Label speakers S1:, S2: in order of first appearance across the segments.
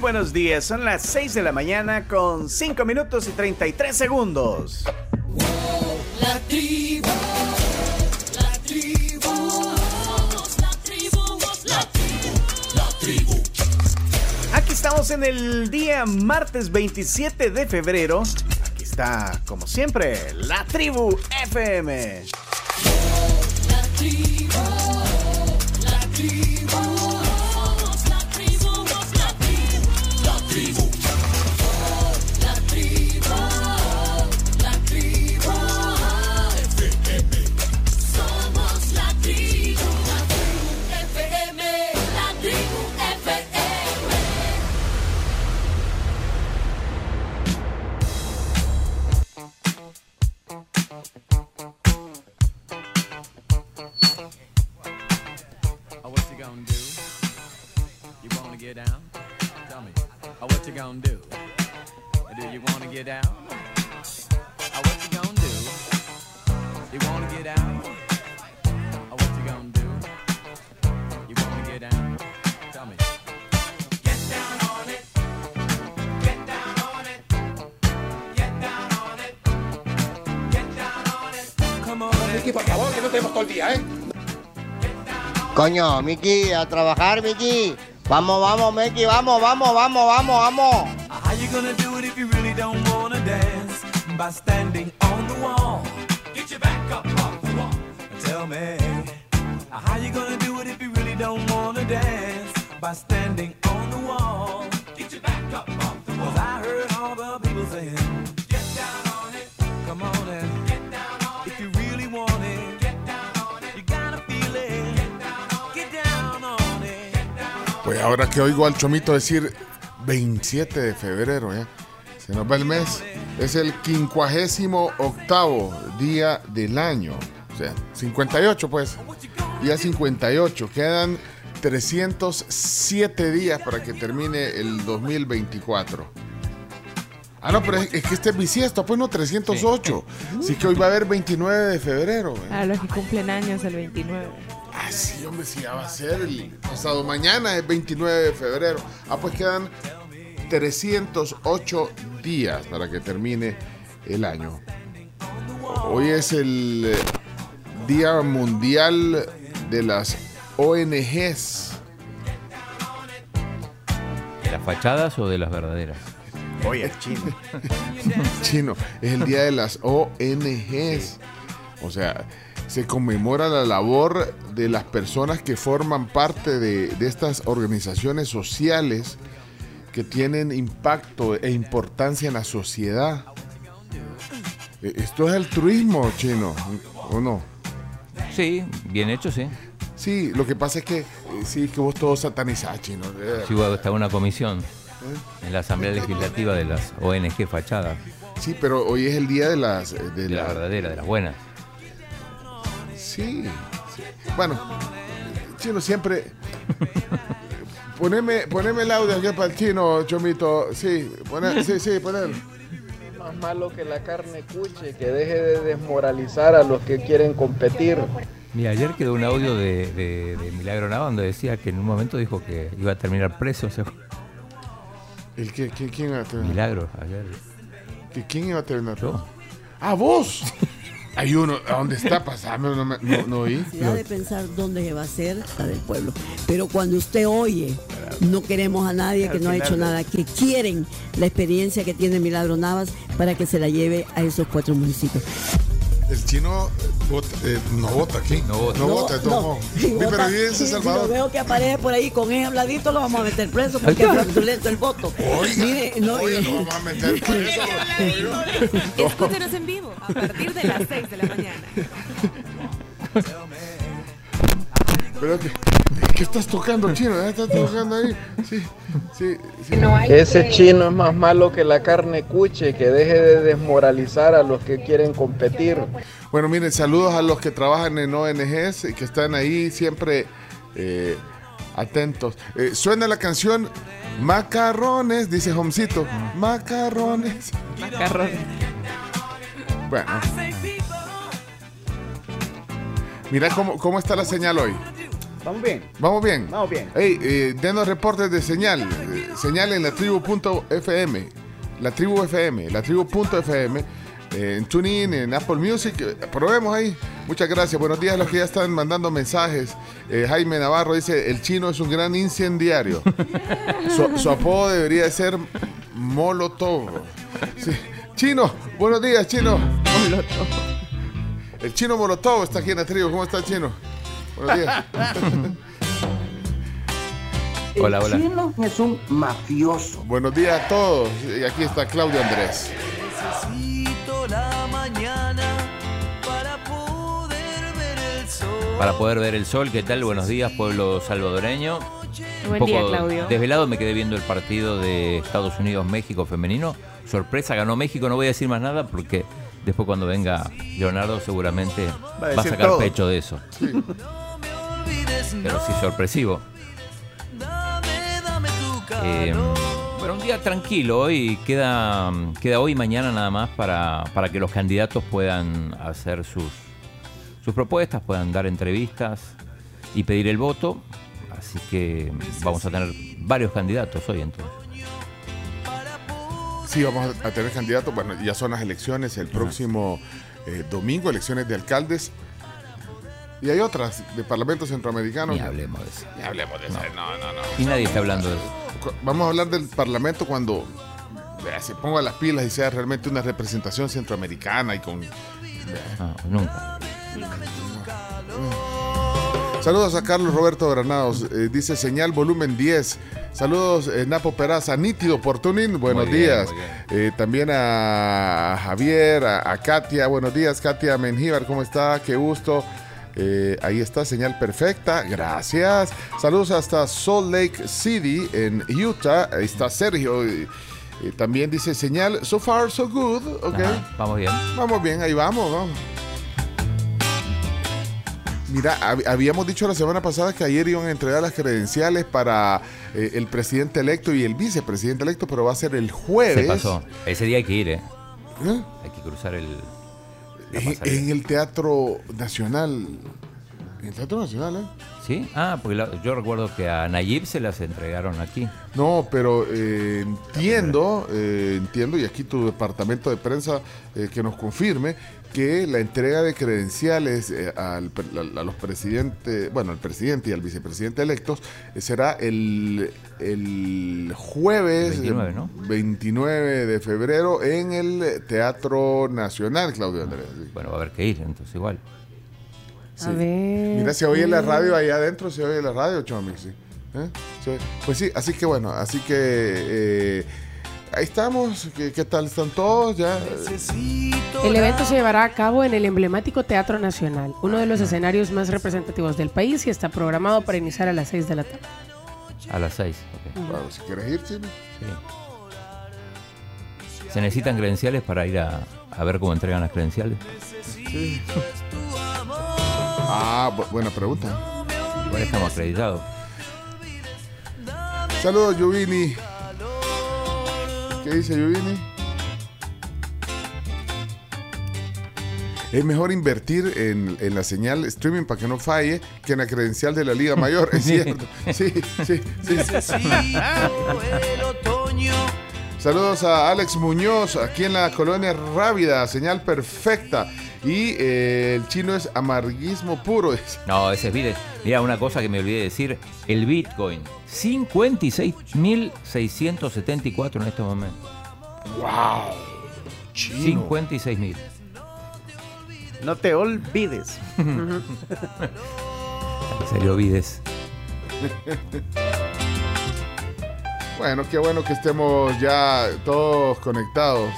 S1: buenos días, son las 6 de la mañana con 5 minutos y 33 segundos.
S2: La tribu, la tribu, la tribu, la tribu, la tribu.
S1: Aquí estamos en el día martes 27 de febrero. Aquí está, como siempre, la tribu FM.
S2: La tribu,
S3: Coño, Miki, a trabajar, Miki. Vamos, vamos, Miki, vamos, vamos, vamos, vamos, vamos.
S4: How you gonna do it if you really don't wanna dance? By standing on the wall. Get your back up off the wall. Tell me. How you gonna do it if you really don't wanna dance? By standing on the wall. Get your back up off the wall. 'Cause I heard all the people saying,
S5: ahora que oigo al Chomito decir 27 de febrero, ¿eh? se nos va el mes. Es el quincuagésimo octavo día del año. O sea, 58 pues. Día 58. Quedan 307 días para que termine el 2024. Ah, no, pero es, es que este es bisiesto, pues no, 308. Así que hoy va a haber 29 de febrero. ¿eh?
S6: A los que cumplen años el 29.
S5: Ah, sí, hombre, sí, ya va a ser el pasado mañana, es 29 de febrero. Ah, pues quedan 308 días para que termine el año. Hoy es el eh, Día Mundial de las ONGs.
S7: ¿De las fachadas o de las verdaderas?
S1: Oye, chino.
S5: Chino, es el Día de las ONGs. O sea, se conmemora la labor de las personas que forman parte de, de estas organizaciones sociales que tienen impacto e importancia en la sociedad. Eh, Esto es altruismo, chino, ¿o no?
S7: Sí, bien hecho, sí.
S5: Sí, lo que pasa es que eh, sí, que vos todo satanizás, chino. Eh,
S7: Sí, hasta una comisión en la Asamblea Legislativa de las ONG fachadas,
S5: Sí, pero hoy es el día de las... De,
S7: de las
S5: la-
S7: verdaderas, de las buenas.
S5: Sí. Bueno, chino siempre. Poneme, poneme el audio aquí para el chino, Chomito. Sí, poné- sí, sí, poner.
S8: Más malo que la carne cuche, que deje de desmoralizar a los que quieren competir.
S7: Mira, ayer quedó un audio de, de- de Milagro Nava donde decía que en un momento dijo que iba a terminar preso. o sea,
S5: ¿El que, que- ¿Quién iba a terminar?
S7: Milagro, ayer.
S5: ¿Que ¿Quién iba a terminar?
S7: Yo.
S5: ¡Ah, vos! Hay uno, ¿a dónde está? Pasame, no, me- no, no oí.
S9: necesidad de pensar dónde se va a hacer la del pueblo. Pero cuando usted oye, no queremos a nadie que no ha hecho nada, que quieren la experiencia que tiene Milagro Navas para que se la lleve a esos cuatro municipios.
S5: El chino vota- eh, no vota aquí.
S7: No vota.
S5: No vota, Sí, pero
S9: vota-
S5: vive en
S9: si lo
S5: Salvador.
S9: veo que aparece por ahí con ese habladito, lo vamos a meter preso porque es fraudulento el voto.
S5: Oiga,
S9: Mire, no,
S5: oiga,
S9: eh,
S5: lo vamos a meter preso.
S6: Escúchenos en vivo a partir de las 6 de la mañana.
S5: Pero que, ¿qué estás tocando, chino? ¿Ya estás tocando ahí? Sí, sí, sí.
S8: Ese chino es más malo que la carne cuche, que deje de desmoralizar a los que quieren competir.
S5: Bueno, miren, saludos a los que trabajan en ONGs y que están ahí siempre eh, atentos. Eh, suena la canción Macarrones, dice Homcito. Macarrones.
S6: Macarrón.
S5: Bueno. Mira cómo, cómo está la señal hoy.
S1: Vamos bien.
S5: Vamos bien.
S1: Vamos bien.
S5: Hey, eh, denos reportes de señal. Eh, señal en la tribu.fm, la tribu FM, la tribu.fm, eh, en TuneIn, en Apple Music. eh, Probemos ahí. Muchas gracias. Buenos días a los que ya están mandando mensajes. Eh, Jaime Navarro dice, el chino es un gran incendiario. su, su apodo debería de ser Molotov. Sí. Chino, buenos días, Chino. El chino Molotov está aquí en la tribu. ¿Cómo está, Chino? Buenos días.
S7: Hola, hola.
S10: chino es un mafioso.
S5: Buenos días a todos. Y aquí está Claudio Andrés.
S4: Necesito la mañana para poder ver el sol.
S7: Para poder ver el sol, ¿qué tal? Buenos días, pueblo salvadoreño.
S6: Buen día, Claudio.
S7: desvelado me quedé viendo el partido de Estados Unidos-México femenino. Sorpresa, ganó México, no voy a decir más nada porque después cuando venga Leonardo seguramente
S1: Va a
S7: va a
S1: decir
S7: sacar
S1: todo.
S7: pecho de eso. Pero sí sorpresivo. Eh, bueno, un día tranquilo hoy, queda, queda hoy y mañana nada más para, para que los candidatos puedan hacer sus, sus propuestas, puedan dar entrevistas y pedir el voto. Así que vamos a tener varios candidatos hoy entonces.
S5: Sí, vamos a tener candidatos. Bueno, ya son las elecciones el próximo eh, domingo, elecciones de alcaldes. Y hay otras de Parlamento Centroamericano.
S7: Ni hablemos de eso.
S5: Ni hablemos de eso. No, no, no.
S7: Y nadie está hablando de eso.
S5: Vamos a hablar del Parlamento cuando se ponga las pilas y sea realmente una representación centroamericana y con.
S7: No, nunca.
S5: Saludos a Carlos Roberto Granados. eh, dice señal volumen 10. Saludos, eh, Napo Peraza, nítido por tuning. Buenos
S7: Muy
S5: días.
S7: bien.
S5: Eh, también a Javier, a, a Katia. Buenos días, Katia Menjívar. ¿Cómo está? Qué gusto. Eh, ahí está, señal perfecta. Gracias. Saludos hasta Salt Lake City, en Utah. Ahí está Sergio. también dice señal so far so good. Ok.
S7: Ajá, vamos bien.
S5: Vamos bien, ahí vamos, vamos. Mira, hab- habíamos dicho la semana pasada que ayer iban a entregar las credenciales para eh, el presidente electo y el vicepresidente electo, pero va a ser el jueves.
S7: Se pasó. Ese día hay que ir, ¿eh?
S5: ¿Eh?
S7: Hay que cruzar el.
S5: En, el Teatro Nacional. En el Teatro Nacional, ¿eh?
S7: ¿Sí? Ah, porque la- yo recuerdo que a Nayib se las entregaron aquí.
S5: No, pero eh, entiendo, eh, entiendo, y aquí tu departamento de prensa eh, que nos confirme que la entrega de credenciales eh, al pre- a, a los presidentes, bueno, al presidente y al vicepresidente electos eh, será el, el jueves
S7: 29, ¿no?
S5: 29 de febrero en el Teatro Nacional, Claudio Andrés. sí.
S7: Bueno, va a haber que ir, entonces igual.
S5: Sí.
S6: A ver.
S5: Mira, se oye la radio ahí adentro, se oye la radio, Chomi, sí. ¿Eh? Pues sí, así que bueno, así que eh, ahí estamos. ¿Qué, qué tal están todos? Ya.
S11: El evento se llevará a cabo en el emblemático Teatro Nacional, uno de los escenarios más representativos del país y está programado para iniciar a las 6 de la tarde.
S7: A las 6.
S5: Bueno, si quieres ir, Chino.
S7: ¿Se necesitan credenciales para ir a, a ver cómo entregan las credenciales?
S5: Ah, bu- buena pregunta.
S7: Igual estamos acreditados.
S5: Saludos, Yuvini. ¿Qué dice Yuvini? Es mejor invertir en, en la señal streaming para que no falle que en la credencial de la Liga Mayor. Es cierto. Sí, sí, sí.
S4: el otoño.
S5: Saludos a Alex Muñoz, aquí en la colonia Rábida, señal perfecta. Y eh, el chino es amarguismo puro.
S7: No, ese es Bitcoin. Mira, una cosa que me olvidé de decir. El Bitcoin. 56.674 en este momento.
S5: ¡Wow!
S7: 56.000.
S1: No te olvides.
S7: En serio, Vides.
S5: Bueno, qué bueno que estemos ya todos conectados.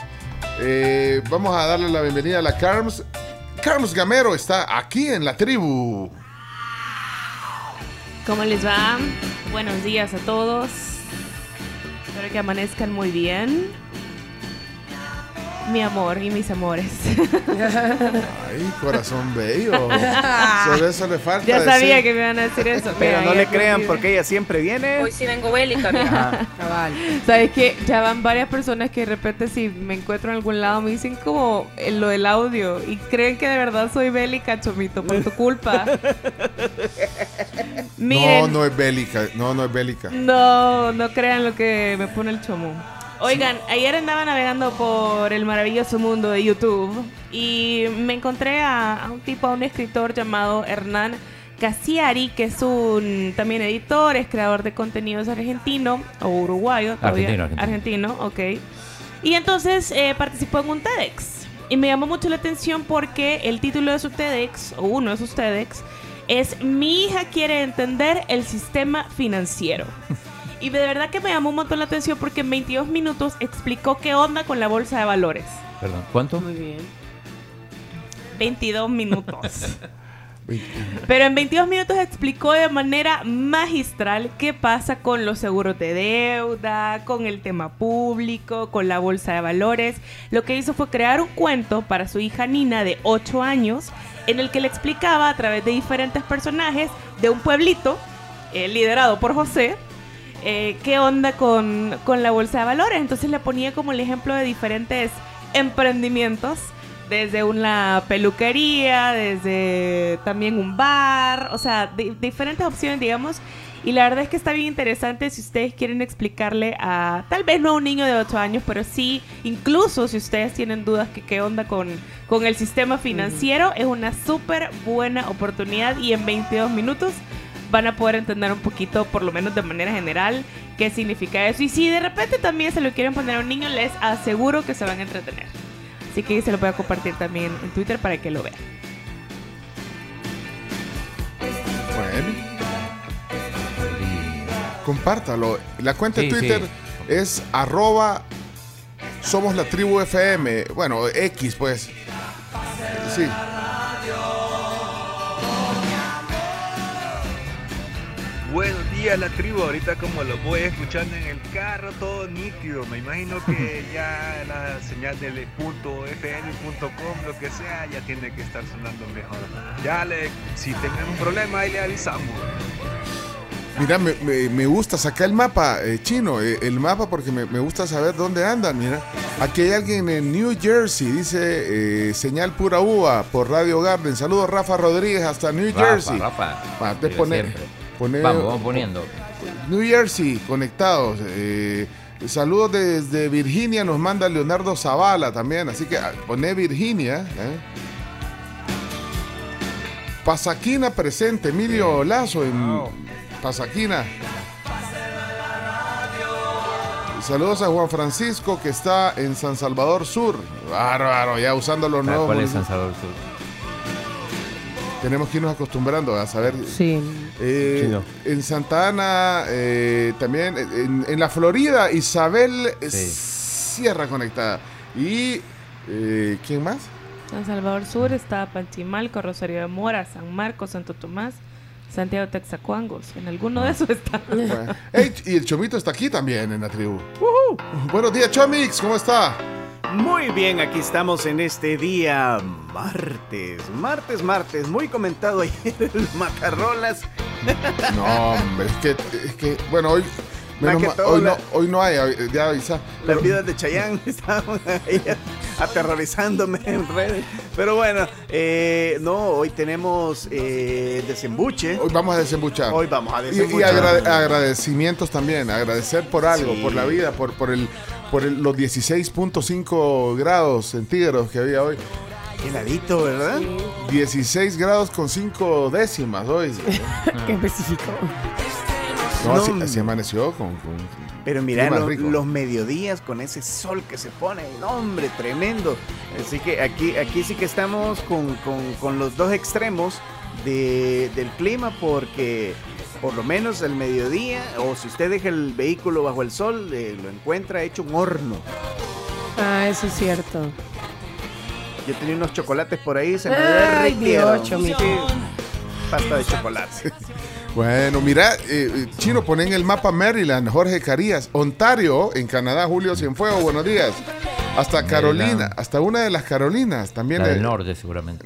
S5: Eh, vamos a darle la bienvenida a la Carms. Carms Gamero está aquí en la tribu.
S6: ¿Cómo les va? Buenos días a todos. Espero que amanezcan muy bien.
S12: Mi amor y mis amores.
S5: Ay, corazón bello. Solo eso le falta.
S12: ya sabía
S5: decir.
S12: que me iban a decir eso.
S1: Pero
S12: Mira,
S1: no le crean porque ella siempre viene.
S13: Hoy sí vengo bélica,
S1: Ajá.
S11: Cabal.
S12: Sabes que ya van varias personas que de repente si me encuentro en algún lado me dicen como eh, lo del audio y creen que de verdad soy bélica, Chomito, por tu culpa.
S5: No, no es bélica. No, no es bélica.
S12: no, no crean lo que me pone el chomo. Oigan, ayer andaba navegando por el maravilloso mundo de YouTube y me encontré a, a un tipo, a un escritor llamado Hernán Casiari, que es un también editor, es creador de contenidos argentino o uruguayo. todavía.
S7: Argentino, argentino.
S12: ok. Y entonces eh, participó en un TEDx. Y me llamó mucho la atención porque el título de su TEDx, o uno de sus TEDx, es Mi hija quiere entender el sistema financiero. Y de verdad que me llamó un montón la atención porque en 22 minutos explicó qué onda con la bolsa de valores.
S7: Perdón, ¿cuánto?
S11: Muy bien.
S12: 22 minutos. Pero en 22 minutos explicó de manera magistral qué pasa con los seguros de deuda, con el tema público, con la bolsa de valores. Lo que hizo fue crear un cuento para su hija Nina de 8 años en el que le explicaba a través de diferentes personajes de un pueblito eh, liderado por José. Eh, qué onda con, con la bolsa de valores. Entonces le ponía como el ejemplo de diferentes emprendimientos desde una peluquería, desde también un bar, o sea, di- diferentes opciones, digamos. Y la verdad es que está bien interesante si ustedes quieren explicarle a, tal vez no a un niño de 8 años, pero sí, incluso si ustedes tienen dudas que qué onda con, con el sistema financiero, es una súper buena oportunidad y en 22 minutos van a poder entender un poquito, por lo menos de manera general, qué significa eso. Y si de repente también se lo quieren poner a un niño, les aseguro que se van a entretener. Así que se lo voy a compartir también en Twitter para que lo vean.
S5: Bueno. Compártalo. La cuenta de Twitter
S7: sí.
S5: es arroba somos la tribu FM. Bueno, X pues. Sí.
S14: Buenos días la tribu, ahorita como lo voy escuchando en el carro todo nítido, me imagino que ya la señal del punto .fm, punto .com, lo que sea, ya tiene que estar sonando mejor. Ya le, si tengan un problema ahí le avisamos.
S5: Mira, me, me- me gusta sacar el mapa eh, chino, eh, el mapa porque me, me gusta saber dónde andan. Mira, aquí hay alguien en New Jersey, dice eh, señal pura uva por Radio Garden. Saludos Rafa Rodríguez hasta New
S7: Rafa,
S5: Jersey.
S7: Rafa.
S5: Va, te pone-
S7: Vamos, vamos poniendo.
S5: New Jersey, conectados. eh, saludos desde Virginia, nos manda Leonardo Zavala también, así que ah, pone Virginia. ¿eh? Pasaquina presente, Emilio Lazo en Pasaquina. Saludos a Juan Francisco que está en San Salvador Sur. Bárbaro, ya usando los nuevos.
S7: ¿Cuál es San. Salvador Sur?
S5: Tenemos que irnos acostumbrando a saber.
S11: Sí.
S5: Eh,
S7: Chino.
S5: en Santa Ana, eh, también en, en la Florida, Isabel eh, Sierra conectada. Y eh, ¿quién más?
S12: San Salvador Sur está Panchimalco, Rosario de Mora, San Marcos, Santo Tomás, Santiago Texacuangos. En alguno de esos está.
S5: Bueno. Y el Chomito está aquí también en la tribu. Buenos días, Chomix, ¿cómo está?
S1: Muy bien, aquí estamos en este día martes, martes, martes, muy comentado ayer el Macarrolas.
S5: No, hombre, es que, es que bueno, hoy, menos hoy,
S1: la-
S5: no, hoy no hay, ya avisa.
S1: Las vidas de Chayán estaban ahí aterrorizándome en redes. Pero bueno, eh, no, hoy tenemos eh, desembuche.
S5: Hoy vamos a desembuchar.
S1: Hoy vamos a
S5: Y, y
S1: desembuchar.
S5: agrade- agradecimientos también, agradecer por algo,
S1: Sí.
S5: por la vida, por, por, el, por el- los 16.5 grados centígrados que había hoy.
S1: Heladito, ¿verdad?
S5: 16 grados con 5 décimas hoy.
S11: Qué específico.
S5: No, así,
S1: No,
S5: así amaneció con, con
S1: Pero mira, lo- los mediodías con ese sol que se pone, hombre, tremendo. Así que aquí, aquí sí que estamos con, con- con los dos extremos de- del clima porque por lo menos el mediodía, o si usted deja el vehículo bajo el sol, eh, lo encuentra hecho un horno.
S11: Ah, eso es cierto.
S1: Yo tenía unos chocolates por ahí, se me
S11: Ay,
S1: derritieron.
S11: Dios,
S1: Pasta de chocolate.
S5: Bueno, mira, eh, eh, Chino, pone en el mapa Maryland, Jorge Carías, Ontario, en Canadá, Julio Cienfuegos, buenos días. hasta Carolina, hasta una de las Carolinas también.
S7: La del
S5: eh,
S7: norte, seguramente.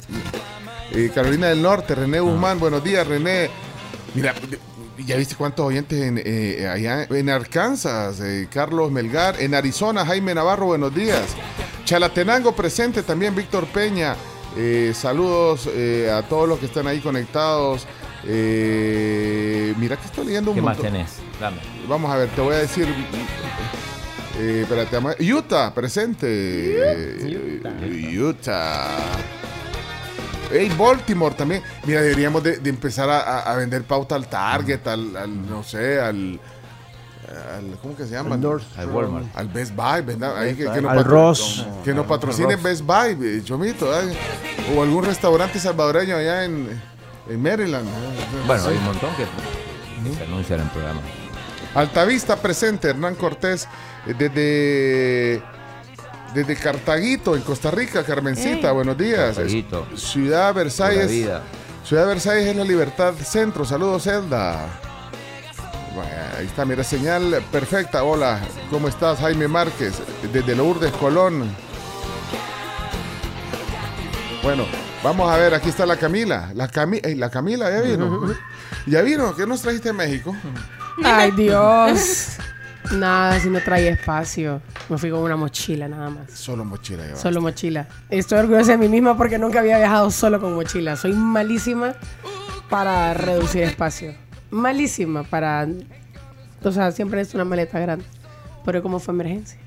S5: eh, Carolina del Norte, René Guzmán, buenos días, René. Mira, ya viste cuántos oyentes en, eh, allá en Arkansas, eh, Carlos Melgar, en Arizona, Jaime Navarro, buenos días. Chalatenango presente también, Víctor Peña. Eh, saludos eh, a todos los que están ahí conectados. Eh, mira que estoy leyendo un
S7: ¿Qué más
S5: montón.
S7: tenés? Dame.
S5: Vamos a ver, te voy a decir. Eh, espérate, Utah, presente. Eh, Utah. Hey, Baltimore también. Mira, deberíamos de, de empezar a, vender pauta al Target, al, al, no sé, al, al- ¿cómo que se llama?
S15: Al
S7: Walmart.
S5: Al Best Buy, ¿verdad? Ahí que, que nos
S15: Al
S5: patro-
S15: Ross.
S5: Que nos patrocine
S15: Ross.
S5: Best Buy, eh, Chomito. ¿eh? O algún restaurante salvadoreño allá en, en Maryland.
S7: Bueno,
S5: Sí.
S7: hay un montón que, que se anuncian en el programa.
S5: Altavista presente, Hernán Cortés, eh, desde, desde Cartaguito, en Costa Rica, Carmencita,
S7: Ey.
S5: buenos días.
S7: Cartaguito.
S5: Ciudad Versalles. Ciudad Versalles es la Libertad Centro. Saludos, Zelda. Bueno, ahí está, mira, señal perfecta. Hola, ¿cómo estás, Jaime Márquez? Desde Lourdes, Colón. Bueno, vamos a ver, aquí está la Camila. La, Cami la Camila ya vino. ¿Ya vino? ¿Qué nos trajiste de México?
S16: Ay, Dios. Nada, si no traía espacio. Me fui con una mochila nada más.
S5: Solo mochila lleva.
S16: Solo mochila. Estoy orgullosa de mí misma porque nunca había viajado solo con mochila. Soy malísima para reducir espacio. Malísima para... O sea, siempre es una maleta grande. Pero como fue emergencia.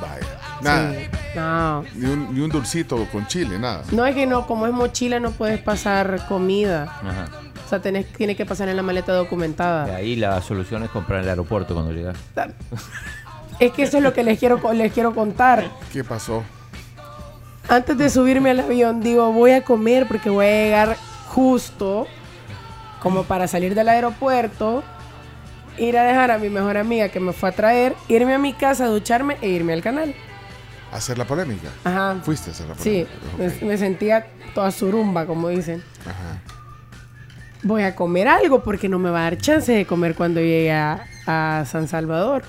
S5: Vaya. Nada.
S16: Sí. No.
S5: Ni un, ni un dulcito con chile, nada.
S16: No es que no, como es mochila no puedes pasar comida.
S7: Ajá.
S16: O sea, tenés, tiene que pasar en la maleta
S7: Y
S16: documentada.
S7: ahí la solución es comprar en el aeropuerto cuando llegas.
S16: Es que eso es lo que les quiero, les quiero contar.
S5: ¿Qué pasó?
S16: Antes de subirme al avión, digo, voy a comer porque voy a llegar justo como para salir del aeropuerto, ir a dejar a mi mejor amiga que me fue a traer, irme a mi casa, ducharme e irme al canal.
S5: ¿Hacer la polémica?
S16: Ajá.
S5: Fuiste a hacer la
S16: Sí,
S5: polémica.
S16: me, me sentía toda surumba, como dicen.
S5: Ajá.
S16: Voy a comer algo porque no me va a dar chance de comer cuando llegue a, a San Salvador.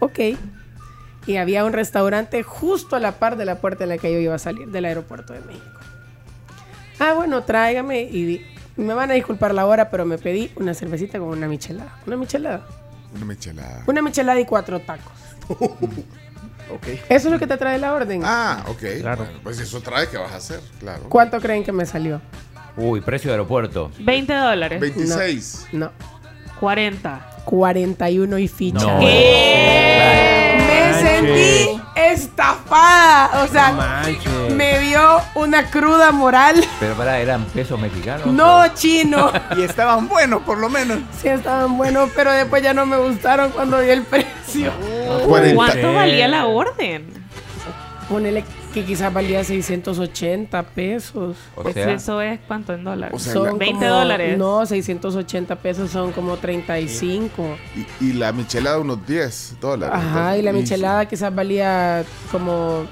S16: Ok. Y había un restaurante justo a la par de la puerta en la que yo iba a salir del aeropuerto de México. Ah, bueno, tráigame y di- me van a disculpar la hora, pero me pedí una cervecita con una michelada. Una michelada.
S5: Una michelada.
S16: Una michelada y cuatro tacos.
S5: ok.
S16: Eso es lo que te trae la orden.
S5: Ah, ok. Bueno, pues eso trae que vas a hacer, claro.
S16: ¿Cuánto creen que me salió?
S7: Uy, precio de aeropuerto.
S12: 20 dólares.
S5: 26.
S16: No.
S12: 40.
S16: 41 y ficha.
S7: No.
S16: Me sentí estafada. O sea,
S15: manches.
S16: me dio una cruda moral.
S7: Pero para, ¿eran pesos mexicanos?
S16: No, chino.
S1: Y estaban buenos, por lo menos.
S16: Sí, estaban buenos, pero después ya no me gustaron cuando di el precio.
S12: ¿Cuánto valía la orden?
S16: Ponele que quizás valía 680 pesos.
S7: O
S12: Eso-
S7: sea,
S12: Eso es cuánto en dólares.
S16: Son
S12: 20
S16: como-
S12: dólares.
S16: No, 680 pesos son como 35.
S5: Y, y la michelada unos 10 dólares.
S16: Ajá, y la michelada quizás valía como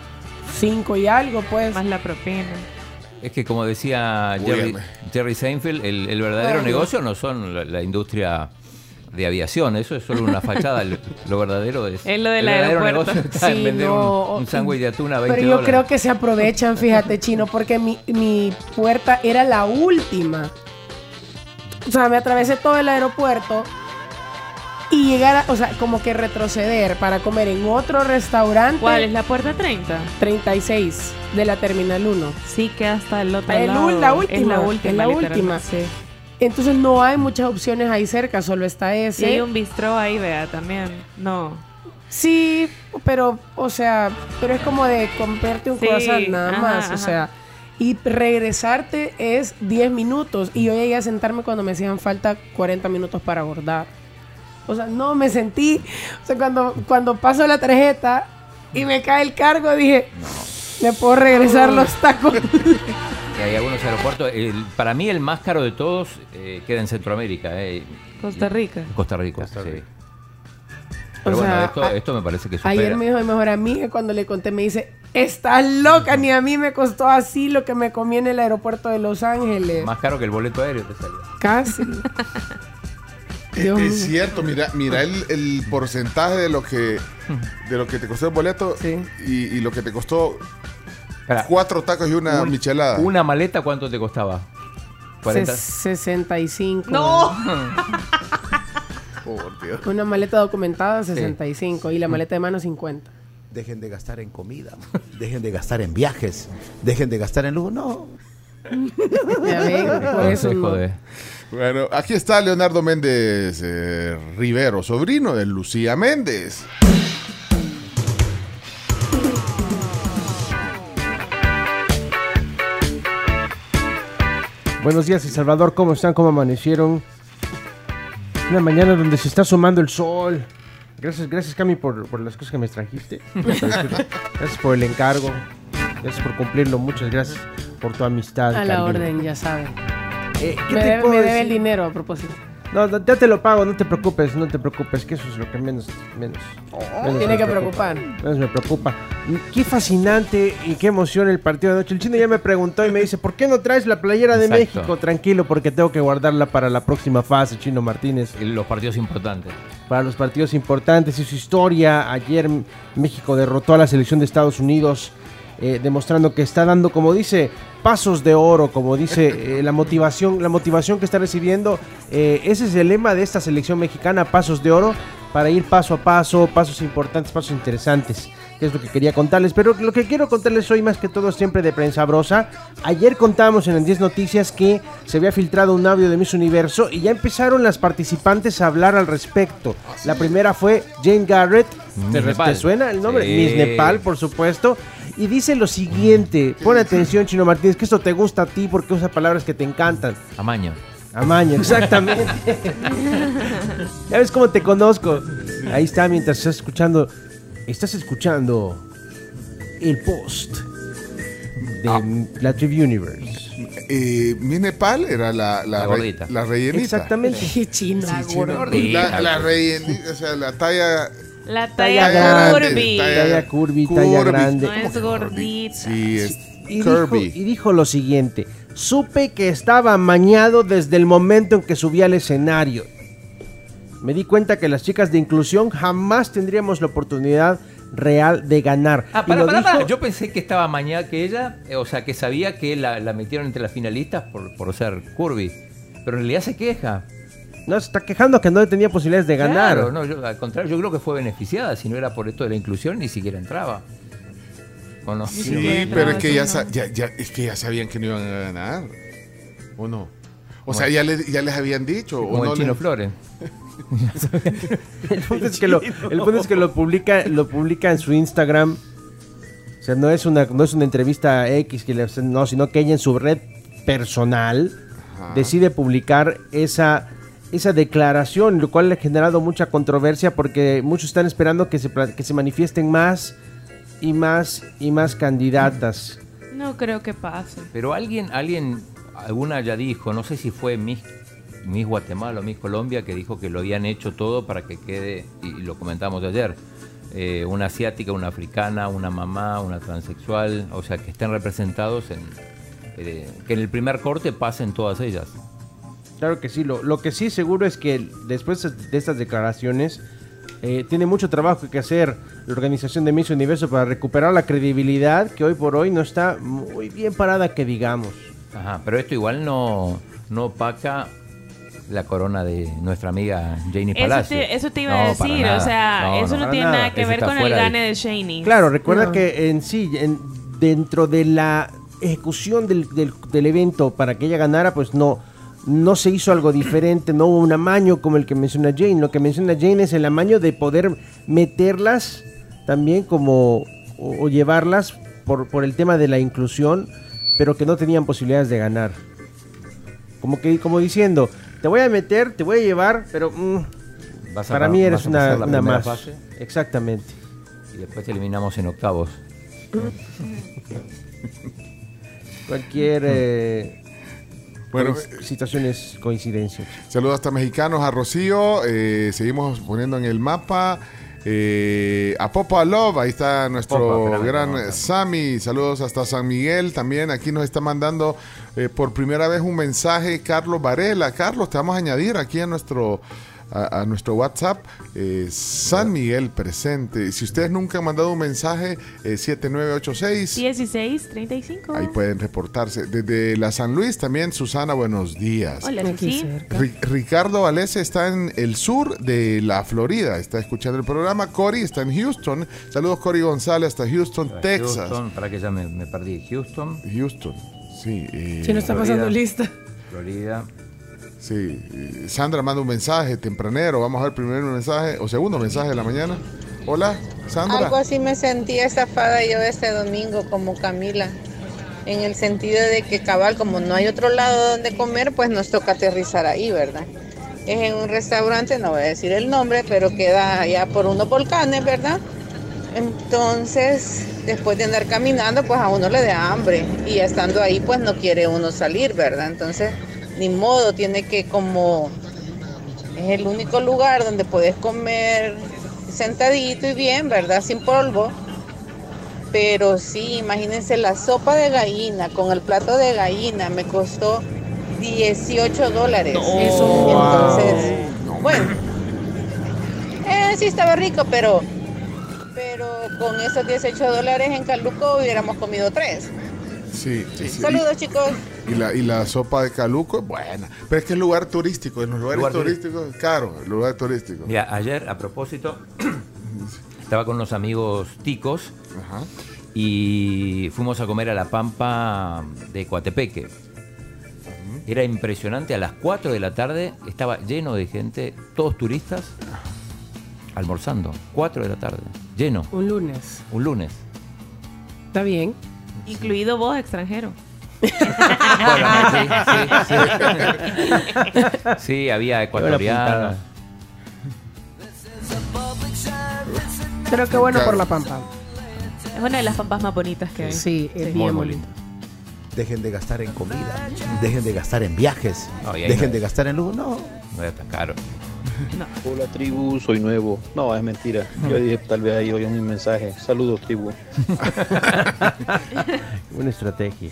S16: 5 y algo, pues.
S12: Más la propina.
S7: es que como decía Jerry. Jerry Seinfeld, el, el verdadero
S16: Ay.
S7: negocio no son la, la industria de aviación, eso es solo una fachada. lo verdadero es.
S12: Es lo del
S7: el verdadero
S12: aeropuerto.
S7: negocio está en
S16: Sí,
S7: vender
S16: no,
S7: un, un sándwich de atún a 20
S16: Pero yo
S7: dólares.
S16: creo que se aprovechan, fíjate, chino, porque mi, mi puerta era la última. O sea, me atravesé todo el aeropuerto y llegar, a- o sea, como que retroceder para comer en otro restaurante.
S12: ¿Cuál es la puerta 30?
S16: 36 de la Terminal 1.
S12: Sí, que hasta el otro
S16: El
S12: lado.
S16: la última,
S12: Es la última.
S16: es la última.
S12: Sí.
S16: Entonces no hay muchas opciones ahí cerca, solo está
S12: Y
S16: ese.
S12: hay un bistró ahí, vea, también. No.
S16: Sí, pero, o sea, pero es como de comprarte un
S12: Sí,
S16: croissant nada
S12: ajá,
S16: más, o sea, y regresarte es 10 minutos y yo llegué a sentarme cuando me hacían falta 40 minutos para abordar. O sea, no me sentí, o sea, cuando, cuando paso la tarjeta y me cae el cargo, dije, me puedo regresar los tacos.
S7: Y hay algunos aeropuertos. el- para mí, el más caro de todos eh, queda en Centroamérica, eh,
S12: Costa Rica.
S7: Costa Rica. sí.
S16: O
S7: Pero bueno,
S16: sea,
S7: esto,
S16: a-
S7: esto me parece que supera.
S16: Ayer me dijo mi mejor amiga cuando le conté, me dice, estás loca, ni a mí me costó así lo que me comí en el aeropuerto de Los Ángeles.
S7: Más caro que el boleto aéreo te salió.
S16: Casi.
S11: Dios mío.
S5: Es cierto, mira, mira el, el porcentaje de lo que de lo que te costó el boleto y, y lo que te costó cuatro tacos y una
S7: Un-
S5: michelada.
S7: ¿Una maleta cuánto te costaba? 40.
S11: Ses- 65.
S12: No.
S1: Por Dios.
S11: Una maleta documentada, 65. Y la maleta de mano, 50.
S13: Dejen de gastar en comida, dejen de gastar en viajes, dejen de gastar en lujo. No.
S11: Ya ven, por eso no.
S5: Bueno, aquí está Leonardo Méndez eh, Rivero, sobrino de Lucía Méndez.
S15: Buenos días, El Salvador. ¿Cómo están? ¿Cómo amanecieron? Una mañana donde se está sumando el sol. Gracias, gracias Cami por, por las cosas que me trajiste. Gracias por el encargo. Gracias por cumplirlo. Muchas gracias por tu amistad.
S11: A la orden, ya saben.
S15: Eh, ¿qué
S11: me
S15: te
S11: debe,
S15: puedo
S11: me debe el dinero a propósito.
S15: No, no, ya te lo pago, no te preocupes, no te preocupes, que eso es lo que menos, menos, menos
S11: Tiene
S15: me
S11: que
S15: preocupa.
S11: preocupar.
S15: Menos me preocupa. Qué fascinante y qué emoción el partido de anoche. El chino ya me preguntó y me dice, ¿por qué no traes la playera de
S7: Exacto.
S15: México? Tranquilo, porque tengo que guardarla para la próxima fase, Chino Martínez.
S7: Los partidos importantes.
S15: Para los partidos importantes y su historia. Ayer México derrotó a la selección de Estados Unidos, eh, demostrando que está dando, como dice, pasos de oro, como dice eh, la motivación, la motivación que está recibiendo. eh, ese es el lema de esta selección mexicana, pasos de oro, para ir paso a paso, pasos importantes, pasos interesantes. Que es lo que quería contarles. Pero lo que quiero contarles hoy, más que todo, siempre de prensa brosa. Ayer contábamos en el 10 Noticias que se había filtrado un audio de Miss Universo y ya empezaron las participantes a hablar al respecto. La primera fue Jane Garrett. ¿Te, suena el nombre?
S7: Sí.
S15: Miss Nepal, por supuesto. Y dice lo siguiente. Pon atención, Chino Martínez, que esto te gusta a ti porque usa palabras que te encantan.
S7: Amaño.
S15: Amaño, exactamente. ya ves cómo te conozco. Ahí está, mientras estás escuchando. Estás escuchando el post de la Triv Universe.
S5: Eh, mi Nepal era la, la,
S15: La
S5: re- la rellenita.
S15: Exactamente.
S11: Chino.
S5: La, la rellenita, o sea, la talla.
S12: La
S15: Talla
S12: talla
S15: grande,
S12: curvy.
S15: Talla curvy, talla grande.
S12: No es gordita.
S5: Sí, es
S15: Y dijo, y dijo lo siguiente: Supe que estaba amañado desde el momento en que subí al escenario. Me di cuenta que las chicas de inclusión jamás tendríamos la oportunidad real de ganar.
S7: Ah,
S15: Y
S7: para,
S15: lo
S7: para,
S15: dijo-
S7: para. Yo pensé que estaba mañana que ella, eh, o sea, que sabía que la, la metieron entre las finalistas por, por ser curvy. Pero en realidad se queja.
S15: No, se está quejando que no tenía posibilidades de ganar.
S7: Claro, no, yo- al contrario, yo creo que fue beneficiada. Si no era por esto de la inclusión, ni siquiera entraba. ¿O no?
S5: Sí, pero es que ya, sa- ya, ya- es que ya sabían que no iban a ganar. ¿O no? O sea, ya, le- ya les habían dicho.
S7: Como
S5: ¿o
S7: el
S5: no
S7: Chino
S5: les-
S7: Flores.
S15: El punto es que lo, el punto es que lo publica, lo publica en su Instagram. O sea, no es una, no es una entrevista X que le hacen, no, sino que ella en su red personal decide publicar esa, esa declaración, lo cual le ha generado mucha controversia porque muchos están esperando que se, que se manifiesten más y más y más candidatas.
S12: No creo que pase.
S7: Pero alguien, alguien, alguna ya dijo, no sé si fue Miss, Miss Guatemala o Miss Colombia, que dijo que lo habían hecho todo para que quede, y lo comentamos ayer, eh, una asiática, una africana, una mamá, una transexual, o sea, que estén representados en, eh, que en el primer corte pasen todas ellas.
S15: Claro que sí, lo, lo que sí seguro es que después de estas declaraciones eh, tiene mucho trabajo que hacer la organización de Miss Universo para recuperar la credibilidad que hoy por hoy no está muy bien parada que digamos.
S7: Ajá, pero esto igual no, no opaca la corona de nuestra amiga Janie
S12: Eso
S7: Palacio.
S12: te, eso te iba a
S7: No,
S12: decir, o sea, eso no, tiene
S15: nada.
S12: nada que ver con el
S7: de-
S12: gane de Shaney.
S15: Claro, recuerda
S11: No.
S15: que en sí, en- dentro de la ejecución del, del- del evento para que ella ganara, pues no, no se hizo algo diferente, no hubo un amaño como el que menciona Jane. Lo que menciona Jane es el amaño de poder meterlas también como o, o llevarlas por, por el tema de la inclusión, pero que no tenían posibilidades de ganar. Como que como diciendo, te voy a meter, te voy a llevar, pero mm,
S7: Vas
S15: para
S7: pa-
S15: mí eres una, una más.
S7: fase.
S15: Exactamente.
S7: Y después te eliminamos en octavos.
S15: Cualquier eh,
S5: Bueno,
S15: coinc- situación es coincidencia.
S5: Saludos hasta mexicanos a Rocío. eh, seguimos poniendo en el mapa. eh, a Popa Love, ahí está nuestro
S7: Popa,
S5: gran
S7: no, no.
S5: Sammy. Saludos hasta San Miguel. También aquí nos está mandando eh, por primera vez un mensaje Carlos Varela. Carlos, te vamos a añadir aquí a nuestro a, a nuestro WhatsApp. eh, San Miguel presente. Si ustedes nunca han mandado un mensaje, eh, 7986.
S12: 16, 35.
S5: Ahí pueden reportarse. Desde la San Luis también, Susana, buenos días.
S12: Hola.
S5: Ri- Ricardo Valese está en el sur de la Florida, está escuchando el programa. Cory está en Houston. Saludos, Cory González, hasta Houston, Texas.
S7: Houston, para que ya me, me perdí. Houston.
S5: Houston, sí. eh,
S16: Si no está pasando lista.
S7: Florida.
S5: Sí, Sandra manda un mensaje tempranero. Vamos a ver primero un mensaje o segundo mensaje de la mañana. Hola, Sandra.
S17: Algo así me sentí estafada yo este domingo como Camila, en el sentido de que cabal, como no hay otro lado donde comer, pues nos toca aterrizar ahí, ¿verdad? Es en un restaurante, no voy a decir el nombre, pero queda allá por unos volcanes, ¿verdad? Entonces, después de andar caminando, pues a uno le da hambre y estando ahí, pues no quiere uno salir, ¿verdad? Entonces, ni modo, tiene que como es el único lugar donde puedes comer sentadito y bien, ¿verdad? Sin polvo. Pero sí, imagínense la sopa de gallina con el plato de gallina me costó 18 dólares. Entonces, bueno, eh, sí estaba rico, pero, pero con esos 18 dólares en Caluco hubiéramos comido tres.
S5: Sí, sí, sí.
S17: Saludos, chicos.
S5: Y la, y la sopa de caluco es buena. Pero es que es lugar turístico. En los lugares
S7: Lugar
S5: turísticos es caro. El lugar turístico.
S7: Mira, ayer, a propósito, estaba con unos amigos ticos y fuimos a comer a la Pampa de Coatepeque. Era impresionante, a las 4 de la tarde estaba lleno de gente, todos turistas, almorzando. 4 de la tarde, lleno,
S16: Un lunes.
S7: un lunes.
S16: Está bien.
S12: Incluido vos, extranjero.
S7: Sí, había ecuatorianos.
S16: Pero qué bueno por la pampa.
S12: Es una de las pampas más bonitas que hay.
S16: Sí, es
S13: Muy
S16: bien
S13: bonito. Dejen de gastar en comida, dejen de gastar en viajes,
S7: No,
S13: dejen
S7: no-
S13: de gastar en luz. No,
S7: No era tan caro.
S18: Hola tribu, soy nuevo. No, es mentira. Yo dije tal vez ahí oí un mensaje. Saludos tribu.
S15: Una estrategia.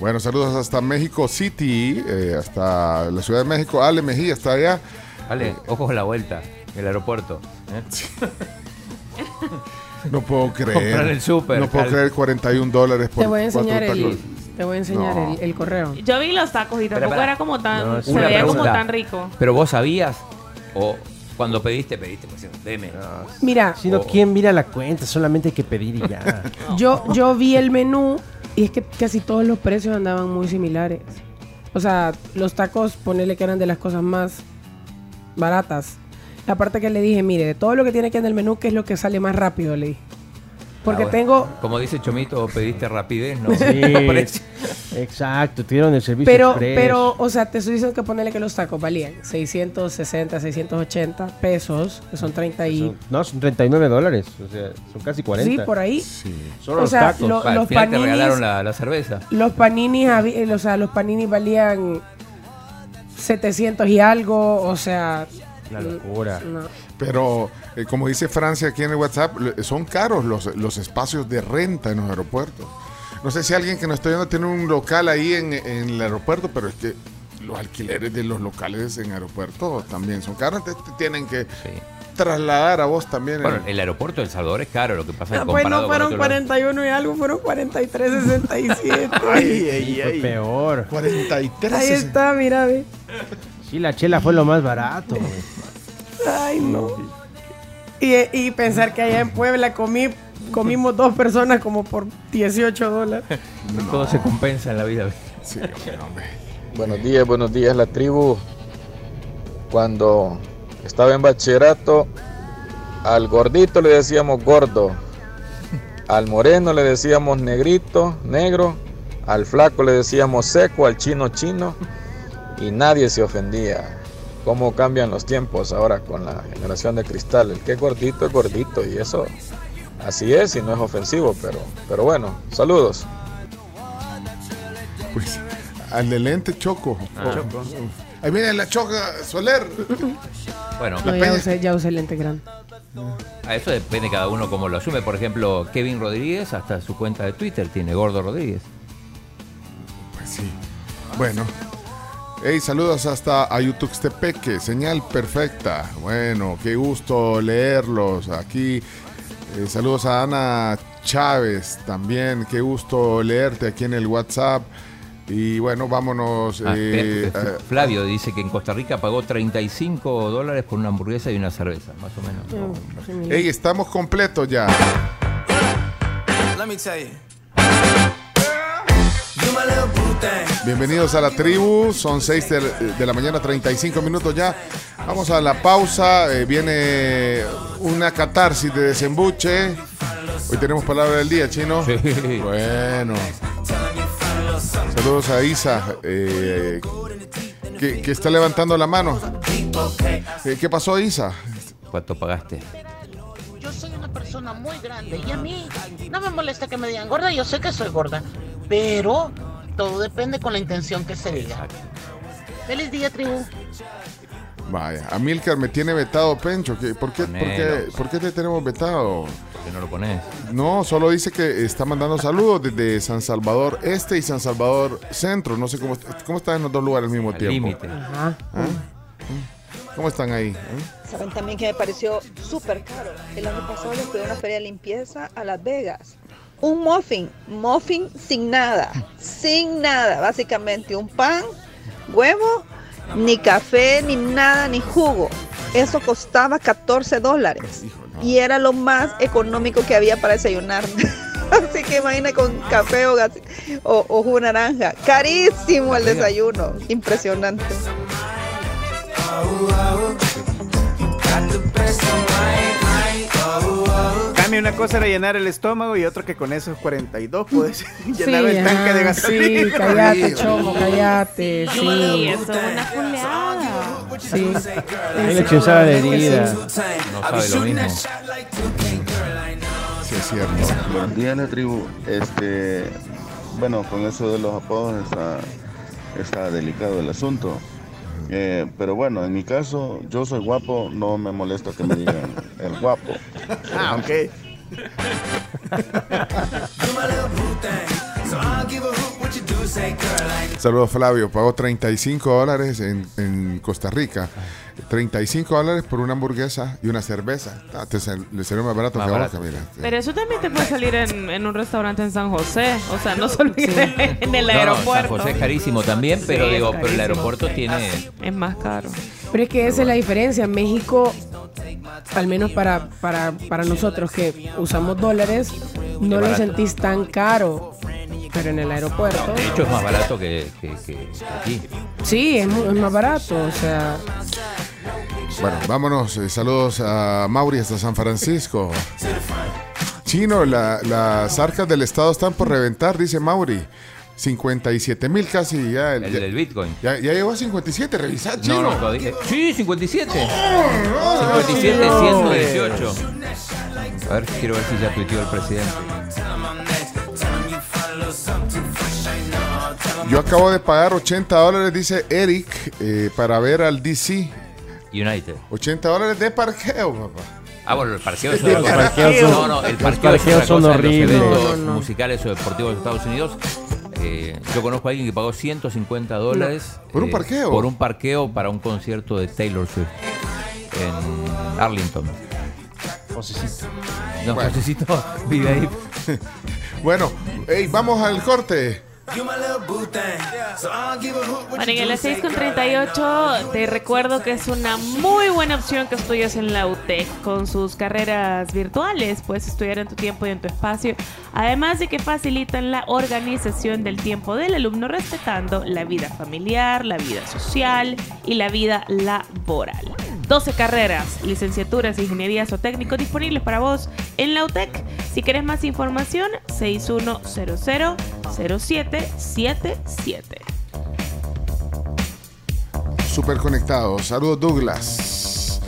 S5: Bueno, saludos hasta México City, eh, hasta la Ciudad de México. Ale Mejía está allá.
S7: Vale, ojo con la vuelta, el aeropuerto. ¿eh?
S5: No puedo creer.
S7: Comprar el súper,
S5: No puedo creer 41 dólares por
S16: Te voy a
S5: cuatro
S16: enseñar el,
S5: tacos.
S16: te voy a enseñar
S5: No.
S16: el, el correo.
S12: Yo vi los tacos y tampoco era como tan.
S7: No,
S12: se veía como tan rico.
S7: Pero vos sabías, o cuando pediste, pediste, pues deme.
S16: Mira,
S15: Si no, ¿quién mira la cuenta? Solamente hay que pedir y ya.
S16: yo, yo vi el menú y es que casi todos los precios andaban muy similares. O sea, los tacos, ponerle que eran de las cosas más baratas. La parte que le dije, mire, de todo lo que tiene aquí en el menú, ¿qué es lo que sale más rápido? Le dije. Porque
S7: Ah, bueno.
S16: tengo,
S7: Como dice Chomito, pediste rapidez, ¿no?
S15: Sí, exacto, tuvieron el servicio
S16: pero,
S15: express.
S16: pero, o sea, te estoy diciendo que ponerle que los tacos valían 660, 680 pesos, que son 30 y...
S15: Son- no, son 39 dólares. O sea, son casi 40.
S16: Sí, por ahí.
S15: Solo
S16: O
S15: los
S16: sea,
S15: tacos.
S16: lo- los
S7: final te
S16: paninis-
S7: regalaron la, la cerveza.
S16: Los paninis, eh, o sea, los paninis valían 700 y algo, o sea...
S15: Una locura.
S16: no.
S5: Pero, eh, como dice Francia aquí en el WhatsApp, son caros los, los espacios de renta en los aeropuertos. No sé si alguien que nos está viendo tiene un local ahí en, en el aeropuerto, pero es que los alquileres de los locales en aeropuerto también son caros. Entonces te tienen que trasladar a vos también.
S7: Bueno, el aeropuerto de El Salvador es caro, lo que pasa es
S16: Ah,
S7: que
S16: pues
S7: comparado
S16: no
S7: con
S16: fueron
S7: otro lado-
S16: 41 y algo, fueron 43.67.
S5: Ay, ay,
S15: Fue
S5: ay.
S15: peor.
S5: 43.
S16: Ahí está, mira, ve.
S15: Sí, la chela fue lo más barato.
S16: Ay, no. Y, y pensar que allá en Puebla comí, comimos dos personas como por 18 dólares.
S7: Todo se compensa en la vida.
S5: Sí, hombre, hombre.
S18: Buenos días, buenos días la tribu. Cuando estaba en bachillerato, al gordito le decíamos gordo, al moreno le decíamos negrito, negro, al flaco le decíamos seco, al chino chino y nadie se ofendía. ¿Cómo cambian los tiempos ahora con la generación de cristal? El que es gordito es gordito y eso así es y no es ofensivo, pero, pero bueno, saludos.
S5: Pues, al de lente choco.
S7: Ah.
S5: Oh, Ahí viene la choca Soler.
S7: Bueno,
S16: No, ya usé, ya usé el lente grande.
S7: a eso depende cada uno cómo lo asume. Por ejemplo, Kevin Rodríguez, hasta su cuenta de Twitter tiene Gordo Rodríguez.
S5: Pues sí. Bueno. Hey, saludos hasta Ayutuxtepeque, señal perfecta. Bueno, qué gusto leerlos aquí. Eh, saludos a Ana Chávez también, qué gusto leerte aquí en el WhatsApp. Y bueno, vámonos.
S7: Ah,
S5: eh, eh,
S7: Flavio dice que en Costa Rica pagó 35 dólares por una hamburguesa y una cerveza, más o menos.
S5: hey, estamos completos ya.
S4: Let me tell you.
S5: Bienvenidos a la tribu, son 6 de, de la mañana, 35 minutos ya. Vamos a la pausa, eh, viene una catarsis de desembuche. Hoy tenemos palabra del día, chino. Bueno. Saludos a Isa, eh, que, que está levantando la mano. Eh, ¿Qué pasó, Isa?
S7: ¿Cuánto pagaste?
S19: Yo soy una persona muy grande y a mí no me molesta que me digan gorda, yo sé que soy gorda, pero todo depende con la intención que se diga. Feliz día, tribu.
S5: Vaya, Amilcar me tiene vetado, Pencho. ¿Qué- ¿Por qué, por, qué,
S7: Ponelo.
S5: ¿Por qué te tenemos vetado?
S7: ¿Por qué no lo pones?
S5: No, solo dice que está mandando saludos desde San Salvador Este y San Salvador Centro. No sé cómo, cómo están en los dos lugares al mismo tiempo.
S7: límite.
S5: ¿Ah? ¿Cómo están ahí? eh?
S20: Saben también que me pareció súper caro. El año pasado le fui a una feria de limpieza a Las Vegas. Un muffin, muffin sin nada, sin nada, básicamente un pan, huevo, ni café, ni nada, ni jugo. Eso costaba 14 dólares y era lo más económico que había para desayunar. Así que imagina con café o, o, o jugo naranja. Carísimo el desayuno. Impresionante.
S1: Cambia una cosa era llenar el estómago y otro que con esos 42 puedes llenar el
S11: Sí,
S1: tanque de gasolina.
S11: Sí, cállate, chomo, cállate. Sí,
S12: Sí, eso es una fuleada.
S11: Sí.
S15: Ahí le chuzaba la herida.
S7: No sabe lo mismo.
S5: Sí, es cierto.
S21: Buenos días, la tribu. Este, bueno, con eso de los apodos está, está delicado el asunto. Eh, pero bueno, en mi caso, yo soy guapo, no me molesta que me digan el guapo.
S1: Ah, ok.
S5: Saludos, Flavio. Pagó 35 dólares en, en Costa Rica. 35 dólares por una hamburguesa y una cerveza. Ah, te sal- le salió más barato
S7: Más
S5: que a vos,
S7: barato.
S5: Camila.
S12: Pero eso también te puede salir en, en un restaurante en San José. O sea, no solo en el
S7: No, no,
S12: aeropuerto.
S7: San José es carísimo también, pero
S12: Sí, es
S7: digo, pero el
S12: carísimo.
S7: aeropuerto tiene.
S12: Es más caro.
S11: Pero es que esa es la diferencia. En México, al menos para, para, para nosotros que usamos dólares, no lo
S7: barato.
S11: sentís tan caro. Pero en el aeropuerto,
S7: De hecho, es más barato que, que- que- que aquí.
S11: sí, es, más barato. O sea,
S5: Bueno, vámonos. eh, saludos a Mauri hasta San Francisco. Chino, la- las arcas del Estado están por reventar, dice Mauri. 57 mil casi ya.
S7: El
S5: ya,
S7: del Bitcoin.
S5: ya- ya llegó a 57, revisad, Chino.
S7: No, no, todavía. Sí, 57. 57, 118. A ver, quiero ver si ya tuiteó el presidente.
S5: Yo acabo de pagar 80 dólares, dice Eric, eh, para ver al DC.
S7: United.
S5: 80 dólares de parqueo, papá.
S7: Ah, bueno, el parqueo es
S5: El parqueo son-
S7: No, no, el
S15: los
S7: parqueo es
S15: parqueos
S7: otra
S15: son
S7: cosa
S15: horribles.
S7: Los eventos
S15: No, no.
S7: musicales o deportivos de Estados Unidos. Eh, yo conozco a alguien que pagó 150 dólares.
S5: ¿Por un
S7: eh,
S5: parqueo?
S7: Por un parqueo para un concierto de Taylor Swift en Arlington.
S15: Josecito.
S7: No,
S5: Bueno.
S7: necesito vive ahí.
S5: Bueno, hey, vamos al corte.
S12: Bueno, y a las
S4: say,
S12: 6.38 te recuerdo que es una muy buena opción que estudies en la UTEC con sus carreras virtuales. Puedes estudiar en tu tiempo y en tu espacio. Además de que facilitan la organización del tiempo del alumno respetando la vida familiar, la vida social y la vida laboral. 12 carreras, licenciaturas, ingenierías o técnicos disponibles para vos en la UTEC. Si querés más información, 6100-0777.
S5: Super conectados. Saludos, Douglas.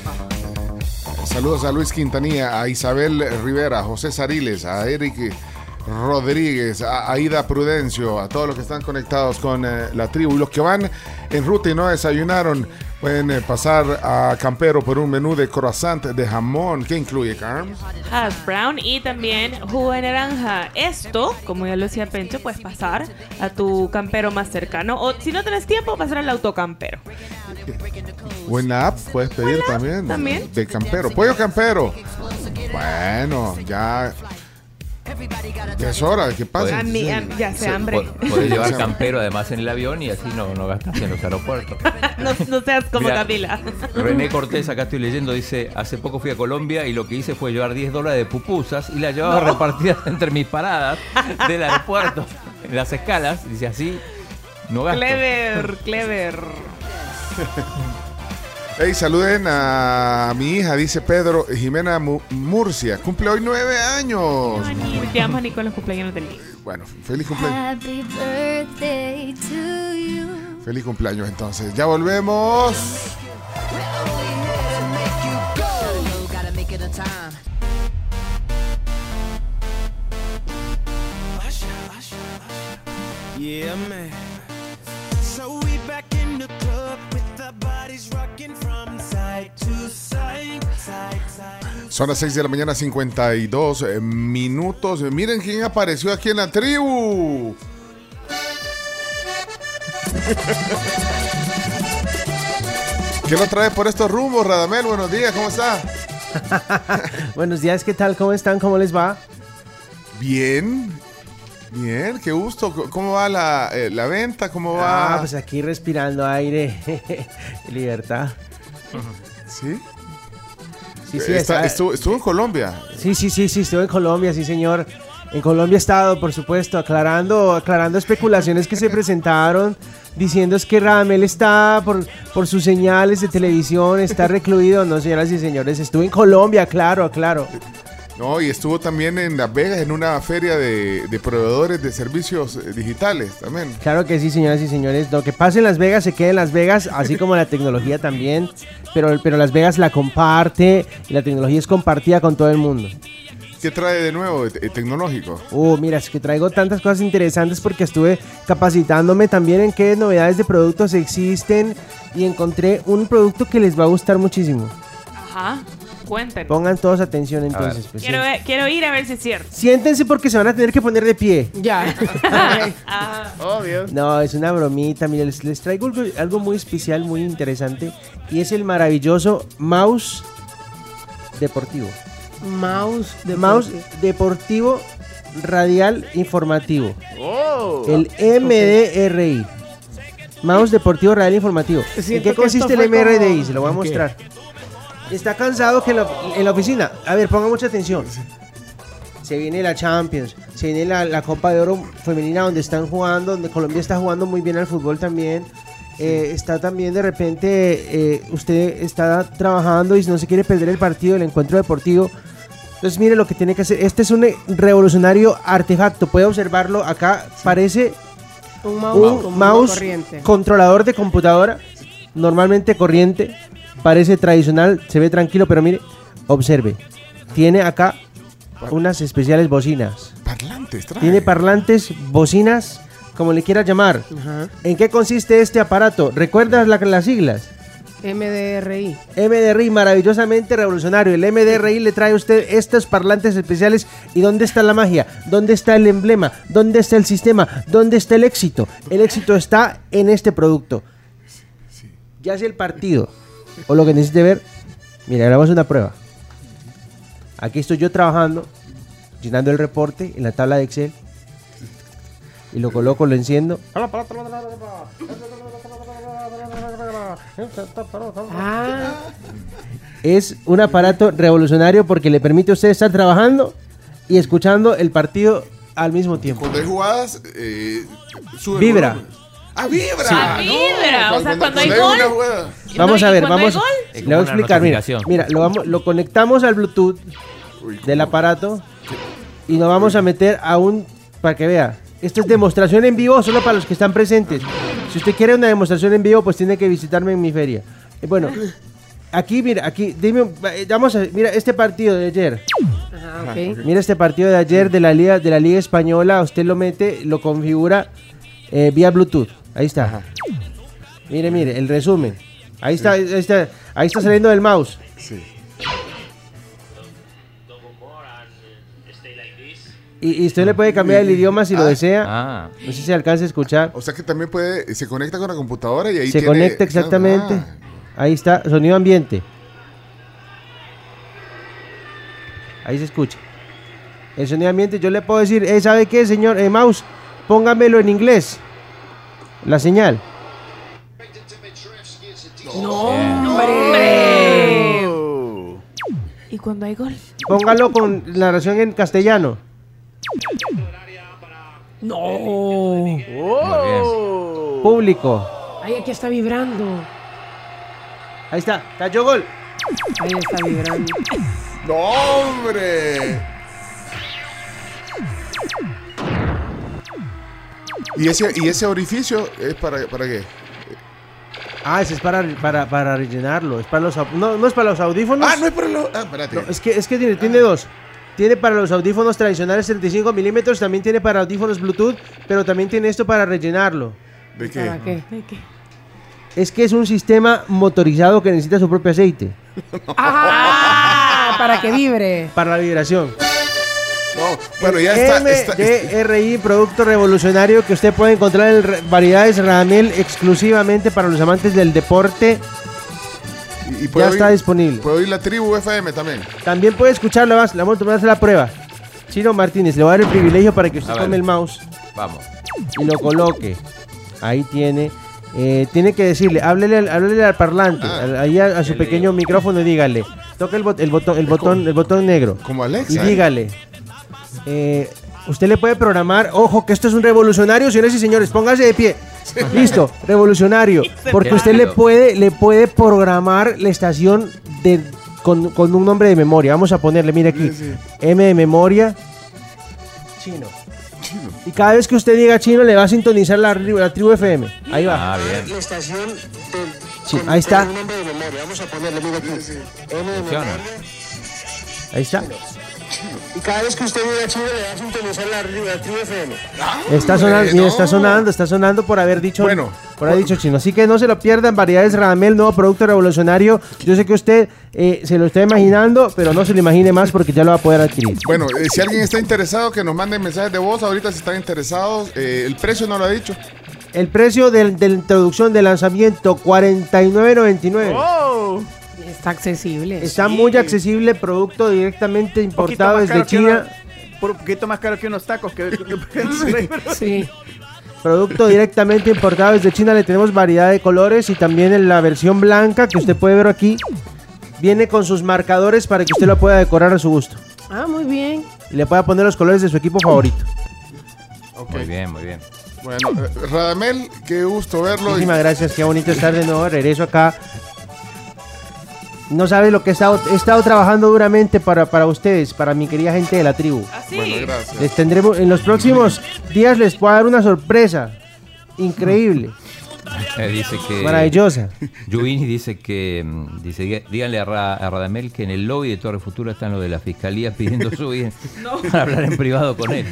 S5: Saludos a Luis Quintanilla, a Isabel Rivera, a José Sariles, a Eric Rodríguez, a Aida Prudencio, a todos los que están conectados con eh, la tribu y los que van en ruta y no desayunaron, pueden eh, pasar a Campero por un menú de croissant de jamón. ¿Qué incluye, Carms?
S12: hash brown y también jugo de naranja. Esto, como ya lo decía Pencho, puedes pasar a tu campero más cercano. O si no tenés tiempo, pasar al autocampero.
S5: Buena app, puedes pedir también.
S12: también.
S5: De Campero. Pollo Campero. Bueno, ya. Ya es hora de que pase.
S12: A mí, a- ya se hambre.
S7: Podés llevar campero además en el avión y así no, no gastas en los aeropuertos.
S12: no, no seas como
S7: Mira,
S12: Camila.
S7: René Cortés, acá estoy leyendo, dice, hace poco fui a Colombia y lo que hice fue llevar 10 dólares de pupusas y las llevaba
S12: No.
S7: repartidas entre mis paradas del aeropuerto, en las escalas. Dice, así no gasto.
S12: Clever, clever.
S5: Hey, saluden a mi hija, dice Pedro Jimena Mu- Murcia. Cumple hoy nueve años.
S12: Te amo, Nico, en los cumpleaños del.
S5: Bueno, feliz cumpleaños.
S22: Happy birthday to you.
S5: Feliz cumpleaños entonces. Ya volvemos.
S4: A.
S23: Yeah, man.
S5: Son las 6 de la mañana, 52 eh, minutos. Miren quién apareció aquí en la tribu. ¿Qué lo trae por estos rumbos, Radamel? Buenos días, ¿cómo está?
S15: Buenos días, ¿qué tal? ¿Cómo están? ¿Cómo les va?
S5: Bien, bien, qué gusto. ¿Cómo va la, eh, la venta? ¿Cómo va?
S15: Ah, pues aquí respirando aire. Libertad.
S5: ¿Sí?
S15: Sí, sí,
S5: Está-
S15: está-
S5: estuvo, estuvo en Colombia.
S15: Sí, sí, sí, sí, estuve en Colombia, sí, señor. En Colombia he estado, por supuesto, aclarando, aclarando especulaciones que se presentaron, diciendo es que Radamel está por, por sus señales de televisión, está recluido. No, señoras y señores, estuve en Colombia, claro, claro.
S5: No, y estuvo también en Las Vegas en una feria de, de proveedores de servicios eh, digitales también.
S15: Claro que sí, señoras y señores. Lo que pasa en Las Vegas se queda en Las Vegas, así como la tecnología también. Pero, pero Las Vegas la comparte y la tecnología es compartida con todo el mundo.
S5: ¿Qué trae de nuevo de- de tecnológico?
S15: Uh, mira, es que traigo tantas cosas interesantes porque estuve capacitándome también en qué novedades de productos existen y encontré un producto que les va a gustar muchísimo.
S12: Ajá.
S15: Pongan todos atención entonces. pues,
S12: Quiero,
S15: sí.
S12: ver- quiero ir a ver si es cierto.
S15: Siéntense porque se van a tener que poner de pie.
S11: Ya.
S12: Ah,
S1: Obvio.
S15: No, es una bromita. Mira, les, les traigo algo, algo muy especial, muy interesante. Y es el maravilloso mouse deportivo.
S11: Mouse de
S15: Mouse deportivo radial informativo.
S1: Oh.
S15: El MDRI. Mouse Deportivo Radial Informativo. ¿En qué consiste el MRDI?
S11: como-
S15: Se lo voy a mostrar. Está cansado que en la, en la oficina. A ver, ponga mucha atención. Se viene la Champions, se viene la, la Copa de Oro femenina donde están jugando, donde Colombia está jugando muy bien al fútbol también. Eh, está también de repente, eh, usted está trabajando y no se quiere perder el partido, el encuentro deportivo. Entonces mire lo que tiene que hacer. Este es un eh, revolucionario artefacto. Puede observarlo acá. Parece
S11: Un mouse,
S15: un mouse controlador de computadora, normalmente corriente, parece tradicional, se ve tranquilo, pero mire, observe, tiene acá unas especiales bocinas.
S5: Parlantes, trae.
S15: Tiene parlantes, bocinas, como le quiera llamar. ¿En qué consiste este aparato? ¿Recuerdas la- las siglas?
S11: MDRI.
S15: MDRI, maravillosamente revolucionario. El MDRI le trae a usted estos parlantes especiales. ¿Y dónde está la magia? ¿Dónde está el emblema? ¿Dónde está el sistema? ¿Dónde está el éxito? El éxito está en este producto. Ya sea el partido o lo que necesite ver. Mira, hagamos una prueba. Aquí estoy yo trabajando, llenando el reporte en la tabla de Excel. Y lo coloco, lo enciendo.
S11: Ah,
S15: Es un aparato revolucionario porque le permite a usted estar trabajando y escuchando el partido al mismo tiempo.
S5: Cuando hay jugadas, eh, sube
S15: Vibra.
S5: ¡Ah, vibra!
S15: Sí.
S12: Ah, vibra. O sea, cuando hay
S5: hay
S12: gol.
S15: Vamos
S12: No,
S15: a
S12: ¿y
S15: ver, vamos. Le voy a explicar. Mira, mira lo, vamos, lo conectamos al Bluetooth del aparato y nos vamos a meter a un. Para que vea. Esto es demostración en vivo solo para los que están presentes. Si usted quiere una demostración en vivo, pues tiene que visitarme en mi feria. Eh, Bueno, aquí, mira, aquí, dime, un- eh, vamos a, mira, este partido de ayer.
S11: Ah, ok.
S15: Mira este partido de ayer de la Liga, de la Liga Española. Usted lo mete, lo configura eh, vía Bluetooth. Ahí está. Mire, mire, el resumen. Ahí está, ahí está, ahí está saliendo del mouse.
S5: Sí.
S15: Y, y usted le puede cambiar el idioma si lo
S5: Ah.
S15: desea.
S7: Ah.
S15: No sé si alcanza a escuchar.
S5: O sea que también puede, se conecta con la computadora y ahí
S15: Se
S5: tiene-
S15: conecta exactamente.
S5: Ah,
S15: Ahí está, sonido ambiente. Ahí se escucha. El sonido ambiente, yo le puedo decir, eh, ¿sabe qué, señor eh, Mouse? Póngamelo en inglés. La señal.
S12: ¡Hombre! ¿Y cuando hay gol?
S15: Póngalo con narración en castellano.
S11: No.
S15: Público.
S11: Ay, aquí está vibrando.
S15: Ahí está, cayó gol.
S11: Ahí está vibrando.
S5: ¡No, hombre! ¿Y ese, ¿Y ese orificio es para, para qué?
S15: Ah, ese es para, para, para rellenarlo. Es para los, no, no es para los audífonos.
S5: Ah, no es para los... Ah, espérate.
S15: No, es que, es que tiene, tiene dos. Tiene para los audífonos tradicionales 35 milímetros, también tiene para audífonos Bluetooth, pero también tiene esto para rellenarlo.
S5: ¿De
S11: ¿Para qué?
S15: Es que es un sistema motorizado que necesita su propio aceite
S11: Ah, para que vibre.
S15: para la vibración.
S5: No, bueno, ya está... está-
S15: producto revolucionario que usted puede encontrar en variedades Radamel exclusivamente para los amantes del deporte.
S5: y puede
S15: ya está disponible.
S5: Puedo oír la tribu FM también.
S15: También puede escucharlo, vas, la vamos a hacer la prueba. Chino Martínez, le voy a dar el privilegio para que usted tome el mouse
S7: Vamos.
S15: y lo coloque. Ahí tiene. Eh, tiene que decirle, háblele, al- háblele al parlante,
S5: Ah.
S15: ahí a, a su pequeño micrófono y dígale, toca el, bot- el botón, el botón, el botón negro.
S5: Como Alexa.
S15: Y
S5: ¿eh?
S15: dígale, eh, usted le puede programar, ojo que esto es un revolucionario, señores y señores, póngase de pie. Listo, revolucionario. Porque usted le puede, le puede programar la estación de, con, con un nombre de memoria. Vamos a ponerle, mire aquí. M de memoria, chino. Y cada vez que usted diga chino, le va a sintonizar la, la tribu FM. Ahí va.
S7: Ah, bien.
S10: La estación del,
S15: Sí, ahí está.
S10: con un nombre de memoria. Vamos a ponerle, mira aquí. M de
S7: Funciona.
S10: memoria.
S15: Ahí está.
S10: Y cada vez que usted diga chino, le va a sintonizar la, la tribu FM.
S15: Está sonando, está sonando, está sonando por haber dicho,
S5: Bueno.
S15: por haber dicho chino. Así que no se lo pierdan, variedades Radamel, nuevo producto revolucionario. Yo sé que usted eh, se lo está imaginando, pero no se lo imagine más porque ya lo va a poder adquirir.
S5: Bueno, eh, si alguien está interesado, que nos manden mensajes de voz. Ahorita si están interesados, eh, el precio no lo ha dicho.
S15: El precio del- de, la introducción de lanzamiento, 49.99.
S1: ¡Oh!
S11: Está accesible.
S15: Está muy accesible, producto directamente importado desde China.
S1: uno- por un poquito más caro que unos tacos que,
S11: Sí.
S15: Producto directamente importado desde China. Le tenemos variedad de colores y también en la versión blanca que usted puede ver aquí. Viene con sus marcadores para que usted lo pueda decorar a su gusto.
S11: Ah, muy bien.
S15: Y le pueda poner los colores de su equipo favorito.
S7: Muy bien, muy bien.
S5: Bueno, eh, Radamel, qué gusto verlo.
S15: Muchísimas gracias, qué bonito estar de nuevo. Regreso acá. No sabe lo que he estado, he estado trabajando duramente para, para ustedes, para mi querida gente de la tribu.
S12: Así.
S5: Bueno, gracias.
S15: Les tendremos, en los próximos días les puedo dar una sorpresa increíble,
S7: Eh, dice que.
S15: maravillosa.
S7: Giovini dice que. mm, Dice, "Dí- díganle a, Ra- a Radamel que en el lobby de Torre Futura están los de la fiscalía pidiendo su bien para hablar en privado con él.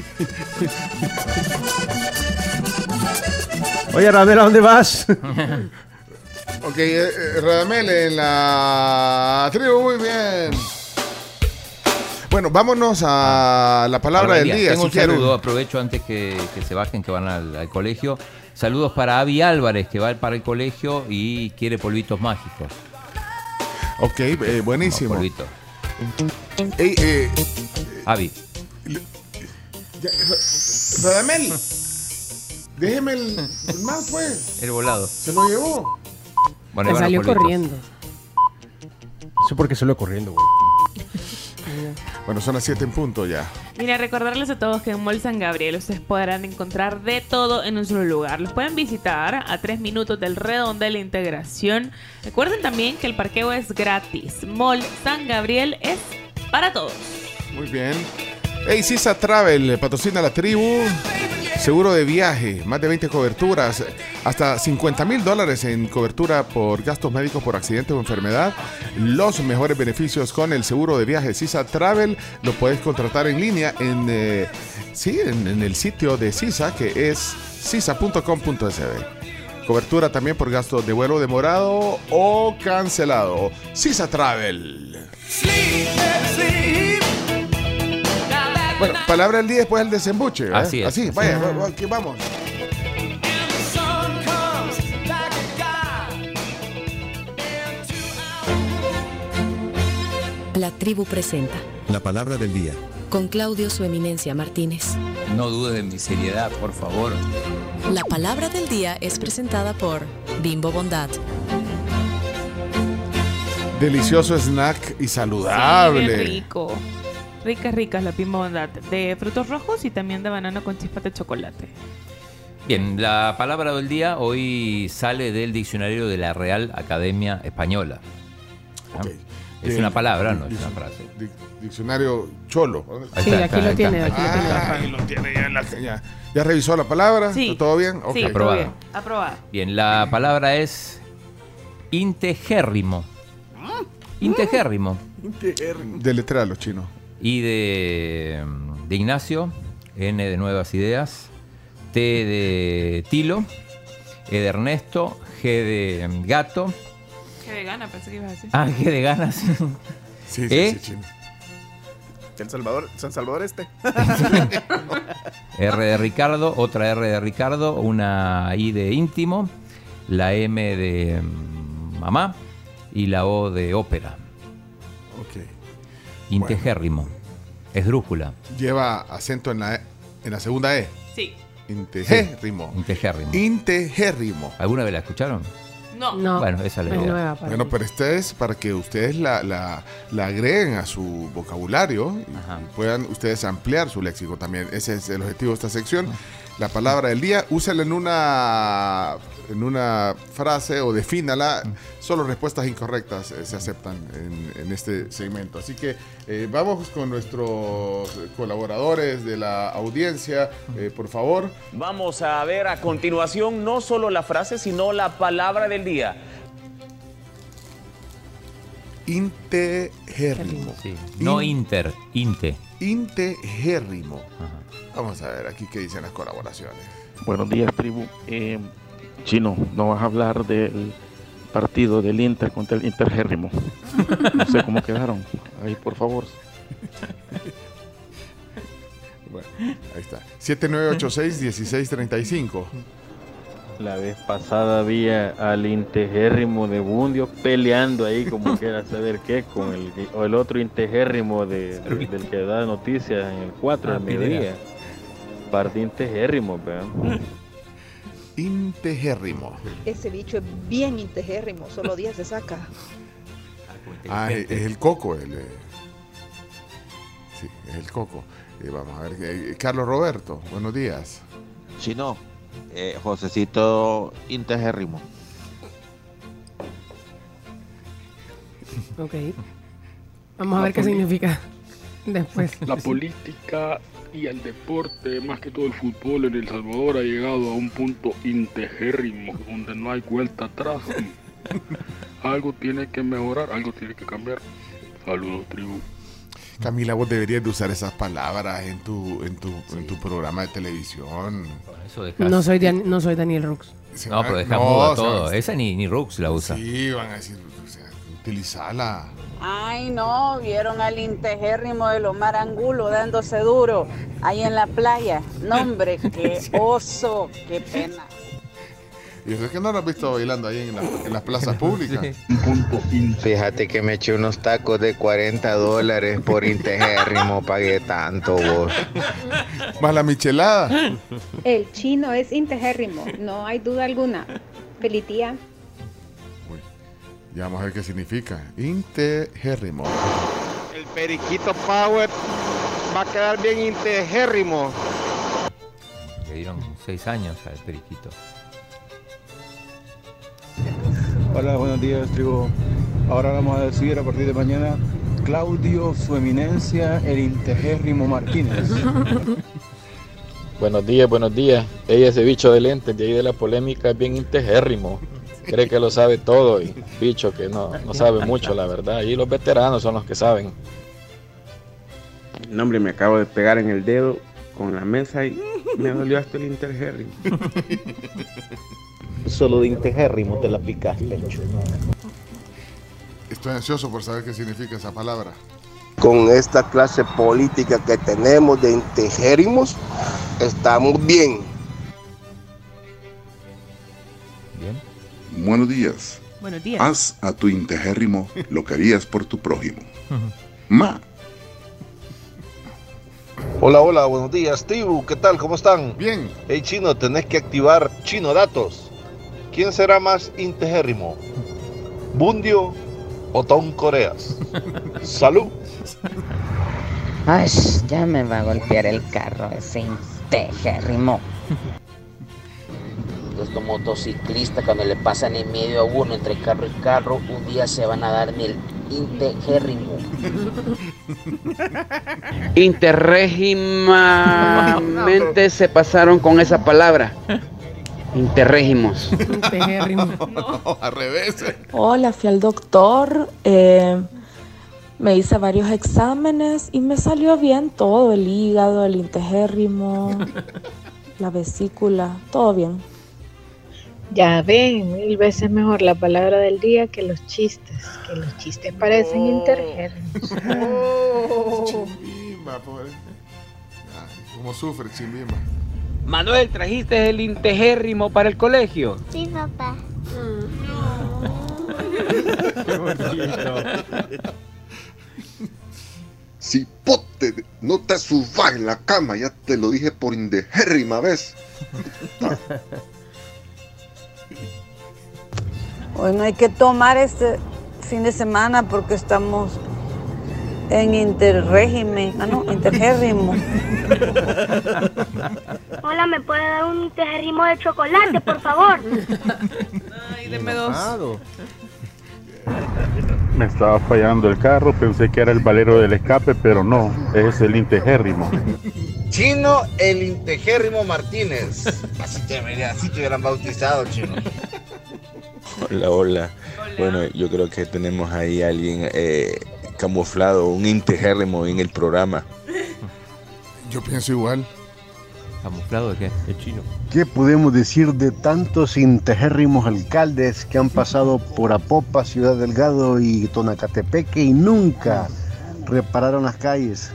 S15: Oye, Ramel, ¿a dónde vas?
S5: Ok, eh, eh, Radamel en la tribu, muy bien. Bueno, vámonos a la palabra del día.
S7: Tengo
S5: si
S7: un
S5: quieren.
S7: saludo, aprovecho antes que, que se bajen, que van al, al colegio. Saludos para Avi Álvarez, que va para el colegio y quiere polvitos mágicos.
S5: Ok, eh, buenísimo.
S7: Polvitos.
S5: Ey, eh,
S7: Avi.
S5: Radamel, déjeme el, el mouse, pues.
S7: El volado.
S5: Se lo llevó.
S7: Bueno, los
S11: salió corriendo.
S15: Eso porque solo corriendo, güey.
S5: Bueno, son las 7 en punto ya.
S12: Mira, recordarles a todos que en Mall San Gabriel ustedes podrán encontrar de todo en un solo lugar. Los pueden visitar a tres minutos del Redón de la Integración. Recuerden también que el parqueo es gratis. Mall San Gabriel es para todos.
S5: Muy bien. Hey, Sisa Travel, patrocina la tribu. seguro de viaje, más de 20 coberturas, hasta 50 mil dólares en cobertura por gastos médicos por accidente o enfermedad. Los mejores beneficios con el seguro de viaje CISA Travel lo puedes contratar en línea en, eh, sí, en, el sitio de CISA que es cisa.com.sb. Cobertura también por gastos de vuelo demorado o cancelado. CISA Travel. Bueno, palabra del día después del desembuche. ¿eh?
S7: Así es.
S5: Así, vaya, va- va- aquí vamos.
S24: La tribu presenta
S25: La palabra del día.
S24: con Claudio Su Eminencia Martínez.
S26: No dudes de mi seriedad, por favor.
S24: La palabra del día es presentada por Bimbo Bondad.
S5: Delicioso snack y saludable.
S12: rico. Ricas, ricas la bondad de frutos rojos y también de banana con chispas de chocolate.
S7: Bien, la palabra del día hoy sale del diccionario de la Real Academia Española. ¿Ah? Es una palabra, no es una frase.
S5: Dic- Diccionario cholo.
S7: Ahí Sí, está, aquí lo
S16: tiene, aquí lo tiene.
S5: Ah, ahí lo tiene ya en la ya. ¿Ya revisó la palabra?
S12: Sí.
S5: ¿Todo bien? Ok.
S12: Sí,
S7: Aprobada.
S12: bien. Aprobada.
S7: Bien, la palabra es integérrimo. Integérrimo.
S5: Deletrea los chinos.
S7: I de, de Ignacio, N de Nuevas Ideas, T de Tilo, E de Ernesto, G de Gato,
S12: Qué vegana, pensé que ibas a decir.
S7: Ah, G de Ganas.
S5: Sí,
S7: sí, sí.
S1: El Salvador, San Salvador este.
S7: R de Ricardo, otra R de Ricardo, una I de íntimo, la M de mm, mamá y la O de ópera.
S5: Ok.
S7: Integérrimo. Esdrújula.
S5: Lleva acento en la, E- en la segunda E.
S12: Sí.
S5: Integérrimo.
S7: Integérrimo.
S5: Integérrimo.
S7: ¿Alguna vez la escucharon?
S12: No.
S16: No.
S7: Bueno, esa es la
S16: Es
S7: idea.
S5: Bueno, pero esta es para que ustedes la, la- la agreguen a su vocabulario y puedan ustedes ampliar su léxico también. Ese es el objetivo de esta sección. La palabra del día, úsala en una, en una frase o defínala. Solo respuestas incorrectas eh, se aceptan en, en este segmento. Así que eh, vamos con nuestros colaboradores de la audiencia, eh, por favor.
S27: Vamos a ver a continuación no solo la frase, sino la palabra del día.
S5: Integérrimo.
S7: Sí. No
S5: In-
S7: inter, inte.
S5: Integérrimo. Vamos a ver aquí qué dicen las colaboraciones.
S28: Buenos días, tribu. Eh, Chino, no vas a hablar del partido del Inter contra el Intergérrimo. No sé cómo quedaron. Ahí, por favor.
S5: Bueno, ahí está. 7986-1635.
S29: La vez pasada vi al integérrimo de Bundio peleando ahí como que era saber qué con el, o el otro integérrimo de, del que da noticias en el 4
S7: Ah,
S29: al mediodía. Par de integérrimos, vean.
S5: Integérrimo.
S20: Ese bicho es bien integérrimo, solo 10 se saca.
S5: Ah, es, es el coco. El, eh, sí, es el coco. Eh, vamos a ver. eh, Carlos Roberto, buenos días.
S30: Chino, eh, Josecito Integérrimo.
S16: Ok. Vamos a ver qué significa después.
S31: La política y el deporte, más que todo el fútbol en El Salvador, ha llegado a un punto integérrimo donde no hay vuelta atrás. algo tiene que mejorar, algo tiene que cambiar. Saludos, tribu.
S5: Camila, vos deberías de usar esas palabras en tu, en tu, en tu programa de televisión.
S7: Eso
S16: No soy, Dan- no soy Daniel Rux.
S7: No, pero deja
S5: No,
S7: mudo
S5: o sea,
S7: todo. Esa ni, ni Rux la usa.
S5: Sí, van a decir, o sea, utilizala.
S17: Ay, no, vieron al integérrimo de Omar Angulo dándose duro ahí en la playa. No, hombre, qué oso, qué pena.
S5: Y eso es que no lo has visto bailando ahí en, la- en las plazas públicas.
S32: Fíjate que me eché unos tacos de 40 dólares por integérrimo, pagué tanto vos.
S5: Más la michelada.
S33: El chino es integérrimo, no hay duda alguna. Pelitía.
S5: Ya vamos a ver qué significa. Integérrimo.
S34: El periquito Power va a quedar bien integérrimo.
S7: Le dieron seis años al periquito.
S4: Hola, buenos días, tribu. Ahora vamos a decir a partir de mañana Claudio, su eminencia, el integérrimo Martínez.
S18: Buenos días, buenos días. Ella, ese bicho de lentes de ahí de la polémica, es bien integérrimo. Cree que lo sabe todo y bicho que no, no sabe mucho, la verdad. Y los veteranos son los que saben.
S35: No, hombre, me acabo de pegar en el dedo con la mesa y me dolió hasta el intergérrimo.
S36: Solo de integérrimo te la picaste.
S5: Estoy ansioso por saber qué significa esa palabra.
S37: Con esta clase política que tenemos de integérimos, estamos bien.
S38: Buenos días.
S12: Buenos días.
S38: Haz a tu integérrimo lo que harías por tu prójimo. Ma.
S39: Hola, hola, buenos días, tribu, ¿qué tal? ¿Cómo están?
S5: Bien.
S39: Hey, Chino, tenés que activar Chino Datos. ¿Quién será más integérrimo? ¿Bundio o Tom Coreas? Salud.
S40: Ay, ya me va a golpear el carro ese intejérrimo.
S41: Estos motociclistas cuando le pasan en medio a uno entre carro y carro, un día se van a dar en el interrégimo.
S8: Interrégimamente se pasaron con esa palabra. Interrégimos.
S5: No, al revés.
S42: Hola, fui al doctor, eh, me hice varios exámenes y me salió bien todo, el hígado, el intestérrimo, la vesícula, todo bien.
S43: Ya ven, mil veces mejor la palabra del día que los chistes, que los chistes parecen intergérrimos.
S5: Chimbimba, pobre. Ay, ¿Cómo sufre Chimbimba?
S8: Manuel, ¿trajiste el intejérrimo para el colegio?
S22: Sí, papá.
S8: Qué bonito.
S38: Cipote, no te subas en la cama, ya te lo dije por indegérrima vez.
S33: Hoy no hay que tomar este fin de semana porque estamos en interrégimen, ah no, intergérrimo.
S22: Hola, ¿me puede dar un tejerrimo de chocolate, por favor?
S12: Ay, deme dos.
S44: Me estaba fallando el carro, pensé que era el valero del escape, pero no, es el integérrimo.
S45: Chino el Integérrimo Martínez. Así te, así te hubieran bautizado, Chino.
S36: Hola, hola. Bueno, yo creo que tenemos ahí a alguien eh, camuflado, un integérrimo en el programa.
S5: Yo pienso igual.
S7: ¿Camuflado de qué?
S15: De chino. ¿Qué podemos decir de tantos integérrimos alcaldes que han pasado por Apopa, Ciudad Delgado y Tonacatepeque y nunca repararon las calles?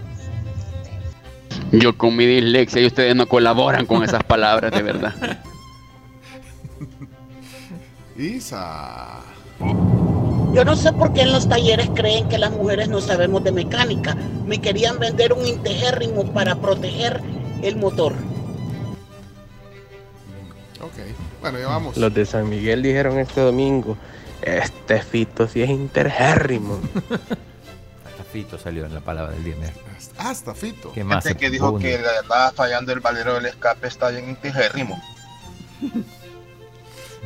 S8: Yo con mi dislexia y ustedes no colaboran con esas palabras, de verdad.
S5: Isa.
S45: Yo no sé por qué en los talleres creen que las mujeres no sabemos de mecánica. Me querían vender un integérrimo para proteger el motor.
S5: Ok. Bueno, ya vamos.
S28: Los de San Miguel dijeron este domingo, este fito sí es intergérrimo.
S7: Hasta Fito salió en la palabra del día.
S5: Hasta Fito.
S7: ¿Qué más?
S39: Gente que dijo que estaba fallando el valero del escape está bien integérrimo.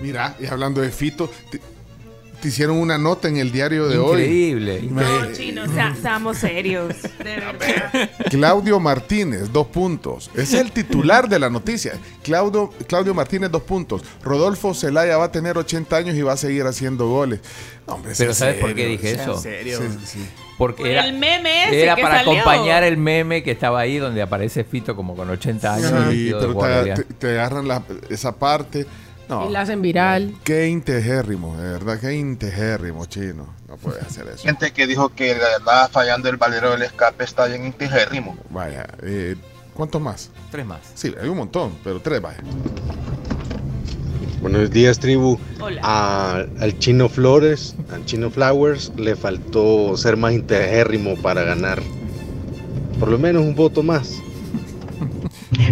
S5: Mira, y hablando de Fito, te, te hicieron una nota en el diario de hoy.
S7: Increíble,
S12: No, chino, o sea, seamos serios. De verdad.
S5: Claudio Martínez, dos puntos. Es el titular de la noticia. Claudio, Claudio Martínez, dos puntos. Rodolfo Zelaya va a tener 80 años y va a seguir haciendo goles. No, hombre,
S7: Pero ¿sabes por qué
S5: serio,
S7: dije eso?
S5: serio. Sí, sí.
S7: Porque
S12: Por
S7: era,
S12: el meme ese
S7: era
S12: que
S7: para
S12: salió.
S7: acompañar el meme que estaba ahí donde aparece Fito como con 80 años.
S5: Sí, pero
S7: guardia.
S5: te, te- te agarran la- esa parte. No.
S16: Y la hacen viral.
S5: Qué integérrimo, de verdad, qué integérrimo, chino. No puedes hacer eso.
S39: Gente que dijo que estaba fallando el valero del escape está bien integérrimo.
S5: Vaya, eh, ¿cuántos más?
S7: Tres más.
S5: Sí, hay un montón, pero tres, vaya.
S44: Buenos días, tribu.
S12: Hola.
S44: A- al Chino Flores, al Chino Flowers, le faltó ser más integérrimo para ganar. Por lo menos un voto más.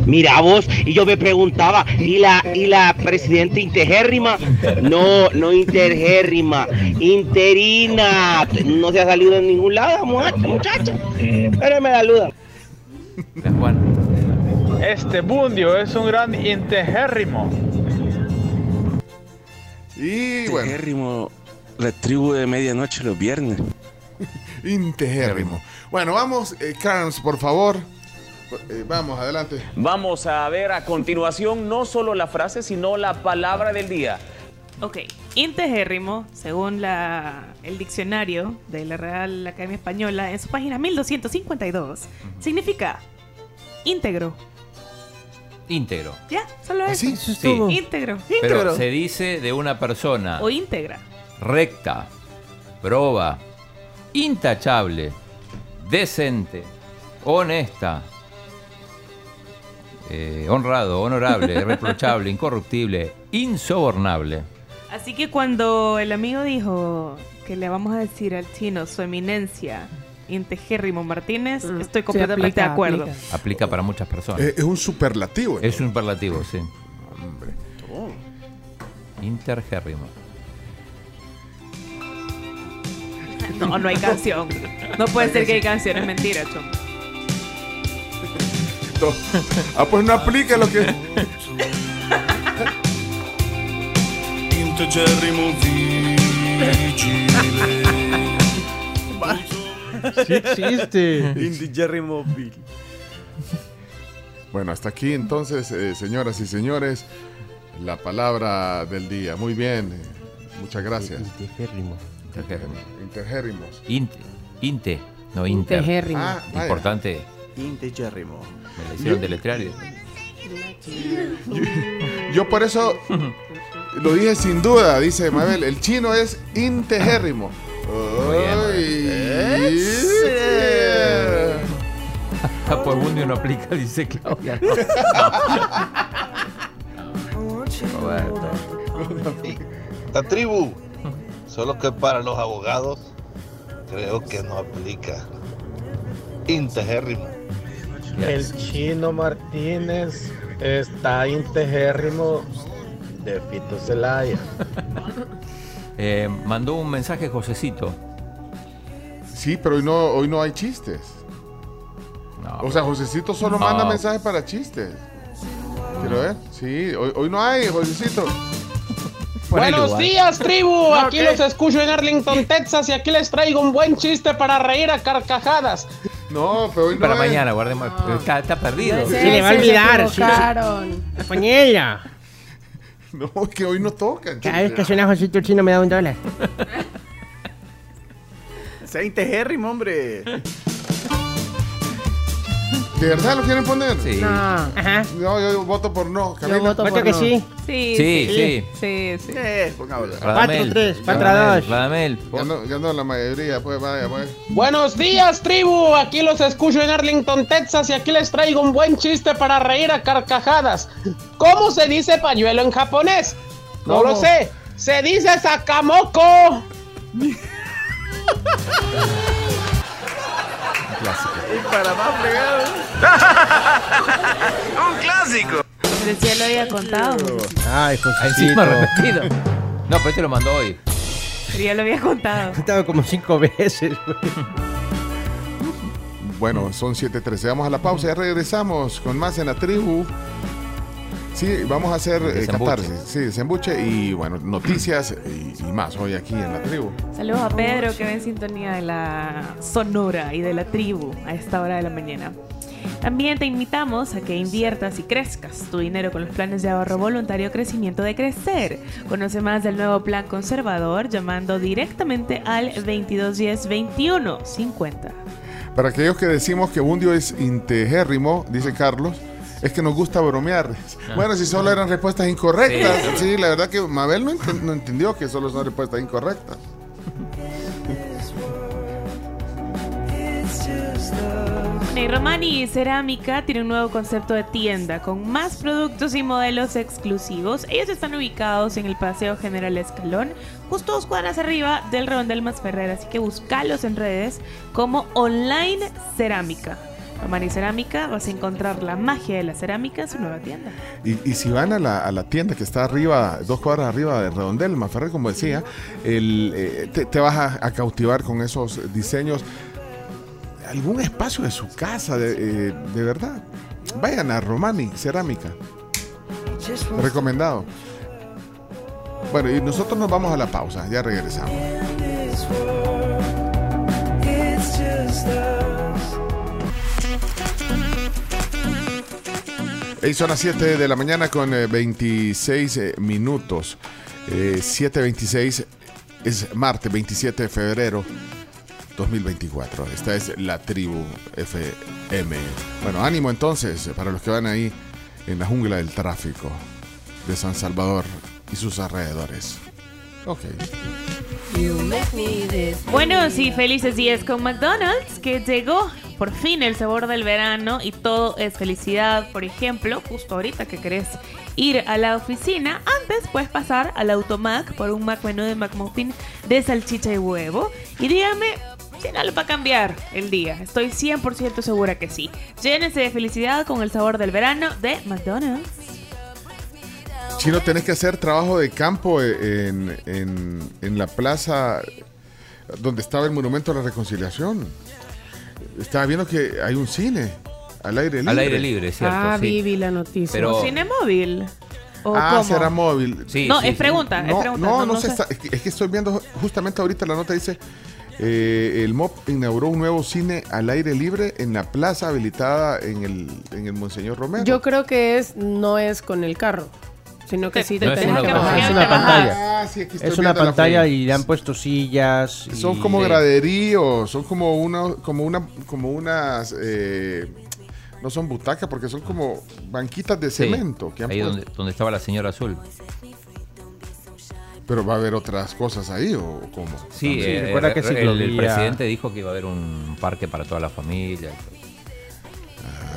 S45: Mira vos, y yo me preguntaba, ¿y la, y la presidenta intergérrima? No, no intergérrima, interina. No se ha salido en ningún lado, muchacha, muchacha. Pero me la luda.
S15: Este bundio es un gran integérrimo.
S5: Y bueno.
S36: Integérrimo, la tribu de medianoche los viernes.
S5: Integérrimo. Bueno, vamos, eh, Carms, por favor. Eh, vamos, adelante.
S46: Vamos a ver a continuación no solo la frase, sino la palabra del día.
S12: Ok, integérrimo, según la, el diccionario de la Real Academia Española, en su página 1252, significa íntegro.
S7: Íntegro.
S12: Ya, solo
S5: ¿Ah,
S12: eso.
S5: sí?
S15: Eso es
S7: Sí.
S15: todo.
S12: Íntegro.
S7: Pero se dice de una persona
S12: O íntegra.
S7: recta, proba, intachable, decente, honesta, eh, honrado, honorable, irreprochable, incorruptible, insobornable.
S12: Así que cuando el amigo dijo que le vamos a decir al chino su eminencia, Integérrimo Martínez, estoy completamente
S11: aplica,
S12: de acuerdo.
S11: aplica.
S7: Aplica para muchas personas.
S5: Eh, es un superlativo.
S7: es un superlativo, sí.
S5: Hombre.
S7: Intergérrimo.
S12: No, no hay canción. No puede ser que hay canción, es mentira, chum.
S5: Ah, pues no aplica lo que.
S15: Sí existe.
S47: Integerrimo vigile.
S5: Bueno, hasta aquí entonces, eh, señoras y señores, la palabra del día. Muy bien, eh, muchas gracias.
S15: Integérrimo.
S7: Intergérrimo.
S5: Intergérrimos.
S7: Inte, inte, no inter.
S5: Ah, vaya.
S7: Importante,
S47: Integerrimo.
S7: me la hicieron deletrear. y-
S5: Yo por eso lo dije sin duda, dice Mabel, el chino es
S7: Ah, pues Bundio no aplica, dice Claudia. Roberto.
S39: La tribu, solo que para los abogados creo que no aplica. Integérrimo.
S48: El chino Martínez está integérrimo de Fito Celaya.
S7: Eh, mandó un mensaje Josecito.
S5: Sí, pero hoy no, hoy no hay chistes. o sea, Josecito solo
S7: No.
S5: manda mensajes para chistes. Quiero ver. Sí, hoy, hoy no hay, Josecito.
S49: Buenos días, tribu. Aquí los escucho en Arlington, Texas, y aquí les traigo un buen chiste para reír a carcajadas.
S5: No, pero hoy no
S7: Para mañana, guardemos. Está, está perdido.
S11: No
S15: Sí,
S11: sé,
S15: le va a
S11: se
S15: olvidar. sí. Pañela.
S5: No, es que hoy no tocan.
S15: Cada vez que suena Josito chino me da un dólar.
S47: Sea integérrimo, hombre.
S5: ¿De verdad lo quieren poner?
S7: Sí.
S15: No. Ajá.
S5: No, yo voto por no. Camila.
S11: voto
S15: Voto
S11: por
S15: que
S11: no.
S15: sí.
S12: Sí,
S7: Sí, sí.
S12: Sí, sí.
S47: Eh, pongámoslo.
S7: Radamel,
S15: 4-3,
S7: Radamel,
S15: 4-2.
S7: Radamel.
S5: Ganó, ganó la mayoría, pues vaya, pues.
S49: Buenos días, tribu. Aquí los escucho en Arlington, Texas, y aquí les traigo un buen chiste para reír a carcajadas. ¿Cómo se dice pañuelo en japonés? No
S5: ¿Cómo?
S49: lo sé. Se dice sakamoko.
S7: Clásico.
S47: Y para más fregado. Un clásico.
S12: Pero ya lo había contado.
S15: Ay,
S7: Encima
S15: Josecito.
S7: repetido. No, pero este lo mandó hoy.
S12: Pero ya lo había contado.
S15: Estaba como cinco veces. güey.
S5: Bueno, son 7.13. Vamos a la pausa, ya regresamos con más en la tribu. Sí, vamos a hacer eh,
S7: Desembuche.
S5: catarsis, sí, desembuche y bueno, noticias y, y más hoy aquí en la tribu.
S12: Saludos a Pedro que ve en sintonía de la Sonora y de la tribu a esta hora de la mañana. También te invitamos a que inviertas y crezcas tu dinero con los planes de ahorro voluntario Crecimiento de Crecer. Conoce más del nuevo plan conservador llamando directamente al 2210 2150.
S5: Para aquellos que decimos que Bundio es integérrimo, dice Carlos, es que nos gusta bromear. Bueno, si solo eran respuestas incorrectas. Sí,
S7: Sí.
S5: la verdad que Mabel no, enten- no entendió que solo son respuestas incorrectas.
S12: Y Romani Cerámica tiene un nuevo concepto de tienda con más productos y modelos exclusivos. Ellos están ubicados en el Paseo General Escalón, justo dos cuadras arriba del Redondel Más Ferrer, así que búscalos en redes como Online Cerámica. Romani Cerámica, vas a encontrar la magia de la cerámica en su nueva tienda.
S5: Y, y si van a la, a la tienda que está arriba, dos cuadras arriba de Redondel, Maferrer, como decía, el, eh, te, te vas a, a cautivar con esos diseños. Algún espacio de su casa, de, eh, de verdad. Vayan a Romani Cerámica. Recomendado. Bueno, y nosotros nos vamos a la pausa, ya regresamos. Son las 7 de la mañana con eh, 26 eh, minutos. Eh, 7.26 es martes 27 de febrero 2024. Esta es la tribu FM. Bueno, ánimo entonces para los que van ahí en la jungla del tráfico de San Salvador y sus alrededores. Ok.
S12: Buenos y felices días con McDonald's, que llegó por fin el sabor del verano y todo es felicidad. Por ejemplo, justo ahorita que querés ir a la oficina, antes puedes pasar al Automac por un Mac menú de McMuffin de salchicha y huevo. Y dígame si no lo va a cambiar el día. Estoy 100% segura que sí. Llénese de felicidad con el sabor del verano de McDonald's.
S5: Chino, tenés que hacer trabajo de campo en, en, en la plaza donde estaba el Monumento a la Reconciliación. Estaba viendo que hay un cine al aire libre.
S7: Al aire libre, cierto.
S11: Ah,
S7: sí.
S11: vi la noticia.
S7: Pero-
S12: ¿Cine móvil? ¿O
S5: Ah,
S12: cómo?
S5: será móvil.
S12: No, es pregunta, es
S5: No,
S12: pregunta.
S5: no, no,
S12: sé.
S5: está- es, que, es que estoy viendo justamente ahorita la nota dice eh, el MOP inauguró un nuevo cine al aire libre en la plaza habilitada en el, en el Monseñor Romero.
S11: Yo creo que es no es con el carro, sino que sí te
S15: No es
S11: tenés
S15: una
S11: que
S15: pantalla,
S11: bajar.
S15: es una pantalla.
S5: Ah, sí, aquí estoy
S15: Es una pantalla y le han puesto sillas.
S5: Son
S15: y-
S5: como graderíos, son como una, como una, como unas, eh, no son butacas porque son como banquitas de
S7: Sí,
S5: cemento. que han
S7: ahí donde, donde estaba la señora azul.
S5: Pero va a haber otras cosas ahí o cómo.
S7: Sí, eh,
S15: recuerda que
S7: el- el,
S15: ciclovía.
S7: presidente dijo que iba a haber un parque para toda la familia.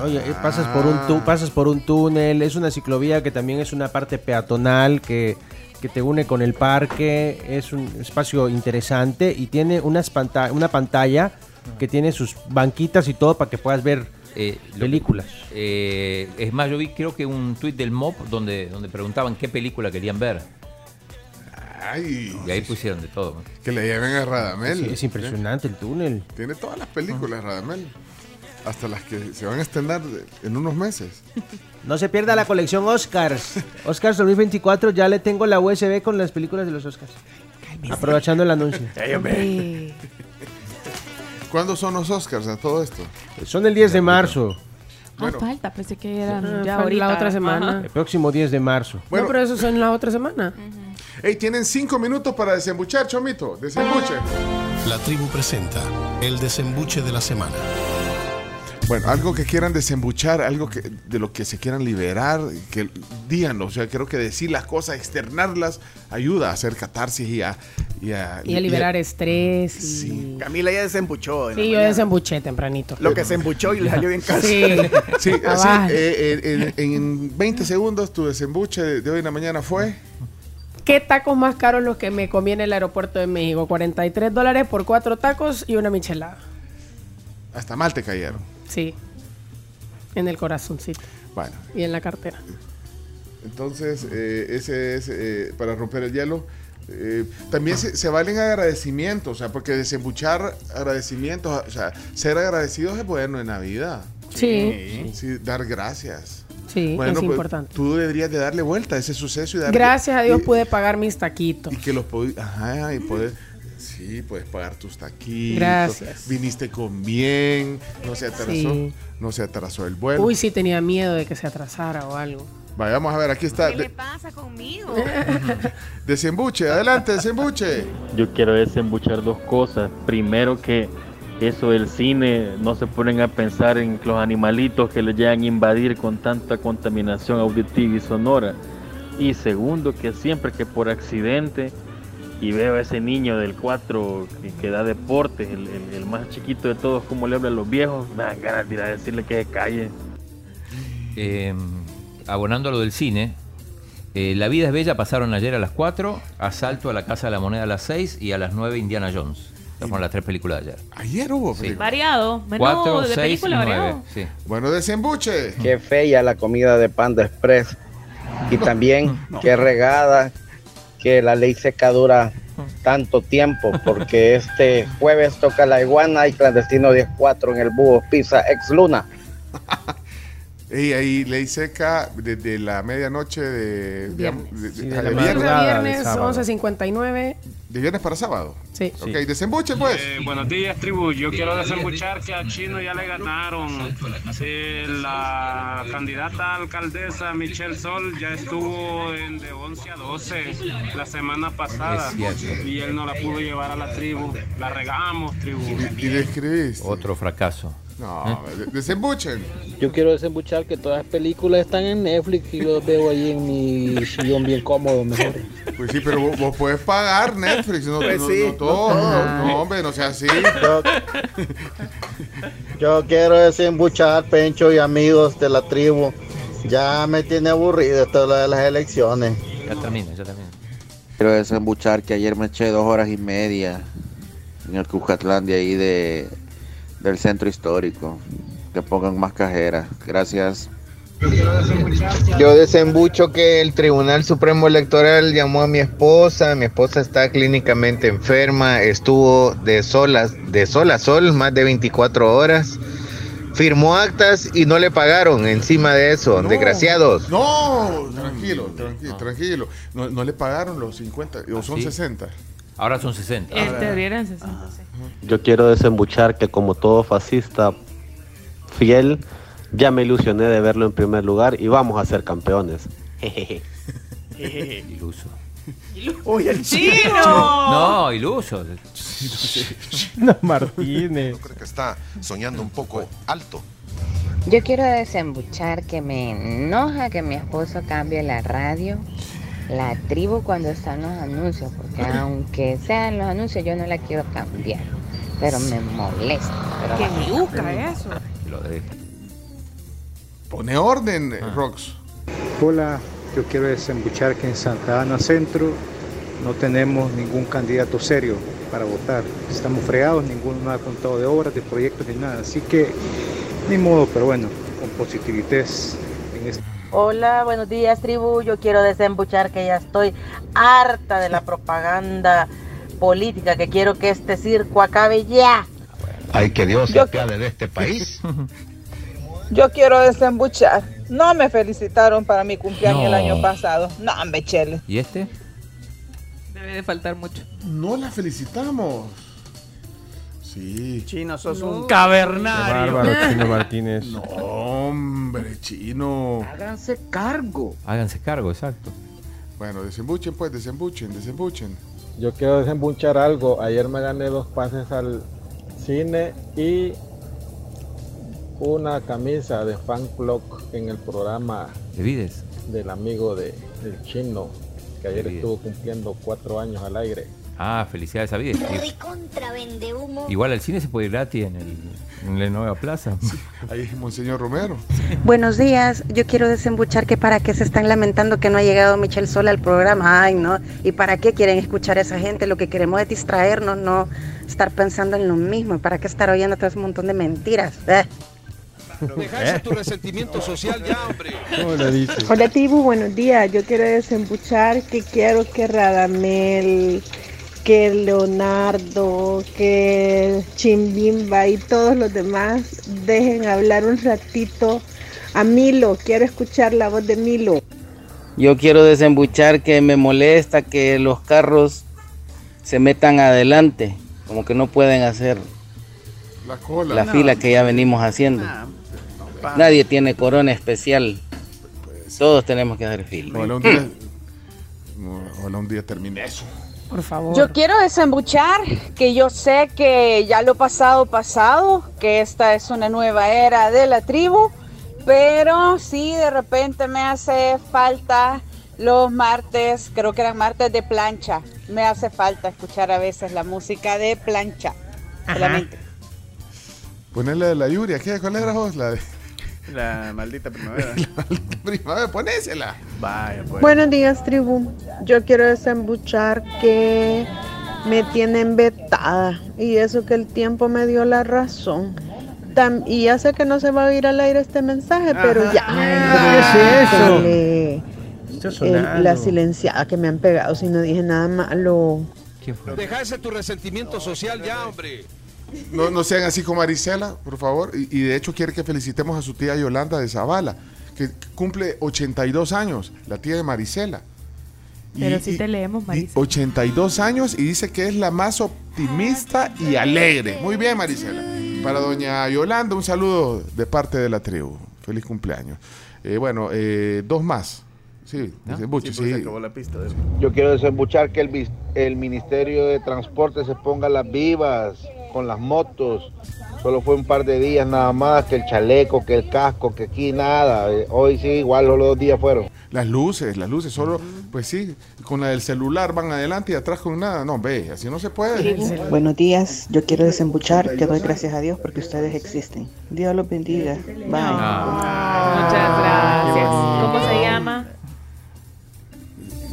S15: Oye, eh, pasas por un tú, pasas por un túnel, es una ciclovía que también es una parte peatonal que, que te une con el parque, es un espacio interesante y tiene unas panta- una pantalla que tiene sus banquitas y todo para que puedas ver
S7: Eh,
S15: películas.
S7: Eh, es más, yo vi creo que un tuit del MOP donde, donde preguntaban qué película querían ver.
S5: Ay,
S7: Y ahí pusieron de todo.
S5: que le lleven a Radamel.
S15: Sí, es impresionante el túnel.
S5: Tiene todas las películas, Radamel. Hasta las que se van a estrenar en unos meses.
S15: No se pierda la colección Oscars. Oscars 2024, ya le tengo la USB con las películas de los Oscars. Aprovechando el anuncio.
S5: ¿Cuándo son los Oscars a todo esto?
S15: Son el 10 de marzo.
S12: Ah, falta, pensé que eran
S11: Ah,
S12: ya
S11: fue
S12: ahorita.
S11: la otra semana.
S12: Ajá.
S15: El próximo 10 de marzo.
S5: Bueno.
S11: no, pero eso es en la otra semana.
S5: Hey, tienen cinco minutos para desembuchar, Chomito. Desembuche.
S50: La tribu presenta el desembuche de la semana.
S5: Bueno, algo que quieran desembuchar, algo que, de lo que se quieran liberar, que díganlo. O sea, creo que decir las cosas, externarlas, ayuda a hacer catarsis y a... Y a,
S11: Y a liberar estrés. Y...
S47: Camila ya desembuchó.
S11: Sí, yo
S47: mañana.
S11: desembuché tempranito.
S47: Lo que se embuchó y le salió bien casi.
S11: Sí.
S5: Sí,
S11: Ah,
S5: así,
S11: va.
S5: eh, eh, en, en 20 segundos tu desembuche de, de hoy en la mañana fue...
S11: ¿Qué tacos más caros los que me comí en el aeropuerto de México? 43 dólares por cuatro tacos y una michelada.
S5: Hasta mal te cayeron.
S11: Sí. En el corazoncito.
S5: Bueno,
S11: Y en la cartera.
S5: entonces eh, ese es eh, para romper el hielo. Eh, también se, se valen agradecimientos, o sea, porque desembuchar agradecimientos, o sea, ser agradecidos es bueno en la vida.
S11: Sí.
S5: Sí, dar gracias.
S11: Sí, es
S5: pues,
S11: importante.
S5: Tú deberías de darle vuelta a ese suceso y darle...
S11: Gracias a Dios
S5: y-
S11: pude pagar mis taquitos.
S5: Y que los Ajá, y poder... Sí, puedes pagar tus taquitos.
S11: Gracias.
S5: Viniste con bien, no se atrasó,
S11: Sí.
S5: no se atrasó el vuelo.
S11: Uy, sí tenía miedo de que se atrasara o algo.
S5: Vayamos a ver, aquí está.
S12: ¿Qué le pasa conmigo?
S5: desembuche, adelante, desembuche.
S29: Yo quiero desembuchar dos cosas. Primero que eso del cine, no se ponen a pensar en los animalitos que les llegan a invadir con tanta contaminación auditiva y sonora. Y segundo que siempre que por accidente y veo a ese niño del 4 que, que da deportes, el, el- el más chiquito de todos, como le habla a los viejos, me dan ganas de ir a decirle que se calle.
S7: Eh, abonando a lo del cine, eh, La vida es bella pasaron ayer a las 4, Asalto a la Casa de la Moneda a las 6 y a las 9 Indiana Jones. Estas fueron las tres películas de ayer.
S5: Ayer hubo
S7: Sí.
S12: Variado. Menú
S7: 4,
S12: de
S7: 6 y
S12: película
S7: 9.
S12: variado.
S7: Sí.
S5: Bueno, desembuche.
S51: Qué fea la comida de Panda Express. Y también qué regada que la ley seca dura tanto tiempo, porque este jueves toca la iguana y clandestino 10-4 en el Búho Pizza Ex Luna.
S5: Y ahí ley seca desde la medianoche de
S16: Viernes.
S5: de- de-
S15: Sí, de
S5: de
S15: la
S5: viernes,
S16: Viernes,
S15: madrugada de
S16: viernes
S15: sábado.
S16: 11.59.
S5: de viernes para sábado.
S16: Sí.
S5: Ok, desembuche pues.
S49: Eh, buenos días, tribu. Yo quiero desembuchar que a Chino ya le ganaron. Eh, la candidata a alcaldesa Michelle Sol ya estuvo en de 11 a 12 la semana pasada y él no la pudo llevar a la tribu. La regamos, tribu.
S5: Y le escribiste.
S7: Otro fracaso.
S5: No, de- desembuchen.
S52: Yo quiero desembuchar que todas las películas están en Netflix y los veo ahí en mi sillón bien cómodo, mejor.
S5: Pues sí, pero vos, vos puedes pagar Netflix, no,
S1: Pues
S5: no-
S1: sí,
S5: no todo,
S1: no
S5: no, no, hombre, no sea así.
S53: Yo, yo quiero desembuchar, Pencho y amigos de la tribu. Ya me tiene aburrido esto de las elecciones.
S7: Ya termina, ya termina.
S54: Quiero desembuchar que ayer me eché dos horas y media en el Cucatlán de ahí de, del centro histórico. Que pongan más cajeras. Gracias.
S32: Yo desembucho que el Tribunal Supremo Electoral llamó a mi esposa, mi esposa está clínicamente enferma, estuvo de solas, de sol a sol más de 24 horas, firmó actas y no le pagaron encima de eso,
S5: No.
S32: desgraciados.
S5: No, tranquilo, tranquilo, tranquilo. No, no le pagaron los 50, o son
S7: ¿sí?
S5: 60.
S7: Ahora son 60.
S12: En teoría eran 60. sí.
S53: Yo quiero desembuchar que como todo fascista fiel, ya me ilusioné de verlo en primer lugar y vamos a ser campeones.
S7: Iluso.
S1: Uy, el
S12: ¡Chino!
S7: No, iluso.
S15: No, Martínez.
S39: Creo que está soñando un poco alto.
S41: Yo quiero desembuchar que me enoja que mi esposo cambie la radio, la tribu cuando están los anuncios, porque aunque sean los anuncios yo no la quiero cambiar, pero me molesta. Pero
S12: ¡Qué yuca eso!
S7: Lo dejo.
S5: Pone orden, eh, Rox.
S55: Hola, yo quiero desembuchar que en Santa Ana Centro no tenemos ningún candidato serio para votar. Estamos fregados, ninguno ha contado de obras, de proyectos ni nada. Así que, ni modo, pero bueno, con positividad en este
S56: Hola, buenos días, tribu. Yo quiero desembuchar que ya estoy harta de la propaganda política, que quiero que este circo acabe ya.
S39: Ay, que Dios se apiade de este país.
S20: Yo quiero desembuchar. No me felicitaron para mi cumpleaños el año pasado. No, hombre, chele.
S7: ¿Y este?
S12: Debe de faltar mucho.
S5: No la felicitamos. Sí.
S1: Chino, sos un
S15: Qué bárbaro, Chino Martínez.
S5: No, hombre, chino.
S56: Háganse cargo.
S7: Háganse cargo, exacto.
S5: Bueno, desembuchen pues, desembuchen, desembuchen.
S48: Yo quiero desembuchar algo. Ayer me gané dos pases al cine y una camisa de fan club en el programa
S7: ¿De Vides?
S48: del amigo de, del chino, que ayer estuvo cumpliendo cuatro años al aire.
S7: Ah, felicidades a
S22: humo.
S7: Igual al cine se puede ir gratis en, el, en la nueva plaza.
S5: Ahí es Monseñor Romero.
S56: Buenos días, yo quiero desembuchar que para qué se están lamentando que no ha llegado Michelle Sola al programa, ay no, y para qué quieren escuchar a esa gente, lo que queremos es distraernos, no estar pensando en lo mismo, y para qué estar oyendo todo ese montón de mentiras. Eh.
S39: Dejarse tu resentimiento social ya, hombre.
S15: ¿Cómo lo dice?
S33: Hola tribu, buenos días. Yo quiero desembuchar que quiero que Radamel, que Leonardo, que Chimbimba y todos los demás dejen hablar un ratito a Milo. Quiero escuchar la voz de Milo.
S57: Yo quiero desembuchar que me molesta que los carros se metan adelante, como que no pueden hacer
S5: La cola.
S57: la fila que ya venimos haciendo. Nadie tiene corona especial. Todos tenemos que hacer fila.
S5: Ojalá un día, ojalá un día termine eso.
S16: Por favor.
S17: Yo quiero desembuchar que yo sé que ya lo pasado pasado, que esta es una nueva era de la tribu, pero sí de repente me hace falta los martes, creo que eran martes de plancha. Me hace falta escuchar a veces la música de plancha. solamente.
S5: Ponele de la Yuria, ¿qué? ¿Cuál era vos? La de
S1: La maldita primavera.
S5: primavera, ponésela.
S1: Vaya, pues.
S33: Buenos días tribu. Yo quiero desembuchar que me tienen vetada y eso que el tiempo me dio la razón. Tam- y ya sé que no se va a ir al aire este mensaje, pero ya.
S15: ¿Qué es eso?
S33: El- la silenciada que me han pegado si no dije nada malo.
S7: ¿Quién fue?
S39: Dejarse tu resentimiento social ya, hombre.
S5: No, no sean así como Marisela, por favor. Y, y de hecho quiere que felicitemos a su tía Yolanda de Zavala, que cumple 82 años, la tía de Marisela. Y-
S12: Pero sí
S5: y-
S12: te leemos,
S5: y
S12: Marisa.
S5: 82 años y dice que es la más optimista y alegre. Muy bien, Marisela. Para doña Yolanda, un saludo de parte de la tribu. Feliz cumpleaños. Eh, bueno, eh, dos más. Sí, dice Bucho,
S1: Sí, pues,
S5: sí.
S1: se acabó la pista de eso.
S32: Yo quiero desembuchar que el, el Ministerio de Transporte se ponga las vivas con las motos. Solo fue un par de días nada más, que el chaleco, que el casco, que aquí nada. Hoy sí, igual los dos días fueron.
S5: Las luces, las luces, solo, pues sí, con la del celular van adelante y atrás con nada. No, ve, así no se puede.
S16: Buenos días, yo quiero desembuchar que doy gracias a Dios porque ustedes existen. Dios los bendiga. Bye.
S12: Muchas gracias. ¿Cómo se llama?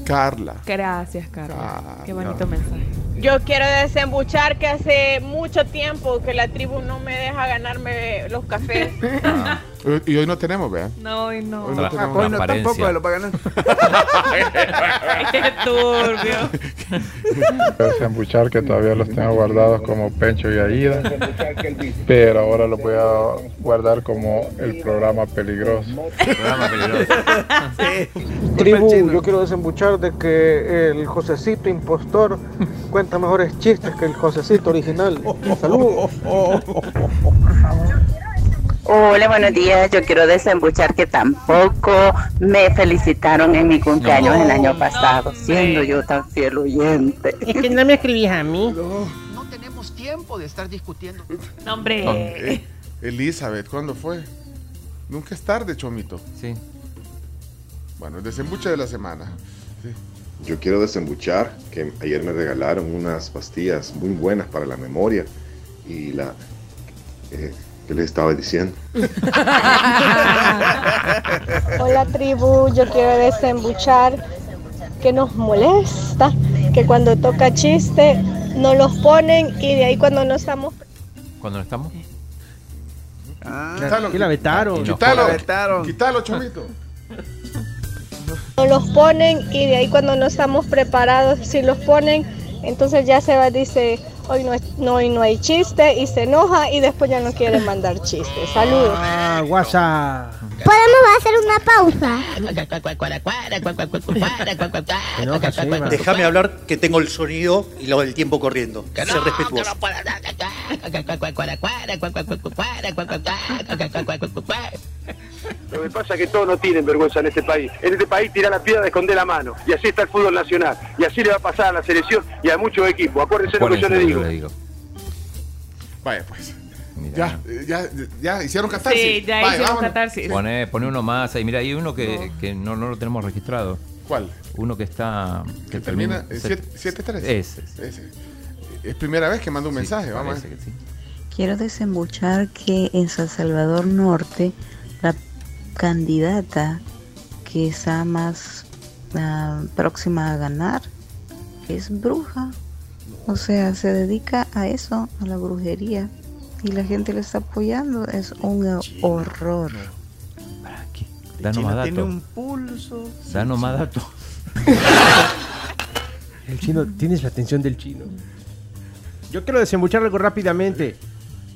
S5: Carla.
S12: Gracias, Carla. Qué bonito mensaje.
S58: Yo quiero desembuchar que hace mucho tiempo que la tribu no me deja ganarme los cafés.
S5: Eh, Y hoy no tenemos, vean.
S12: No, y no.
S5: Hoy no tenemos.
S1: Hoy no tampoco lo va a ganar.
S12: Qué turbio.
S48: Desembuchar que todavía los tengo guardados como Pencho y Aida, pero ahora los voy a guardar como el programa peligroso.
S59: Tribu, yo quiero desembuchar de que el Josecito impostor cuenta mejores chistes que el Josecito original. Saludos.
S17: Hola, buenos días. Yo quiero desembuchar que tampoco me felicitaron en mi cumpleaños el año pasado, siendo yo tan fiel oyente.
S15: Es que no me escribís a mí.
S60: No tenemos tiempo de estar discutiendo.
S12: No, hombre.
S5: Eh, Elizabeth, ¿cuándo fue? Nunca es tarde, Chomito.
S7: Sí.
S5: Bueno, el desembuche de la semana.
S38: Yo quiero desembuchar que ayer me regalaron unas pastillas muy buenas para la memoria y la... eh, ¿Qué les estaba diciendo?
S61: Hola tribu, yo quiero desembuchar que nos molesta que cuando toca chiste no los ponen y de ahí cuando no estamos
S7: ¿Cuándo no estamos?
S5: Quítalo,
S15: que la vetaron.
S5: Quítalo, quítalo, Chomito.
S61: no los ponen y de ahí cuando no estamos preparados si los ponen entonces ya se va dice hoy no, es- no, hoy no hay chiste y se enoja y después ya no quiere mandar chistes. Saludos.
S15: Ah, WhatsApp.
S22: ¿Podemos hacer una pausa?
S62: Déjame hablar que tengo el sonido y lo del tiempo corriendo. Ser respetuoso.
S63: Lo que pasa es que todos no tienen vergüenza en este país. En este país tira la piedra de esconder la mano. Y así está el fútbol nacional. Y así le va a pasar a la selección y a muchos equipos. Acuérdense lo que yo les digo.
S5: Vaya, pues. Ya, ya, ya hicieron catarsis.
S12: Sí, ya
S5: Vaya,
S12: hicimos
S5: vámonos.
S12: catarsis.
S7: Pone, pone uno más ahí. Mira, hay uno que, que no, no lo tenemos registrado.
S5: ¿Cuál?
S7: Uno que está. Que,
S5: Termina
S7: termina.
S5: eh, siete- 7-3.
S7: Ese.
S5: Ese. Es primera vez que mando un mensaje, vamos a
S7: parece
S5: ver.
S7: que sí.
S64: Quiero desembuchar que en San Salvador Norte la candidata que está más ah, próxima a ganar es bruja. O sea, se dedica a eso, a la brujería. Y la gente le está apoyando. Es un horror.
S7: Danos más
S1: Tiene un pulso.
S7: Danos más datos.
S15: El chino, tienes la atención del chino. Yo quiero desembuchar algo rápidamente.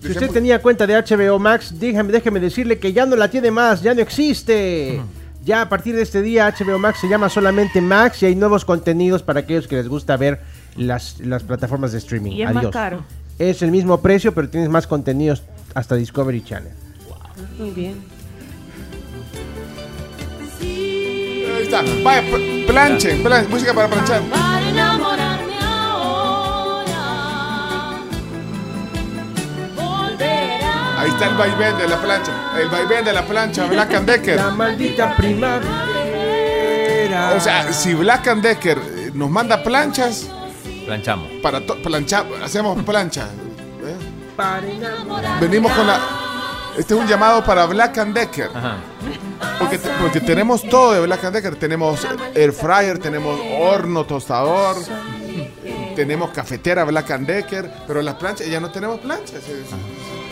S15: Si usted tenía cuenta de HBO Max, déjame, déjeme decirle que ya no la tiene más, ya no existe. Ya a partir de este día HBO Max se llama solamente Max y hay nuevos contenidos para aquellos que les gusta ver las, las plataformas de streaming.
S12: Y es más
S15: Adiós.
S12: caro.
S15: Es el mismo precio, pero tienes más contenidos hasta Discovery Channel.
S12: Muy bien.
S5: Ahí está. Vaya, pl- planchen, plan- música para planchar. Está el vaivén de la plancha. El vaivén de la plancha, Black and Decker.
S15: La maldita primavera.
S5: O sea, si Black and Decker eh, nos manda planchas,
S7: Planchamos.
S5: para hacemos plancha. ¿eh?
S15: Para
S5: Venimos con la. Este es un llamado para Black and Decker. Porque, porque tenemos todo de Black and Decker. Tenemos air fryer, tenemos horno tostador, tenemos cafetera Black and Decker, pero las planchas, ya no tenemos planchas.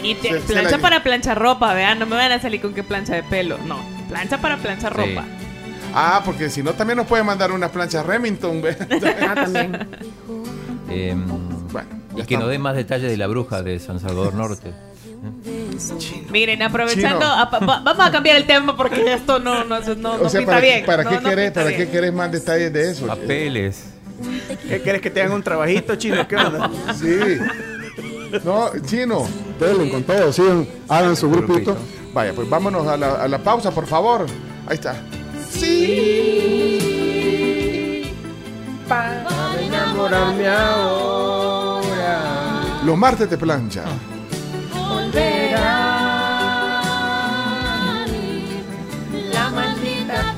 S12: Y te-
S5: se- se
S12: plancha
S5: la-
S12: para planchar ropa, vean, no me van a salir con que plancha de pelo. No, plancha para planchar
S5: Sí.
S12: ropa.
S5: Ah, porque si no, también nos puede mandar una plancha Remington. ¿ve?
S12: Ah, también.
S7: Eh, y que nos dé más detalles de la bruja de San Salvador Norte.
S12: Miren, aprovechando,
S5: Chino.
S12: a- va- vamos a cambiar el tema porque esto no, no, no, no
S5: O sea,
S12: pinta
S5: ¿para,
S12: bien.
S5: ¿para
S12: No,
S5: qué
S12: no
S5: querés,
S12: pinta
S5: para
S12: bien.
S5: qué querés más detalles de eso?
S7: Papeles.
S47: ¿Qué quieres que te hagan un trabajito chino? ¿Qué onda?
S5: Sí. No, chino.
S65: Denle con todo, sigan, hagan su grupito.
S5: Vaya, pues vámonos a la, a la pausa, por favor. Ahí está.
S15: Para enamorarme ahora.
S5: Los martes de plancha.
S12: La maldita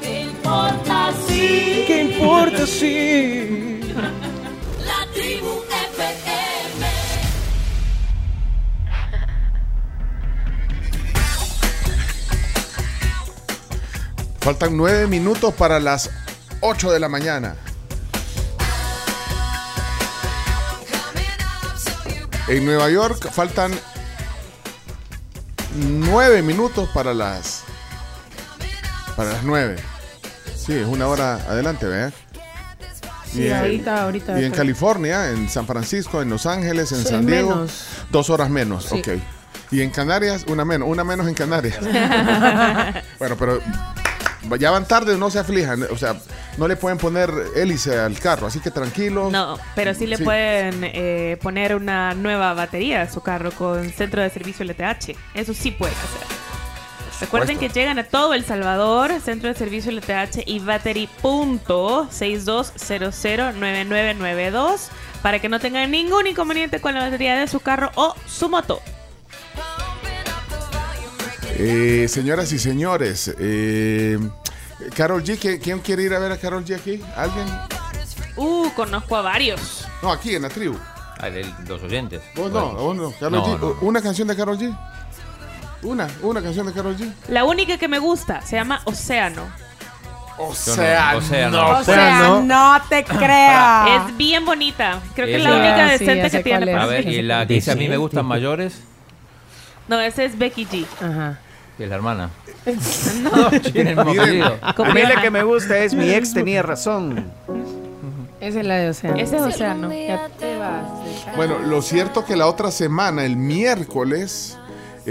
S66: ¿Qué importa si?
S15: ¿Qué importa si?
S66: La tribu FM.
S5: Faltan nueve minutos para las 8 de la mañana. En Nueva York faltan nueve minutos para las para las 9. Sí, es una hora adelante.
S16: Sí, ahorita- ahorita
S5: Y en. California, en San Francisco, en Los Ángeles, en
S16: Sí,
S5: San Diego,
S16: menos.
S5: dos horas menos,
S16: Sí.
S5: ok. Y en Canarias, una menos, una menos en Canarias. bueno, pero ya van tarde, no se aflijan. O sea, no le pueden poner hélice al carro, así que tranquilo.
S12: No, pero sí le
S5: Sí.
S12: pueden eh, poner una nueva batería a su carro con centro de servicio LTH. Eso sí pueden hacer. Recuerden que llegan a todo El Salvador, centro de servicio LTH y battery.62009992 para que no tengan ningún inconveniente con la batería de su carro o su moto.
S5: Eh, señoras y señores, eh, Carol G, ¿quién, quiere ir a ver a Carol G aquí? ¿Alguien?
S12: Uh, conozco a varios.
S5: No, aquí en la tribu.
S7: Ah, de los oyentes.
S5: Vos no, vos no. Karol
S7: No,
S5: G.
S7: no.
S5: ¿Una canción de Carol G? Una, una canción de Carol G.
S12: La única que me gusta se llama Océano.
S5: Océano.
S7: Océano.
S16: O sea, no te creas.
S12: Es bien bonita. Creo que es la única
S16: Ah, sí,
S12: decente que tiene.
S7: A
S12: para
S7: ver, y la que dice a mí me gustan mayores,
S12: No, esa es Becky G.
S16: Ajá.
S7: que es la hermana.
S12: No.
S7: Tiene el mismo
S47: Miren,
S7: apellido.
S47: a mí la que me gusta es mi ex tenía razón.
S16: Esa es la de Océano.
S12: Ese es Océano.
S16: Ya te vas.
S5: Bueno, lo cierto que la otra semana, el miércoles,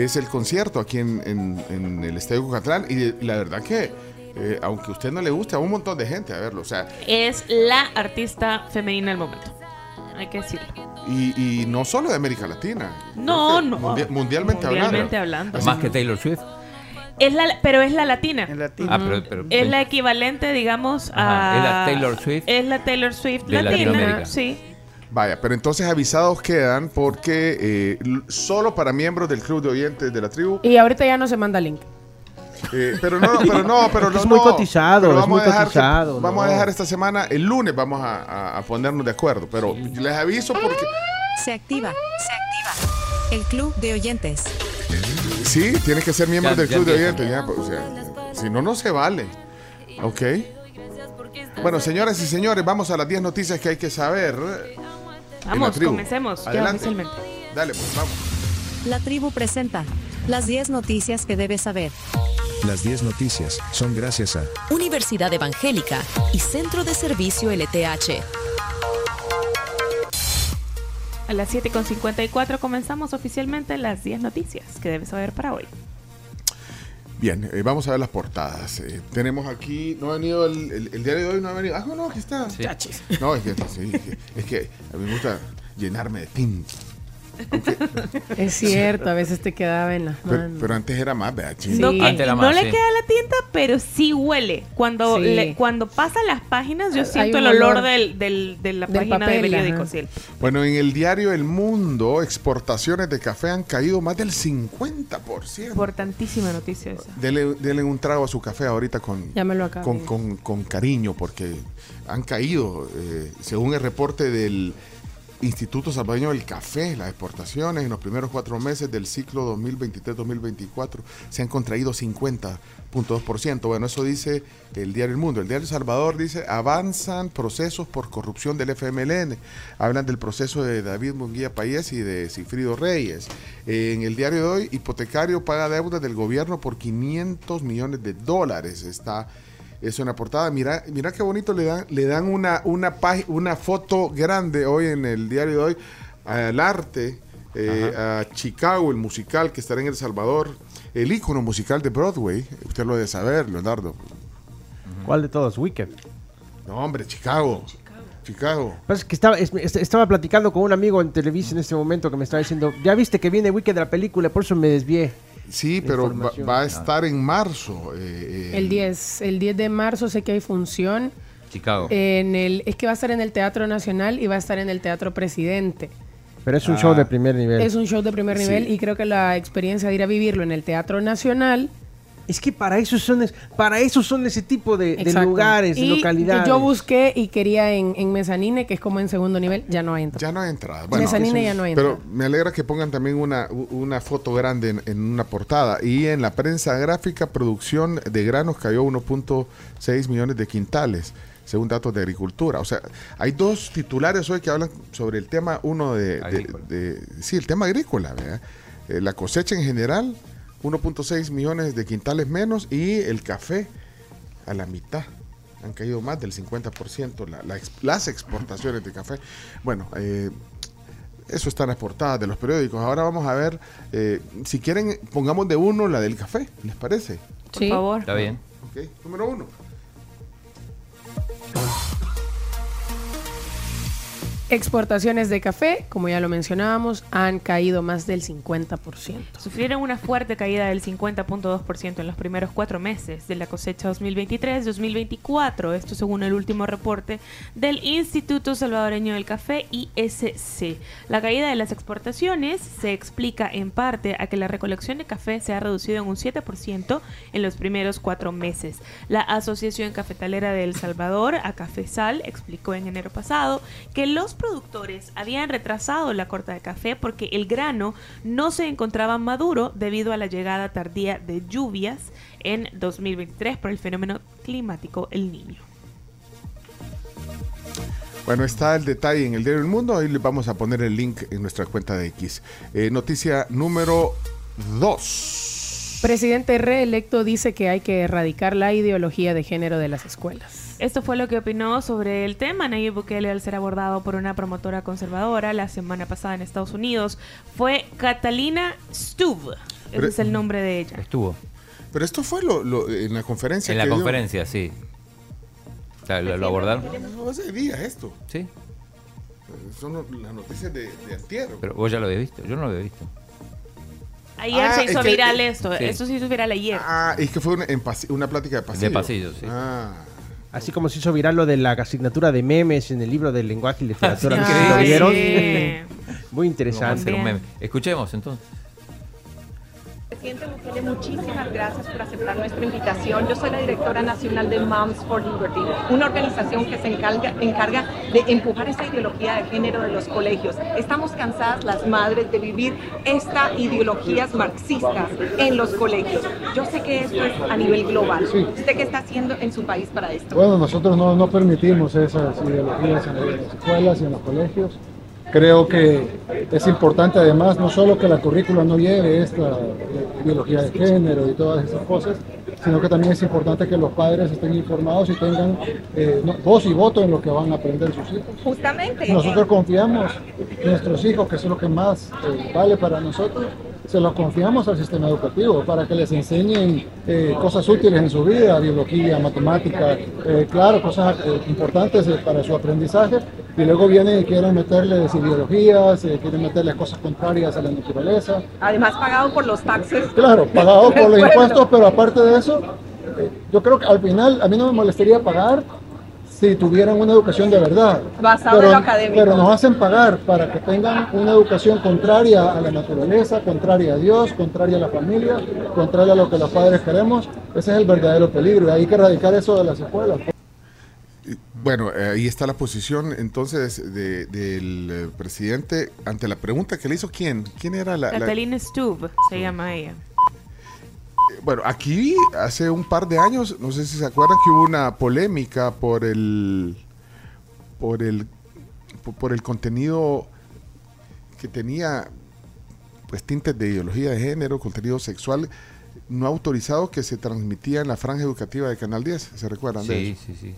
S5: es el concierto aquí en, en- en el Estadio Cucatlán. Y la verdad que, eh, aunque a usted no le guste, a un montón de gente a verlo. O sea,
S12: Es la artista femenina del momento. Hay que decirlo.
S5: y, y no solo de América Latina.
S12: No, no.
S5: mundi- mundialmente,
S12: Mundialmente
S5: hablando.
S12: hablando.
S7: Más que Taylor Swift.
S12: Es la, pero es la latina.
S7: Ah, pero, pero-
S12: Es la equivalente, digamos,
S7: Ajá,
S12: a.
S7: es la Taylor Swift
S12: Es la Taylor Swift
S7: de
S12: latina. Sí.
S5: Vaya, pero entonces avisados quedan porque eh, solo para miembros del club de oyentes de la tribu.
S16: Y ahorita ya no se manda link.
S5: eh, pero no, pero no, pero no.
S15: Es muy
S5: no,
S15: cotizado,
S5: pero
S15: es
S5: vamos
S15: muy
S5: a dejar que-
S15: cotizado,
S5: vamos a
S15: no.
S5: dejar esta semana, el lunes vamos a, a- a ponernos de acuerdo. Pero les aviso porque
S24: Se activa, se activa. El club de oyentes.
S5: sí, tienes que ser miembro
S7: Ya-
S5: del
S7: ya
S5: club de oyentes. Ya, pues, o sea, si no, no se vale. Ok. Bueno, señoras y señores, vamos a las 10 noticias que hay que saber.
S12: Vamos,
S5: tribu.
S12: comencemos. Ya
S5: Adelante.
S12: oficialmente.
S5: Dale, pues vamos.
S24: La tribu presenta las 10 noticias que debes saber.
S67: Las 10 noticias son gracias a
S24: Universidad Evangélica y Centro de Servicio LTH.
S12: A las 7.54 comenzamos oficialmente las 10 noticias que debes saber para hoy.
S5: Bien, eh, vamos a ver las portadas. Eh, tenemos aquí, no ha venido el, el- el diario de hoy, no ha venido. Ah, no, aquí está.
S7: Chachis.
S5: No, es que, sí, es que- es que a mí me gusta llenarme de tinta.
S16: Es cierto, a veces te quedaba en la
S5: Pero,
S16: mano.
S5: pero antes era más, ¿verdad? chino?
S12: No,
S7: Antes era
S12: no le
S7: sí.
S12: queda la tinta, pero sí huele. Cuando,
S16: Sí.
S12: le- cuando pasa las páginas, yo
S16: Hay
S12: siento el olor
S16: olor
S12: del, del- de la
S16: del
S12: página
S16: papel,
S12: del periódico. sí.
S5: Bueno, en el diario El Mundo, exportaciones de café han caído más del 50%.
S12: Importantísima noticia esa.
S5: Dele, dele un trago a su café ahorita con, con- con cariño, porque han caído, eh, según el reporte del Instituto Salvadoreño del Café, las exportaciones en los primeros cuatro meses del ciclo 2023-2024 se han contraído 50.2%. Bueno, eso dice el diario El Mundo. El diario El Salvador dice, avanzan procesos por corrupción del FMLN. Hablan del proceso de David Munguía Payés y de Cifrido Reyes. En el diario de hoy, hipotecario paga deudas del gobierno por 500 millones de dólares. Está es una portada. Mira, mira qué bonito le dan, le dan una, una, foto grande hoy en el diario de hoy al arte, eh, a Chicago, el musical que estará en El Salvador, el ícono musical de Broadway. Usted lo debe saber, Leonardo.
S15: ¿Cuál de todos? Wicked.
S5: No, hombre, Chicago. Chicago.
S15: Pasa que estaba, es- est- estaba platicando con un amigo en Televisa en este momento que me estaba diciendo, ya viste que viene Wicked de la película, por eso me desvié.
S5: Sí, pero va, a estar en marzo. eh, eh,
S16: El 10, el 10 de marzo sé que hay función.
S7: Chicago.
S16: En el, es que va a estar en el Teatro Nacional y va a estar en el Teatro Presidente.
S15: Pero es un
S5: Ah.
S15: show de primer nivel.
S16: Es un show de primer
S15: Sí.
S16: nivel y creo que la experiencia de ir a vivirlo en el Teatro Nacional.
S15: Es que para eso son, es- para eso son ese tipo de, lugares, de
S16: Y
S15: localidades.
S16: Yo busqué y quería en, en Mezanine, que es como en segundo nivel, ya no hay entrada.
S5: Ya no hay entrada.
S16: Mezanine ya no hay
S5: Pero
S16: entrada.
S5: me alegra que pongan también una, una foto grande en, en una portada. Y en la prensa gráfica, producción de granos cayó 1.6 millones de quintales, según datos de agricultura. O sea, hay dos titulares hoy que hablan sobre el tema, uno de... de- de- sí, el tema agrícola, ¿verdad? Eh, la cosecha en general, 1.6 millones de quintales menos y el café a la mitad. Han caído más del 50% la- la ex- las exportaciones de café. Bueno, eh, eso está en las portadas de los periódicos. Ahora vamos a ver, eh, si quieren, pongamos de uno la del café, ¿les parece?
S12: Por Sí. favor.
S7: Está bien.
S5: Ok, número uno.
S16: Exportaciones de café, como ya lo mencionábamos, han caído más del 50%.
S12: Sufrieron una fuerte caída del 50.2% en los primeros cuatro meses de la cosecha 2023-2024, esto según el último reporte del Instituto Salvadoreño del Café, ISC. La caída de las exportaciones se explica en parte a que la recolección de café se ha reducido en un 7% en los primeros cuatro meses. La Asociación Cafetalera de El Salvador, a Cafesal, explicó en enero pasado que los productores habían retrasado la corta de café porque el grano no se encontraba maduro debido a la llegada tardía de lluvias en 2023 por el fenómeno climático El Niño.
S5: Bueno, está el detalle en el diario El Mundo. Ahí les vamos a poner el link en nuestra cuenta de X. Eh, noticia número 2.
S16: Presidente reelecto dice que hay que erradicar la ideología de género de las escuelas.
S12: Esto fue lo que opinó sobre el tema Nayib Bukele al ser abordado por una promotora conservadora la semana pasada en Estados Unidos. Fue Catalina Stubb. Ese
S5: Pero-
S12: es el nombre de ella.
S7: Estuvo.
S5: Pero esto fue lo, lo- en la conferencia.
S7: En la
S5: que dio.
S7: conferencia, sí. O sea, lo, lo abordaron.
S5: No, Hace días esto.
S7: Sí.
S5: Son las noticias de, de antier.
S7: Pero vos ya lo habías visto. Yo no lo había visto.
S12: Ayer
S5: Ah,
S12: se
S5: es
S12: hizo
S5: que-
S12: viral esto.
S7: Sí.
S12: Esto se hizo viral ayer.
S5: Ah, es que fue una, en una plática de pasillo.
S7: De pasillo, sí.
S5: Ah.
S15: Así como se hizo viral lo de la asignatura de memes en el libro del lenguaje y literatura. Lo vieron.
S7: Sí.
S15: Muy interesante.
S7: hacer un meme. Escuchemos entonces.
S68: Presidente Bukele, muchísimas gracias por aceptar nuestra invitación. Yo soy la directora nacional de Moms for Liberty, una organización que se encarga, encarga de empujar esta ideología de género de los colegios. Estamos cansadas las madres de vivir esta ideologías marxistas en los colegios. Yo sé que esto es a nivel global. ¿Usted qué está haciendo en su país para esto?
S69: Bueno, nosotros no, no permitimos esas ideologías en las escuelas y en los colegios. Creo que es importante además no solo que la currícula no lleve esta ideología de género y todas esas cosas, sino que también es importante que los padres estén informados y tengan eh, no- voz y voto en lo que van a aprender sus hijos.
S68: Justamente.
S69: Nosotros confiamos en nuestros hijos, que es lo que más eh, vale para nosotros, se los confiamos al sistema educativo para que les enseñen eh, cosas útiles en su vida, biología, matemática, eh, claro, cosas eh, importantes eh, para su aprendizaje, y luego vienen y quieren meterles ideologías, eh, quieren meterles cosas contrarias a la naturaleza.
S68: Además pagado por los taxes.
S69: Claro, pagado por los impuestos, pero aparte de eso, eh, yo creo que al final a mí no me molestaría pagar si tuvieran una educación de verdad.
S68: Basado
S69: pero,
S68: en lo académico.
S69: Pero nos hacen pagar para que tengan una educación contraria a la naturaleza, contraria a Dios, contraria a la familia, contraria a lo que los padres queremos. Ese es el verdadero peligro y hay que erradicar eso de las escuelas.
S5: Bueno, eh, ahí está la posición entonces de- del eh, presidente ante la pregunta que le hizo quién. ¿Quién era la...? la-
S12: Catalina Stubb se llama ella.
S5: Bueno, aquí hace un par de años, no sé si se acuerdan que hubo una polémica por el por el por, el contenido que tenía pues tintes de ideología de género, contenido sexual no autorizado que se transmitía en la franja educativa de Canal 10, ¿se recuerdan de
S7: Sí,
S5: eso?
S7: sí, sí.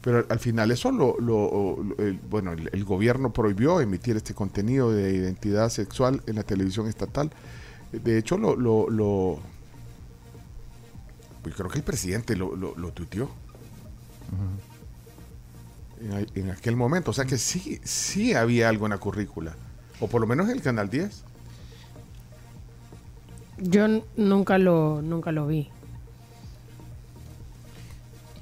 S5: Pero al- al final eso lo, lo- lo- el- bueno, el, el gobierno prohibió emitir este contenido de identidad sexual en la televisión estatal. De hecho, lo, lo, lo- pues creo que el presidente lo, lo, lo tuiteó en, aquel momento. O sea que sí, sí había algo en la currícula. O por lo menos en el Canal 10.
S16: Yo nunca lo, nunca lo vi.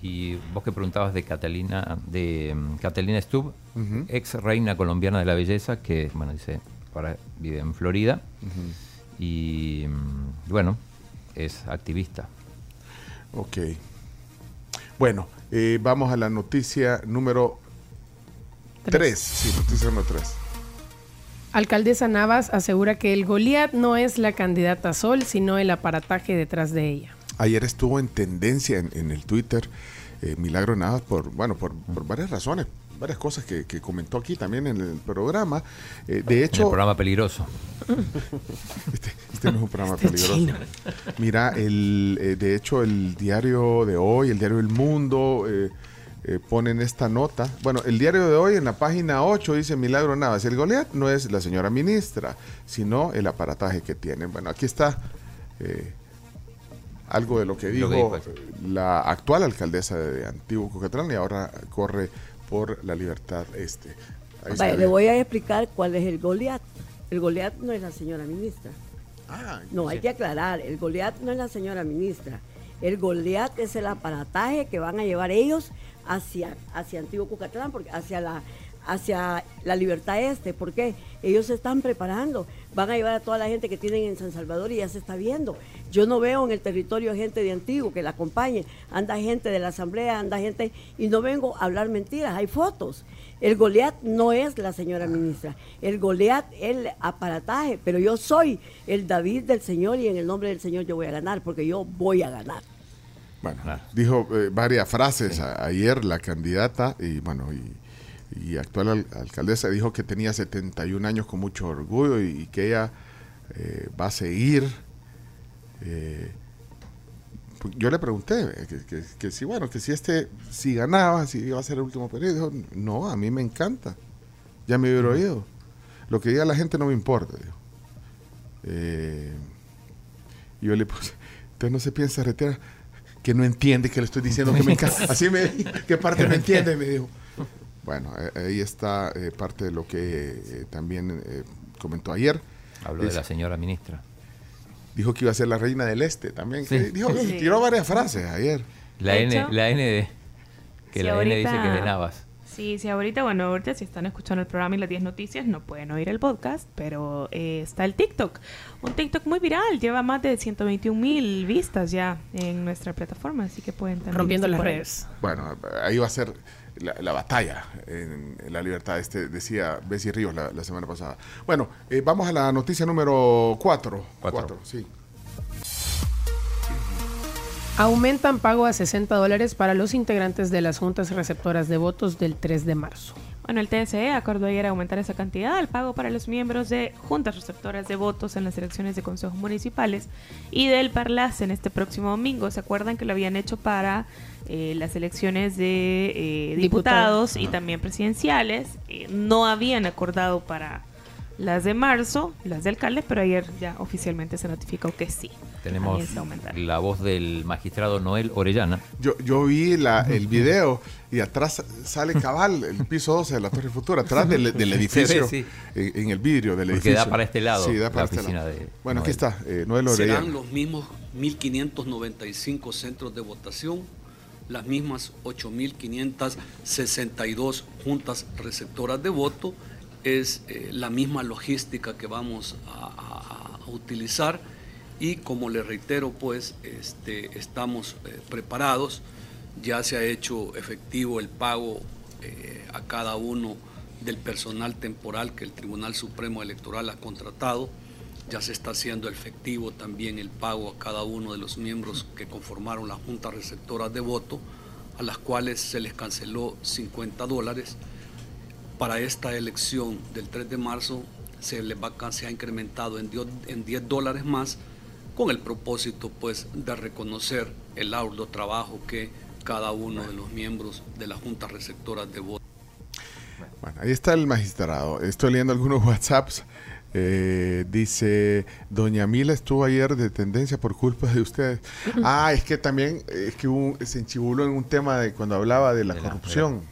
S7: Y vos que preguntabas de Catalina, de mm, Catalina Stubb, ex reina colombiana de la belleza, que bueno dice ahora vive en Florida y mm, bueno es activista.
S5: Ok. Bueno, eh, vamos a la noticia número 3. Sí, noticia número 3.
S16: Alcaldesa Navas asegura que el Goliat no es la candidata Sol, sino el aparataje detrás de ella.
S5: Ayer estuvo en tendencia en, en el Twitter eh, Milagro Navas por, bueno, por, por varias razones, varias cosas que, que comentó aquí también en el programa. Eh, de
S7: En
S5: hecho,
S7: el programa peligroso.
S5: este no es un programa
S7: Este
S5: peligroso.
S7: chino.
S5: Mira, el, eh, de hecho, el diario de hoy, el diario El Mundo, eh, eh, ponen esta nota. Bueno, el diario de hoy en la página 8 dice Milagro Navas, el Goliat no es la señora ministra, sino el aparataje que tiene. Bueno, aquí está eh, algo de lo que dijo la actual alcaldesa de Antiguo Cucatlán y ahora corre por la libertad este. Está.
S70: le voy a explicar cuál es el Goliat. El Goliat no es la señora ministra.
S5: Ah,
S70: no, hay que aclarar. El Goliat no es la señora ministra. El Goliat es el aparataje que van a llevar ellos hacia, hacia Antiguo Cucatlán, porque hacia la hacia la libertad este, porque ellos se están preparando, van a llevar a toda la gente que tienen en San Salvador y ya se está viendo. Yo no veo en el territorio gente de Antiguo que la acompañe, anda gente de la asamblea, anda gente, y no vengo a hablar mentiras, hay fotos. El Goliat no es la señora ministra, el Goliat es el aparataje, pero yo soy el David del Señor y en el nombre del Señor yo voy a ganar, porque yo voy a ganar.
S5: Bueno, dijo eh, varias frases a- ayer la candidata y bueno, y, y actual al- alcaldesa dijo que tenía 71 años con mucho orgullo y, que ella eh, va a seguir. eh, pues yo le pregunté eh, que, que- que si, bueno, que si este, si ganaba, si iba a ser el último periodo. Dijo, no, a mí me encanta. Ya me hubiera oído. Lo que diga la gente no me importa. dijo. Eh, y yo le puse, entonces no se piensa retirar, que no entiende que le estoy diciendo que me encanta. Así me dijo, ¿qué parte no entiende? Me dijo. Bueno, eh, ahí está eh, parte de lo que eh, también eh, comentó ayer.
S7: Habló de la señora ministra.
S5: Dijo que iba a ser la reina del este también.
S7: Sí.
S5: que dijo,
S7: Sí.
S5: tiró varias frases ayer.
S7: La N,
S12: hecho-
S7: la N de que
S12: Sí,
S7: la N dice
S12: ahorita-
S7: que es de Navas.
S12: Sí, sí, ahorita, bueno, ahorita si están escuchando el programa y las 10 noticias no pueden oír el podcast, pero eh, está el TikTok. Un TikTok muy viral, lleva más de 121 mil vistas ya en nuestra plataforma, así que pueden también...
S16: Rompiendo las redes.
S5: Bueno, ahí va a ser la, la batalla en, en la libertad, este decía Bessie Ríos la, la semana pasada. Bueno, eh, vamos a la noticia número 4.
S7: Cuatro.
S5: sí.
S16: Aumentan pago a 60 dólares para los integrantes de las juntas receptoras de votos del 3 de marzo.
S12: Bueno, el TSE acordó ayer aumentar esa cantidad al pago para los miembros de juntas receptoras de votos en las elecciones de consejos municipales y del Parlace en este próximo domingo. ¿Se acuerdan que lo habían hecho para eh, las elecciones de eh, diputados
S16: Diputados.
S12: y también presidenciales? Eh, no habían acordado para las de marzo, las de alcaldes, pero ayer ya oficialmente se notificó que sí.
S7: Tenemos la voz del magistrado Noel Orellana.
S5: Yo, yo vi la, el video y atrás sale cabal el piso 12 de la Torre Futura, atrás del, del edificio,
S7: ve, sí.
S5: en, en el vidrio del
S7: Porque
S5: edificio.
S7: da para este lado
S5: Sí, da
S7: la
S5: para este
S7: oficina
S5: lado.
S7: de
S5: Bueno, aquí
S7: Noel.
S5: está, eh, Noel
S71: Serán
S5: Orellana.
S71: los mismos 1.595 centros de votación, las mismas 8.562 juntas receptoras de voto, es eh, la misma logística que vamos a, utilizar y como le reitero, pues este, estamos eh, preparados, ya se ha hecho efectivo el pago eh, a cada uno del personal temporal que el Tribunal Supremo Electoral ha contratado. Ya se está haciendo efectivo también el pago a cada uno de los miembros que conformaron la Junta Receptora de Voto, a las cuales se les canceló 50 dólares. Para esta elección del 3 de marzo se, les va, se ha incrementado en dio- en 10 dólares más con el propósito pues de reconocer el arduo trabajo que cada uno de los miembros de la Junta Receptora de Voto.
S5: Bueno, ahí está el magistrado. Estoy leyendo algunos WhatsApps. Eh, dice, Doña Mila estuvo ayer de tendencia por culpa de ustedes. Ah, es que también es que se enchibuló en un tema de cuando hablaba de la
S7: De la-
S5: corrupción.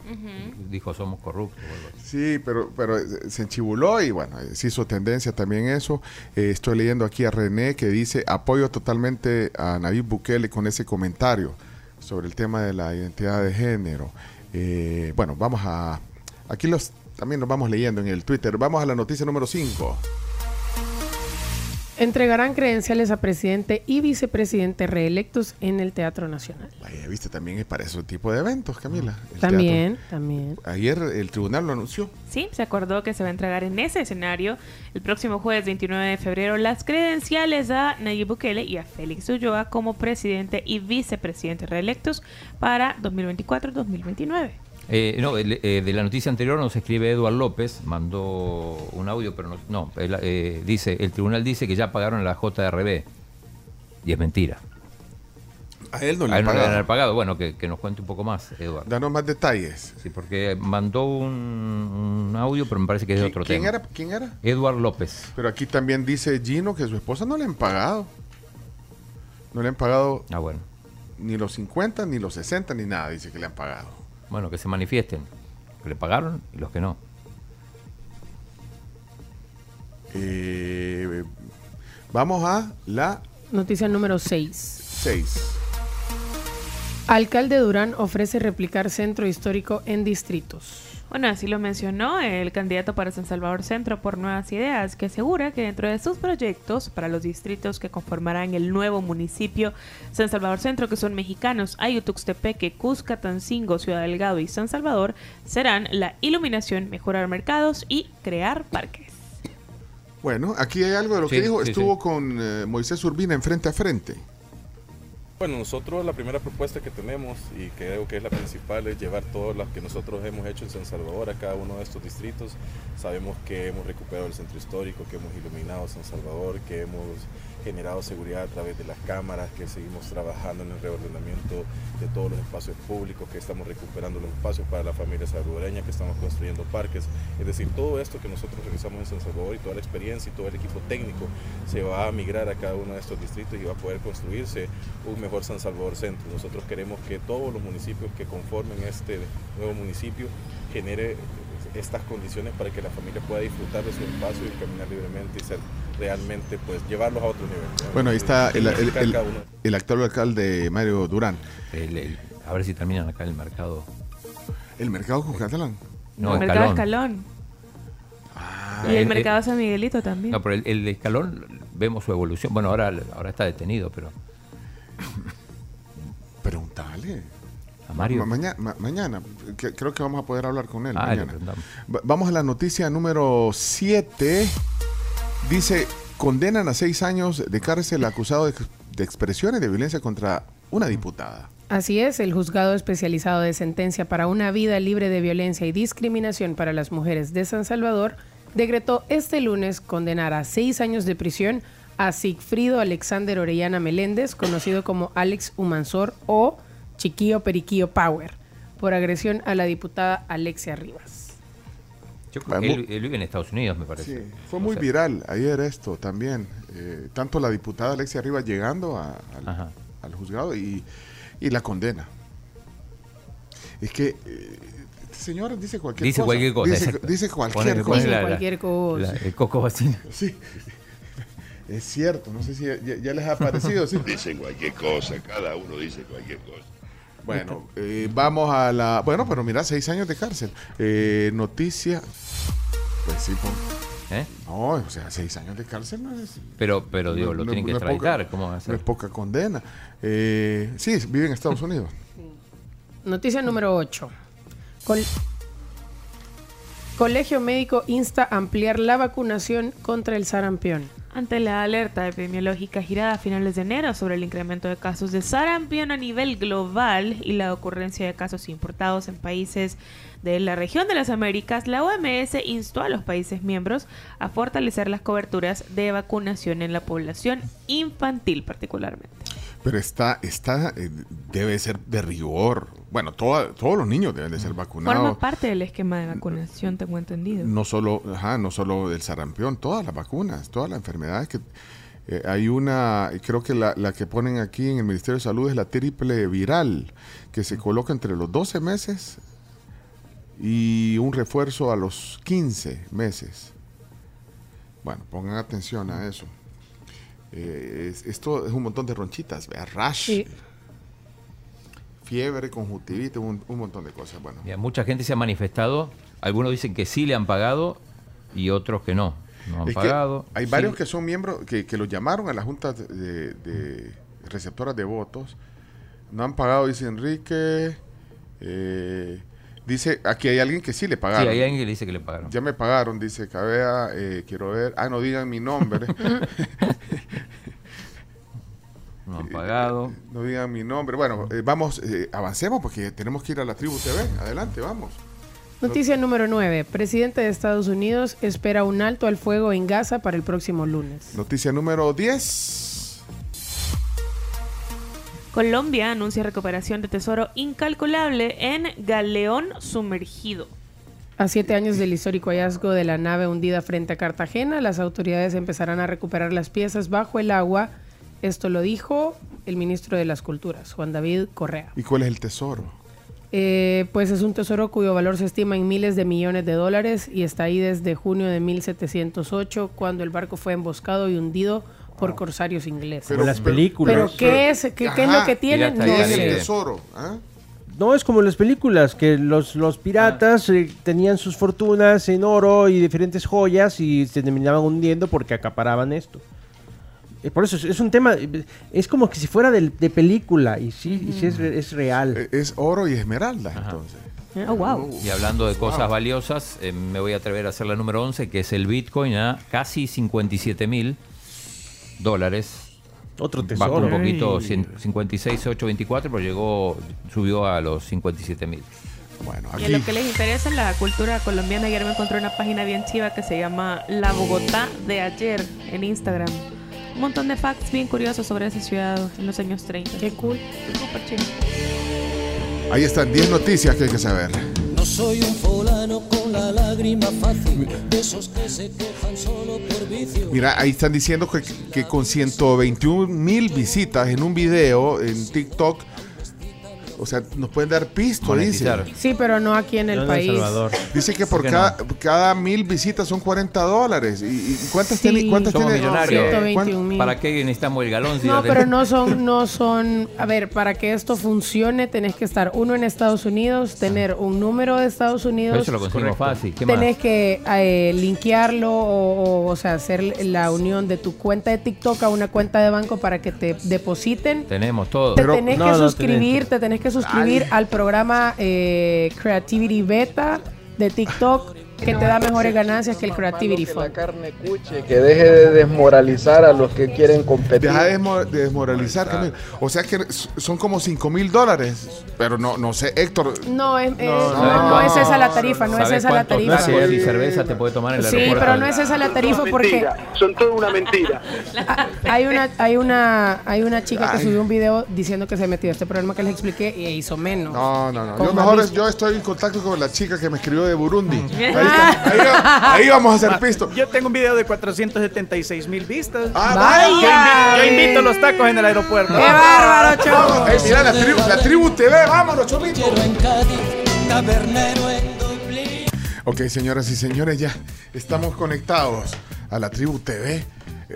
S7: Dijo somos corruptos. o algo así.
S5: Sí, pero, pero se enchibuló y bueno, se hizo tendencia también eso. Eh, estoy leyendo aquí a René que dice, apoyo totalmente a Nayib Bukele con ese comentario sobre el tema de la identidad de género. Eh, bueno, vamos a... Aquí los también los vamos leyendo en el Twitter. Vamos a la noticia número 5.
S16: Entregarán credenciales a presidente y vicepresidente reelectos en el Teatro Nacional.
S5: Vaya, viste, también es para ese tipo de eventos, Camila. el
S16: También,
S5: teatro.
S16: también.
S5: Ayer el tribunal lo anunció.
S12: Sí, se acordó que se va a entregar en ese escenario el próximo jueves 29 de febrero las credenciales a Nayib Bukele y a Félix Ulloa como presidente y vicepresidente reelectos para 2024-2029.
S7: Eh, no, eh, de la noticia anterior nos escribe Eduard López, mandó un audio, pero no, no eh, dice, el tribunal dice que ya pagaron a la JRB. Y es mentira.
S5: A él no le
S7: A él no le han pagado. Bueno, que, que nos cuente un poco más, Eduardo.
S5: Danos más detalles.
S7: Sí, porque mandó un, un audio, pero me parece que es de otro
S5: ¿Quién
S7: tema.
S5: era? ¿Quién era?
S7: Eduard López.
S5: Pero aquí también dice Gino que su esposa no le han pagado. No le han pagado
S7: Ah, bueno.
S5: ni los 50, ni los 60, ni nada, dice que le han pagado.
S7: Bueno, que se manifiesten. Que le pagaron y los que no.
S5: Eh, vamos a la
S16: Noticia número 6.
S5: 6.
S16: Alcalde Durán ofrece replicar centro histórico en distritos.
S12: Bueno, así lo mencionó el candidato para San Salvador Centro por Nuevas Ideas, que asegura que dentro de sus proyectos para los distritos que conformarán el nuevo municipio San Salvador Centro, que son mexicanos, Ayutuxtepeque, Cusca, Tancingo, Ciudad Delgado y San Salvador, serán la iluminación, mejorar mercados y crear parques.
S5: Bueno, aquí hay algo de lo
S72: Sí,
S5: que dijo.
S72: sí,
S5: Estuvo con eh, Moisés Urbina en frente a frente.
S72: Bueno, nosotros la primera propuesta que tenemos y creo que es la principal es llevar todo lo que nosotros hemos hecho en San Salvador a cada uno de estos distritos. Sabemos que hemos recuperado el centro histórico, que hemos iluminado San Salvador, que hemos generado seguridad a través de las cámaras, que seguimos trabajando en el reordenamiento de todos los espacios públicos, que estamos recuperando los espacios para la familia salvadoreña, que estamos construyendo parques. Es decir, todo esto que nosotros realizamos en San Salvador y toda la experiencia y todo el equipo técnico se va a migrar a cada uno de estos distritos y va a poder construirse un mejor San Salvador Centro. Nosotros queremos que todos los municipios que conformen este nuevo municipio genere estas condiciones para que la familia pueda disfrutar de su espacio y caminar libremente y ser realmente, pues, llevarlos a otro nivel. ¿no?
S5: Bueno, ahí está el, el- el- el actual alcalde Mario Durán.
S7: a ver si terminan acá el mercado.
S5: ¿El mercado con catalán?
S7: No,
S12: el mercado
S7: Escalón.
S12: Escalón. y el
S7: Eh,
S12: mercado
S7: eh,
S12: San Miguelito también.
S7: No, pero el, el de escalón vemos su evolución. Bueno, ahora, ahora está detenido, pero.
S5: Preguntale.
S7: A Mario.
S5: Ma- maña- ma- mañana, que- creo que vamos a poder hablar con él.
S7: Ah,
S5: mañana. Vamos a la noticia número 7. Dice, condenan a seis años de cárcel acusado de, de expresiones de violencia contra una diputada.
S16: Así es, el juzgado especializado de sentencia para una vida libre de violencia y discriminación para las mujeres de San Salvador decretó este lunes condenar a seis años de prisión a Sigfrido Alexander Orellana Meléndez, conocido como Alex Humansor o Chiquillo Periquillo Power, por agresión a la diputada Alexia Rivas.
S7: Yo creo que él, él vive en Estados Unidos, me parece.
S5: Sí, fue muy viral ayer esto también. Eh, tanto la diputada Alexia Rivas llegando a- al, al juzgado y, y la condena. Es que eh, señor dice cualquier
S7: Dice
S5: cosa.
S7: cualquier cosa.
S5: Dice, dice cualquier cosa.
S7: la-
S16: cualquier cosa.
S7: la- el coco vacío.
S5: Sí. Es cierto, no sé si ya, ya les ha parecido. ¿sí?
S73: Dicen cualquier cosa, cada uno dice cualquier cosa.
S5: Bueno, eh, vamos a la. Bueno, pero mira, seis años de cárcel. Eh, noticia. Pues sí, por-
S7: ¿Eh?
S5: No, o sea, seis años de cárcel no es.
S7: Pero, pero digo, lo tienen que extraditar. ¿Cómo va a
S5: No
S7: ser?
S5: es poca condena. Eh, sí, vive en Estados Unidos.
S16: Noticia número 8. Colegio Médico insta a ampliar la vacunación contra el sarampión.
S12: Ante la alerta epidemiológica girada a finales de enero sobre el incremento de casos de sarampión a nivel global y la ocurrencia de casos importados en países de la región de las Américas, la OMS instó a los países miembros a fortalecer las coberturas de vacunación en la población infantil particularmente.
S5: Pero está, está, eh, debe ser de rigor. Bueno, toda- todos los niños deben de ser vacunados.
S12: Forma parte del esquema de vacunación, tengo entendido.
S5: No solo, ajá, no solo del sarampión, todas las vacunas, todas las enfermedades que eh, hay una, creo que la, la que ponen aquí en el Ministerio de Salud es la triple viral, que se coloca entre los 12 meses y un refuerzo a los 15 meses. Bueno, pongan atención a eso. Eh, es- esto es un montón de ronchitas, vea, rash, fiebre, conjuntivitis, un, un montón de cosas. Bueno,
S7: Mira, mucha gente se ha manifestado. Algunos dicen que sí le han pagado y otros que no. No han
S5: Es
S7: pagado.
S5: hay
S7: Sí.
S5: varios que son miembros, que, que los llamaron a la Junta de, de Receptoras de Votos. No han pagado, dice Enrique. Eh, dice, aquí hay alguien que sí le
S7: Sí,
S5: pagaron.
S7: hay alguien que le dice que le pagaron.
S5: Ya me pagaron, dice Cabea, eh, quiero ver. Ah, no digan mi nombre.
S7: No han pagado.
S5: no digan mi nombre. Bueno, eh, vamos, eh, avancemos porque tenemos que ir a la tribu TV. Adelante, vamos.
S16: Noticia número 9. Presidente de Estados Unidos espera un alto al fuego en Gaza para el próximo lunes.
S5: Noticia número 10.
S12: Colombia anuncia recuperación de tesoro incalculable en galeón sumergido.
S16: A siete años del histórico hallazgo de la nave hundida frente a Cartagena, las autoridades empezarán a recuperar las piezas bajo el agua. Esto lo dijo el ministro de las Culturas, Juan David Correa.
S5: ¿Y cuál es el tesoro?
S16: Eh, pues es un tesoro cuyo valor se estima en miles de millones de dólares y está ahí desde junio de 1708, cuando el barco fue emboscado y hundido por corsarios ingleses.
S15: Como las películas.
S16: Pero ¿qué es, qué, qué es lo que tienen? No sé.
S15: del
S5: tesoro. ¿ah?
S15: No, es como en las películas, que los, los piratas eh, tenían sus fortunas en oro y diferentes joyas y se terminaban hundiendo porque acaparaban esto. Eh, por eso es, es un tema, es como que si fuera del- de, película y sí, y sí es, es real.
S5: Eh, Es oro y esmeralda, entonces.
S12: Oh, wow.
S7: Y hablando de cosas valiosas, eh, me voy a atrever a hacer la número 11, que es el Bitcoin a casi 57 mil dólares.
S15: Otro
S7: Bajó
S15: tesoro.
S7: un poquito,
S15: Ay.
S7: 100 56,824, pero llegó, subió a los 57 mil.
S5: Bueno,
S12: Y a lo que les interesa la cultura colombiana, ayer me encontré una página bien chiva que se llama La Bogotá de ayer en Instagram. Un montón de facts bien curiosos sobre esa ciudad en los años 30. Qué cool. Súper chido.
S5: Ahí están 10 noticias que hay que saber.
S66: No soy un fulano con la lágrima fácil, de esos que se quejan solo por vicio.
S5: Mira, ahí están diciendo que, que con 121 mil visitas en un video en TikTok, o sea, nos pueden dar pisto, dice.
S16: Sí, pero no aquí en el país.
S5: Dice que por
S7: que
S5: cada, cada mil visitas son 40 dólares. ¿Y, y cuántas tiene? ¿Cuántas
S7: Somos
S5: tiene?
S7: millonarios.
S16: 121 mil.
S7: ¿Para qué necesitamos el galón? si
S16: No, pero no son, no son, a ver, para que esto funcione tenés que estar uno en Estados Unidos, tener un número de Estados
S7: Pero
S16: Unidos.
S7: eso lo conseguimos fácil. ¿Qué más?
S16: Tenés que eh, linkearlo o, o, o sea, hacer la unión de tu cuenta de TikTok a una cuenta de banco para que te depositen.
S7: Tenemos todo.
S16: Te tenés que suscribir, te tenés que suscribir al programa eh, Creativity Beta de TikTok que te da mejores ganancias que el Creativity Fund.
S74: Que deje de desmoralizar a los que quieren competir.
S5: Deja de desmo- de desmoralizar, Camilo. O sea que son como 5 mil dólares. Pero no, no sé, Héctor.
S16: No, es,
S5: No,
S16: no,
S5: no,
S16: no
S5: no,
S16: es esa la tarifa, no es
S7: ¿Sabes
S16: esa la tarifa.
S7: y cerveza te puede tomar en el
S16: Sí,
S7: aeropuerto?
S16: pero no es esa la tarifa porque
S63: Son toda una mentira.
S16: hay una, hay una, hay una chica que subió un video diciendo que se metió a este programa que les expliqué y hizo menos.
S5: No, no, no. Yo mejor es- yo estoy en contacto con la chica que me escribió de Burundi. Ahí, está. Ahí va- ahí vamos a hacer pisto.
S47: Yo tengo un video de 476 mil vistas.
S5: Ah,
S47: Yo invito,
S16: vaya.
S47: yo invito los tacos en el aeropuerto.
S16: ¡Qué bárbaro, chavo!
S5: Mira la tribu, la tribu TV, vámonos, chomito.
S66: En Cádiz, tabernero en Dublín.
S5: Ok, señoras y señores, ya estamos conectados a la tribu TV.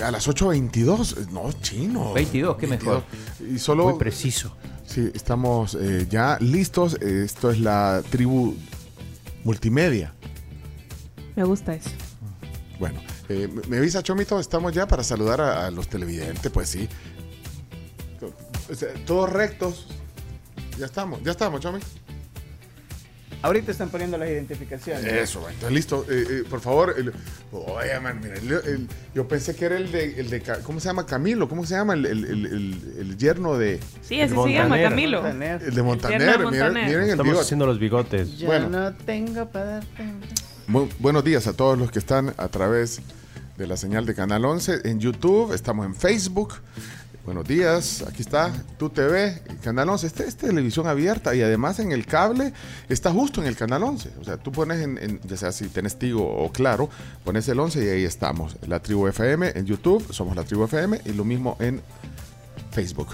S5: A las 8.22, no, chino.
S7: 22, qué mejor.
S5: Y solo...
S15: Muy preciso.
S5: Sí, estamos eh, ya listos. Esto es la tribu multimedia.
S12: Me gusta eso.
S5: Bueno, eh, me- avisa Chomito, estamos ya para saludar a, a los televidentes, pues sí. Todos rectos. Ya estamos, ya estamos, Chomi.
S47: Ahorita están poniendo las identificaciones.
S5: Eso, entonces listo. Eh, eh, por favor. el- oye, man, mira, el- el- yo pensé que era el de, el de. ¿Cómo se llama? Camilo. ¿Cómo se llama? El, el- el- el- el yerno de.
S12: Sí, así se llama, Camilo.
S5: El de Montaner.
S12: de
S5: Miren,
S12: Montaner.
S5: miren el
S15: Estamos
S5: bigote.
S15: haciendo los bigotes.
S5: Bueno.
S47: no tengo para darte.
S5: Buenos días a todos los que están a través de la señal de Canal 11 en YouTube, estamos en Facebook. Buenos días, aquí está Tu TV, Canal 11. Este es televisión abierta y además en el cable está justo en el Canal 11. O sea, tú pones en- ya sea si tenés Tigo o Claro, pones el 11 y ahí estamos. La Tribu FM en YouTube, somos la Tribu FM y lo mismo en Facebook.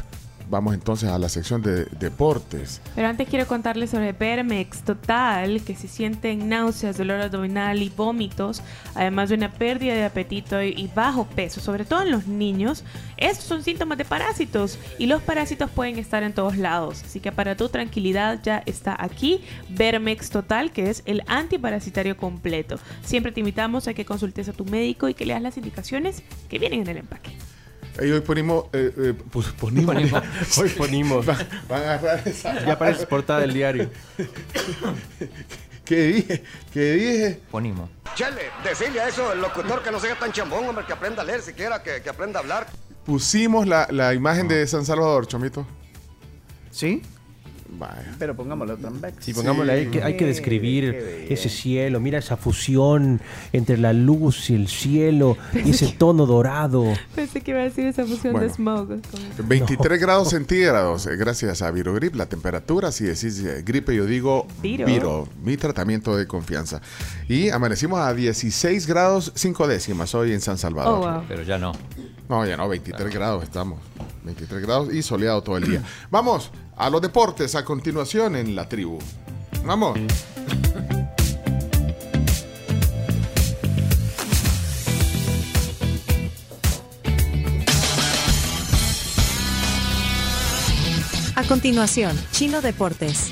S5: Vamos entonces a la sección de deportes.
S12: Pero antes quiero contarles sobre Permex Total, que si sienten náuseas, dolor abdominal y vómitos, además de una pérdida de apetito y, bajo peso, sobre todo en los niños, estos son síntomas de parásitos y los parásitos pueden estar en todos lados. Así que para tu tranquilidad ya está aquí Vermex Total, que es el antiparasitario completo. Siempre te invitamos a que consultes a tu médico y que leas las indicaciones que vienen en el empaque.
S5: Y hoy ponimos, eh, eh, pues, ponimos,
S15: Ponimos. Hoy ponimos.
S5: Van, van a agarrar esa.
S15: Ya aparece portada del diario.
S5: ¿Qué dije? ¿Qué dije?
S7: Ponimos.
S75: Chele, decirle a eso, el locutor, que no sea tan chambón, hombre, que aprenda a leer siquiera, que, que aprenda a hablar.
S5: Pusimos la, la imagen de San Salvador, Chomito.
S47: ¿Sí?
S5: Vaya.
S47: Pero pongámoslo también.
S15: Sí, pongámosle ahí que hay que describir ese cielo, mira esa fusión entre la luz y el cielo y ese tono dorado.
S12: Pensé que iba a decir esa fusión
S5: Bueno.
S12: de smog.
S5: 23 grados centígrados, eh, gracias a Virogrip, la temperatura, si decís eh, gripe, yo digo
S12: Viro.
S5: Viro, mi tratamiento de confianza. Y amanecimos a 16 grados 5 décimas hoy en San Salvador.
S12: Oh, wow.
S7: Pero ya no.
S5: No, ya no, 23 grados estamos. 23 grados y soleado todo el día. Vamos a los deportes a continuación en la tribu. Vamos.
S24: A continuación, Chino Deportes,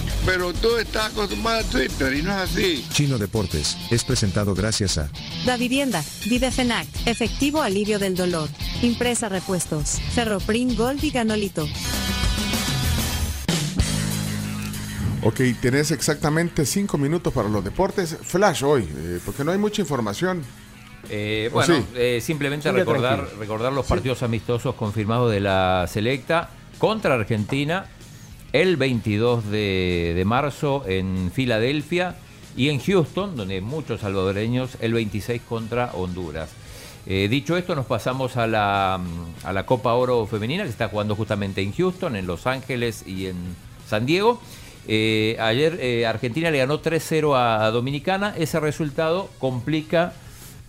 S73: Pero tú estás acostumbrado a Twitter y no es así.
S67: Chino Deportes es presentado gracias a
S24: Da Vivienda, Videfenac, efectivo alivio del dolor. Impresa repuestos, Ferroprim Gold y Ganolito.
S5: Ok, tenés exactamente 5 minutos para los deportes. Flash hoy, eh, porque no hay mucha información.
S7: Eh,
S5: ¿O
S7: bueno,
S5: sí?
S7: eh, simplemente
S5: Sigue
S7: recordar,
S5: tranquilo.
S7: recordar los
S5: Sí.
S7: partidos amistosos confirmados de la selecta contra Argentina el 22 de, marzo en Filadelfia y en Houston, donde muchos salvadoreños, el 26 contra Honduras. Eh, dicho esto, nos pasamos a la, mm, a la Copa Oro Femenina, que está jugando justamente en Houston, en Los Ángeles y en San Diego. Eh, ayer eh, Argentina le ganó 3-0 a, a Dominicana. Ese resultado complica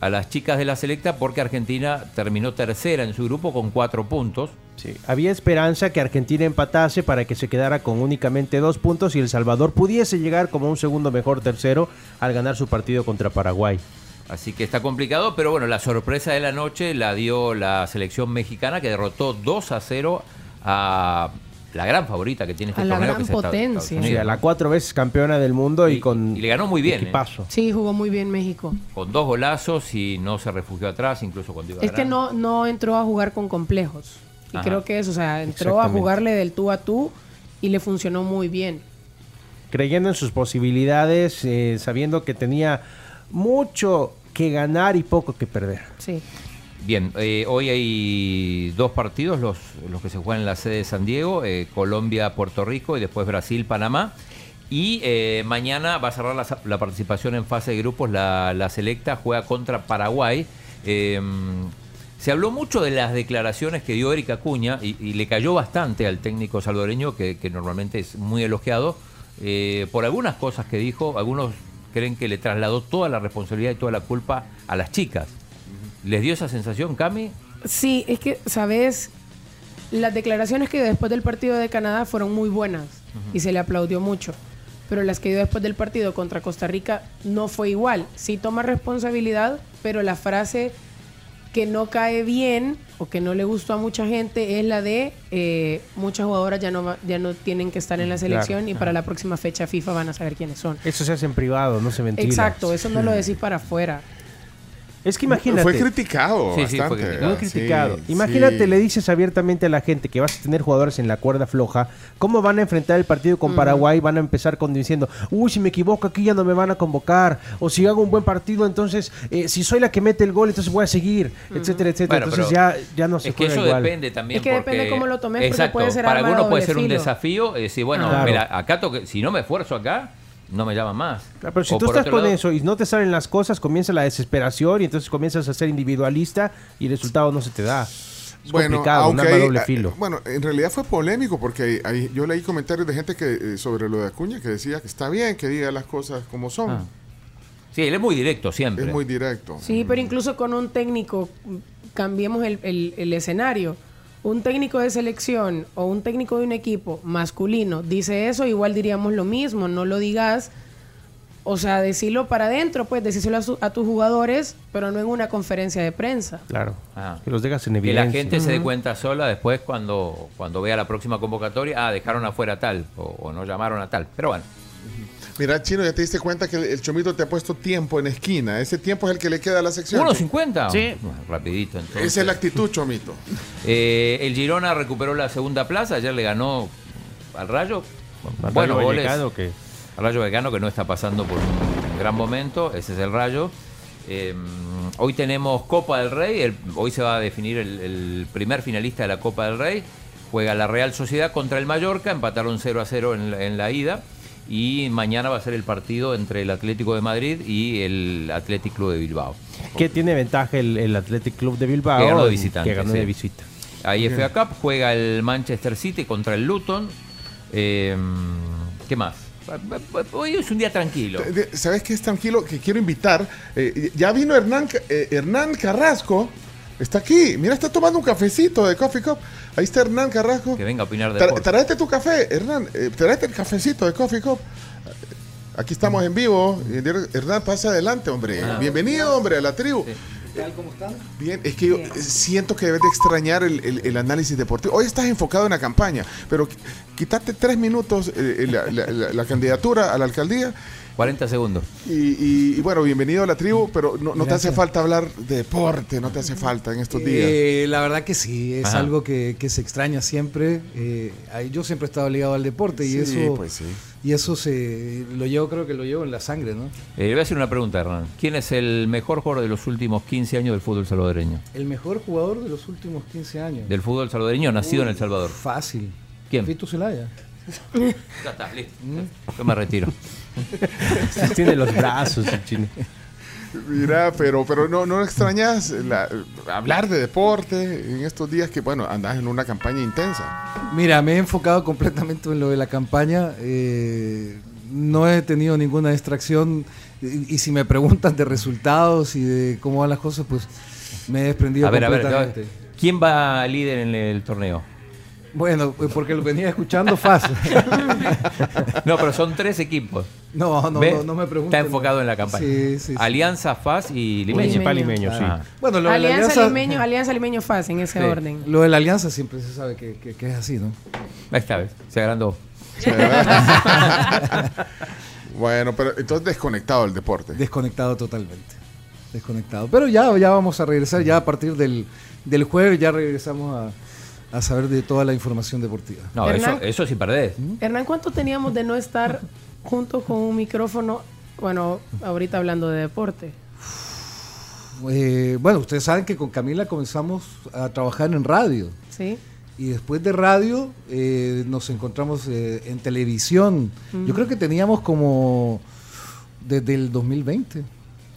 S7: a las chicas de la selecta porque Argentina terminó tercera en su grupo con cuatro puntos.
S15: Sí, había esperanza que Argentina empatase para que se quedara con únicamente dos puntos y El Salvador pudiese llegar como un segundo mejor tercero al ganar su partido contra Paraguay.
S7: Así que está complicado, pero bueno, la sorpresa de la noche la dio la selección mexicana que derrotó 2 a 0 a la gran favorita que tiene este
S16: A la gran
S7: que es
S16: potencia.
S7: Estados
S15: Sí,
S7: Unidos,
S15: a la cuatro veces campeona del mundo y, con
S7: y le ganó muy bien, ¿eh?
S15: equipazo.
S16: Sí, jugó muy bien México.
S7: Con dos golazos y no se refugió atrás, incluso cuando iba
S16: Es que no, no entró a jugar con complejos. Y
S7: Ajá.
S16: creo que eso, o sea, entró a jugarle del tú a tú y le funcionó muy bien.
S15: Creyendo en sus posibilidades, eh, sabiendo que tenía mucho que ganar y poco que perder.
S16: Sí.
S7: Bien, eh, hoy hay dos partidos, los, los que se juegan en la sede de San Diego, eh, Colombia, Puerto Rico y después Brasil, Panamá. Y eh, mañana va a cerrar la, la participación en fase de grupos, la, la selecta juega contra Paraguay. Se habló mucho de las declaraciones que dio Erika Cuña y, y le cayó bastante al técnico salvadoreño, que, que normalmente es muy elogiado, eh, por algunas cosas que dijo. Algunos creen que le trasladó toda la responsabilidad y toda la culpa a las chicas. ¿Les dio esa sensación, Cami?
S16: Sí, es que, ¿sabes? Las declaraciones que dio después del partido de Canadá fueron muy buenas y se le aplaudió mucho. Pero las que dio después del partido contra Costa Rica no fue igual. Sí toma responsabilidad, pero la frase que no cae bien o que no le gustó a mucha gente es la de eh, muchas jugadoras ya no ya no tienen que estar en la selección y
S15: Claro.
S16: para la próxima fecha FIFA van a saber quiénes son.
S15: Eso se hace en privado, no se ventila.
S16: Exacto, eso no lo decís para afuera.
S15: Es que imagínate.
S5: Fue criticado
S15: Sí, sí, fue criticado. Muy
S5: Sí,
S15: criticado.
S5: sí.
S15: Imagínate, le dices abiertamente a la gente que vas a tener jugadores en la cuerda floja, ¿cómo van a enfrentar el partido con
S16: Mm.
S15: Paraguay? Van a empezar con diciendo, uy, si me equivoco aquí ya no me van a convocar, o si hago un buen partido, entonces, eh, si soy la que mete el gol, entonces voy a seguir, etcétera, etcétera.
S7: Bueno,
S15: entonces ya, ya no se
S7: Es que
S15: juega
S7: eso
S15: igual.
S7: depende también.
S16: Es que depende
S7: porque-
S16: cómo lo tomes, porque
S7: Exacto.
S16: puede ser
S7: Para algunos puede ser un desafío. Es decir, bueno,
S15: Claro.
S7: mira, acá toque- si no me esfuerzo acá, no me llaman más.
S15: Claro, pero si
S7: O
S15: tú estás con
S7: lado-
S15: eso y no te salen las cosas, comienza la desesperación y entonces comienzas a ser individualista y el resultado no se te da. Es
S5: Bueno,
S15: complicado, un
S5: aunque
S15: arma
S5: hay-
S15: doble
S5: ah,
S15: filo.
S5: bueno, en realidad fue polémico porque hay- hay- yo leí comentarios de gente que eh, sobre lo de Acuña que decía que está bien que diga las cosas como son.
S7: Ah. Sí, él es muy directo siempre.
S5: Es muy directo.
S16: Sí, pero incluso con un técnico, mm, cambiemos el, el- el escenario. Un técnico de selección o un técnico de un equipo masculino dice eso, igual diríamos lo mismo, no lo digas. O sea, decirlo para adentro, pues decírselo a, su- a tus jugadores, pero no en una conferencia de prensa.
S15: Claro.
S7: Ah.
S15: Que los dejas en
S7: Que
S15: evidencia.
S7: la gente se dé cuenta sola después cuando, cuando vea la próxima convocatoria, ah, dejaron afuera a tal o, o no llamaron a tal. Pero bueno,
S5: Mira, Chino, ya te diste cuenta que el, el Chomito te ha puesto tiempo en esquina. Ese tiempo es el que le queda a la sección.
S7: 1.50.
S5: Sí.
S7: Bueno, rapidito entonces.
S5: Esa es la actitud, Chomito.
S7: Eh, el Girona recuperó la segunda plaza, ayer le ganó al Rayo.
S15: Al
S7: bueno,
S15: Rayo
S7: goles.
S15: Vallecano, que-
S7: Al Rayo Vallecano que no está pasando por un gran momento, ese es el Rayo. Eh, hoy tenemos Copa del Rey, el- hoy se va a definir el, el primer finalista de la Copa del Rey. Juega la Real Sociedad contra el Mallorca, empataron 0 a 0 en la, en la ida. Y mañana va a ser el partido entre el Atlético de Madrid y el Athletic Club de Bilbao.
S15: ¿Qué tiene ventaja el, el Athletic Club de Bilbao?
S7: Que ganó de
S15: en-
S7: visitante.
S15: Que ganó
S7: sí.
S15: de visita.
S7: Ahí FA Cup juega el Manchester City contra el Luton. Eh, ¿Qué más? Hoy es un día tranquilo.
S5: ¿Sabes qué es tranquilo? Que quiero invitar. eh, ya vino Hernán, eh, Hernán Carrasco. Está aquí. Mira, está tomando un cafecito de Coffee Cup. Ahí está Hernán Carrasco.
S7: Que venga a opinar de
S5: Tra-
S7: deporte.
S5: Tráete tu café, Hernán. eh, tráete el cafecito de Coffee Cup. Aquí estamos en vivo. Hernán, pasa adelante, hombre.
S7: Ah.
S5: Bienvenido, hombre, a la tribu.
S76: ¿Cómo están?
S5: Bien, es que yo eh, siento que debes de extrañar el, el- el análisis deportivo. Hoy estás enfocado en la campaña, pero quítate tres minutos eh, la, la- la- la candidatura a la alcaldía
S7: 40 segundos.
S5: y, y- y bueno, bienvenido a la tribu, pero no, no te hace falta hablar de deporte, no te hace falta en estos días.
S76: Eh, la verdad que sí, es
S5: Ajá.
S76: algo que, que se extraña siempre. Eh, yo siempre he estado ligado al deporte y
S5: Sí,
S76: eso,
S5: pues sí.
S76: y eso se lo llevo, creo que lo llevo en la sangre, ¿no?
S7: Eh, le voy a hacer una pregunta, Hernán. ¿Quién es el mejor jugador de los últimos 15 años del fútbol salvadoreño?
S76: El mejor jugador de los últimos 15 años.
S7: Del fútbol salvadoreño nacido en El Salvador.
S76: Fácil.
S7: ¿Quién?
S76: Fito Zelaya.
S7: Ya está, listo. Yo me retiro.
S15: Tiene los brazos el chino.
S5: Mira, pero, pero no, no extrañas la- hablar de deporte en estos días que, bueno, andas en una campaña intensa.
S76: Mira, me he enfocado completamente en lo de la campaña. eh, no he tenido ninguna distracción. Y, y si me preguntan de resultados y de cómo van las cosas, pues me he desprendido
S7: A ver, a ver,
S76: completamente.
S7: ¿quién va líder en el torneo?
S76: Bueno, pues porque lo venía escuchando fácil.
S7: No, pero son tres equipos.
S76: No, no, no, no me pregunten.
S7: Está enfocado en la campaña.
S76: Sí, sí, sí.
S7: Alianza, FAS y Limeño.
S16: Municipal
S15: Limeño, sí.
S7: Ah.
S76: Bueno, lo de la
S16: Alianza,
S76: alianza,
S16: Limeño, Alianza Limeño Faz, en ese
S76: Sí.
S16: orden.
S76: Lo de la alianza siempre se sabe que, que- que es así, ¿no?
S7: Esta vez, se agrandó.
S5: bueno, pero entonces desconectado del deporte.
S76: Desconectado totalmente. Desconectado. Pero ya, ya vamos a regresar, ya a partir del, del jueves ya regresamos a, a saber de toda la información deportiva.
S7: No, eso,
S16: Hernán.
S7: eso sí perdés.
S16: Hernán, ¿cuánto teníamos de no estar juntos con un micrófono? Bueno, ahorita hablando de deporte.
S76: Eh, bueno, ustedes saben que con Camila comenzamos a trabajar en radio.
S16: ¿Sí?
S76: Y después de radio eh, nos encontramos eh, en televisión. Yo creo que teníamos como desde el 2020.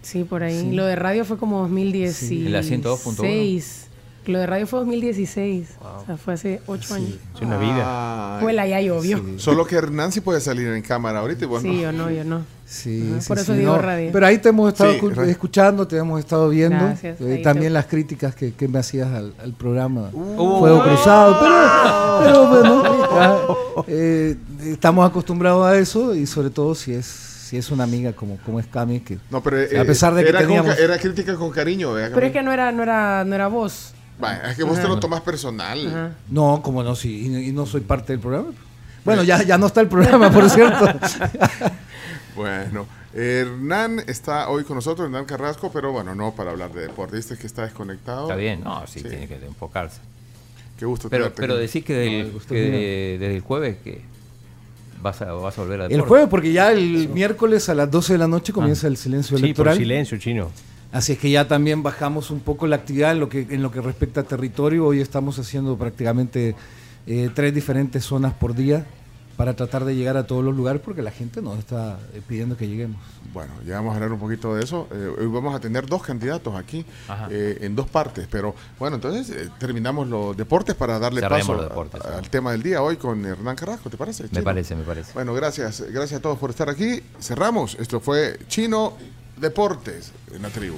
S16: Sí, por ahí.
S76: Sí.
S16: Lo de radio fue como 2016.
S7: En la 102.1.
S16: Lo de radio fue 2016. O sea, fue hace ocho años.
S15: Es una vida.
S5: Ay,
S16: Huela, ya llovió.
S5: Solo que Hernán sí puede salir en cámara ahorita y bueno.
S16: Sí, yo no, yo no.
S76: Sí, sí,
S16: por eso
S76: sí,
S16: digo
S76: no,
S16: radio.
S76: Pero ahí te hemos estado
S5: Sí,
S76: escu-
S5: radio.
S76: escuchando, te hemos estado viendo.
S16: Gracias,
S76: Eh, también
S16: te-
S76: las críticas que, que me hacías al, al programa.
S7: Uh.
S76: Fuego cruzado. Pero, pero bueno, ya, eh, estamos acostumbrados a eso y sobre todo si es si es una amiga como, como es Cami, que
S5: No, pero eh,
S76: a pesar de que
S5: era, con
S76: teníamos...
S5: ca- era crítica con cariño. vea,
S16: Pero es que no era, no era, no era vos.
S5: Vaya, es que vos te lo tomas personal.
S16: Ajá.
S76: No, como no, sí, y, y no soy parte del programa. Bueno, ya, ya no está el programa, por cierto.
S5: Bueno, Hernán está hoy con nosotros, Hernán Carrasco, pero bueno, no para hablar de deporte. Viste que está desconectado.
S7: Está bien, no, sí, tiene que enfocarse.
S5: Qué gusto
S7: Pero,
S5: tenerte
S7: pero decís que, del-
S76: No,
S7: de- desde el jueves que vas a, vas a volver a
S76: El jueves, porque ya el miércoles a las 12 de la noche comienza
S7: Ah.
S76: el silencio
S15: Sí, por
S76: electoral.
S15: silencio, chino.
S76: Así es que ya también bajamos un poco la actividad en lo que, en lo que respecta a territorio. Hoy estamos haciendo prácticamente eh, tres diferentes zonas por día para tratar de llegar a todos los lugares porque la gente nos está eh, pidiendo que lleguemos.
S5: Bueno, ya vamos a hablar un poquito de eso. Eh, hoy vamos a tener dos candidatos aquí eh, en dos partes, pero bueno, entonces eh, terminamos los deportes para darle
S7: Cerremos
S5: paso
S7: deportes.
S5: a- al tema del día hoy con Hernán Carrasco, ¿te parece?
S7: Me parece, me parece.
S5: Bueno, gracias, gracias a todos por estar aquí. Cerramos. Esto fue Chino Deportes en la tribu.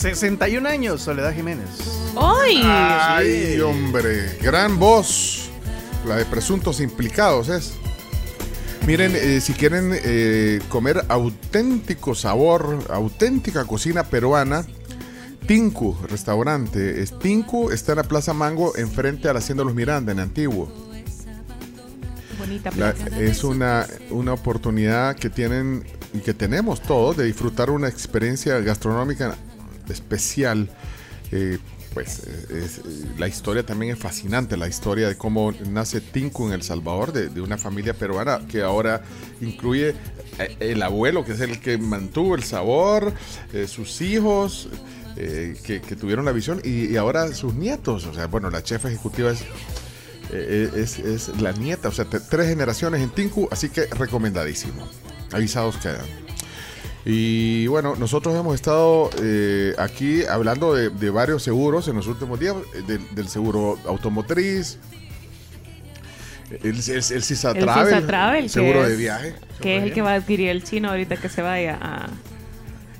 S47: 61 años, Soledad Jiménez.
S12: ¡Ay!
S5: Ay, hombre, gran voz. La de presuntos implicados es. Miren, eh, si quieren eh, comer auténtico sabor, auténtica cocina peruana, Tinku, restaurante. Es Tinku está en la Plaza Mango, enfrente a la Hacienda Los Miranda, en Antiguo.
S12: Bonita
S5: La-
S12: plaza.
S5: es una, una oportunidad que tienen y que tenemos todos de disfrutar una experiencia gastronómica especial. Eh, pues eh, es- eh, la historia también es fascinante, la historia de cómo nace Tinku en El Salvador, de, de una familia peruana que ahora incluye eh, el abuelo, que es el que mantuvo el sabor, eh, sus hijos, que, tuvieron la visión, y, y ahora sus nietos. O sea, bueno, la chef ejecutiva es eh, es, es la nieta, o sea, tres generaciones en Tinku, así que recomendadísimo. Avisados quedan. Y bueno, nosotros hemos estado eh, aquí hablando de, de varios seguros en los últimos días, eh, del, del seguro automotriz, el, el, el CISA
S12: El
S5: Travel,
S12: Cisa Travel,
S5: seguro de viaje.
S12: Que es el que va a adquirir el chino ahorita que se vaya a...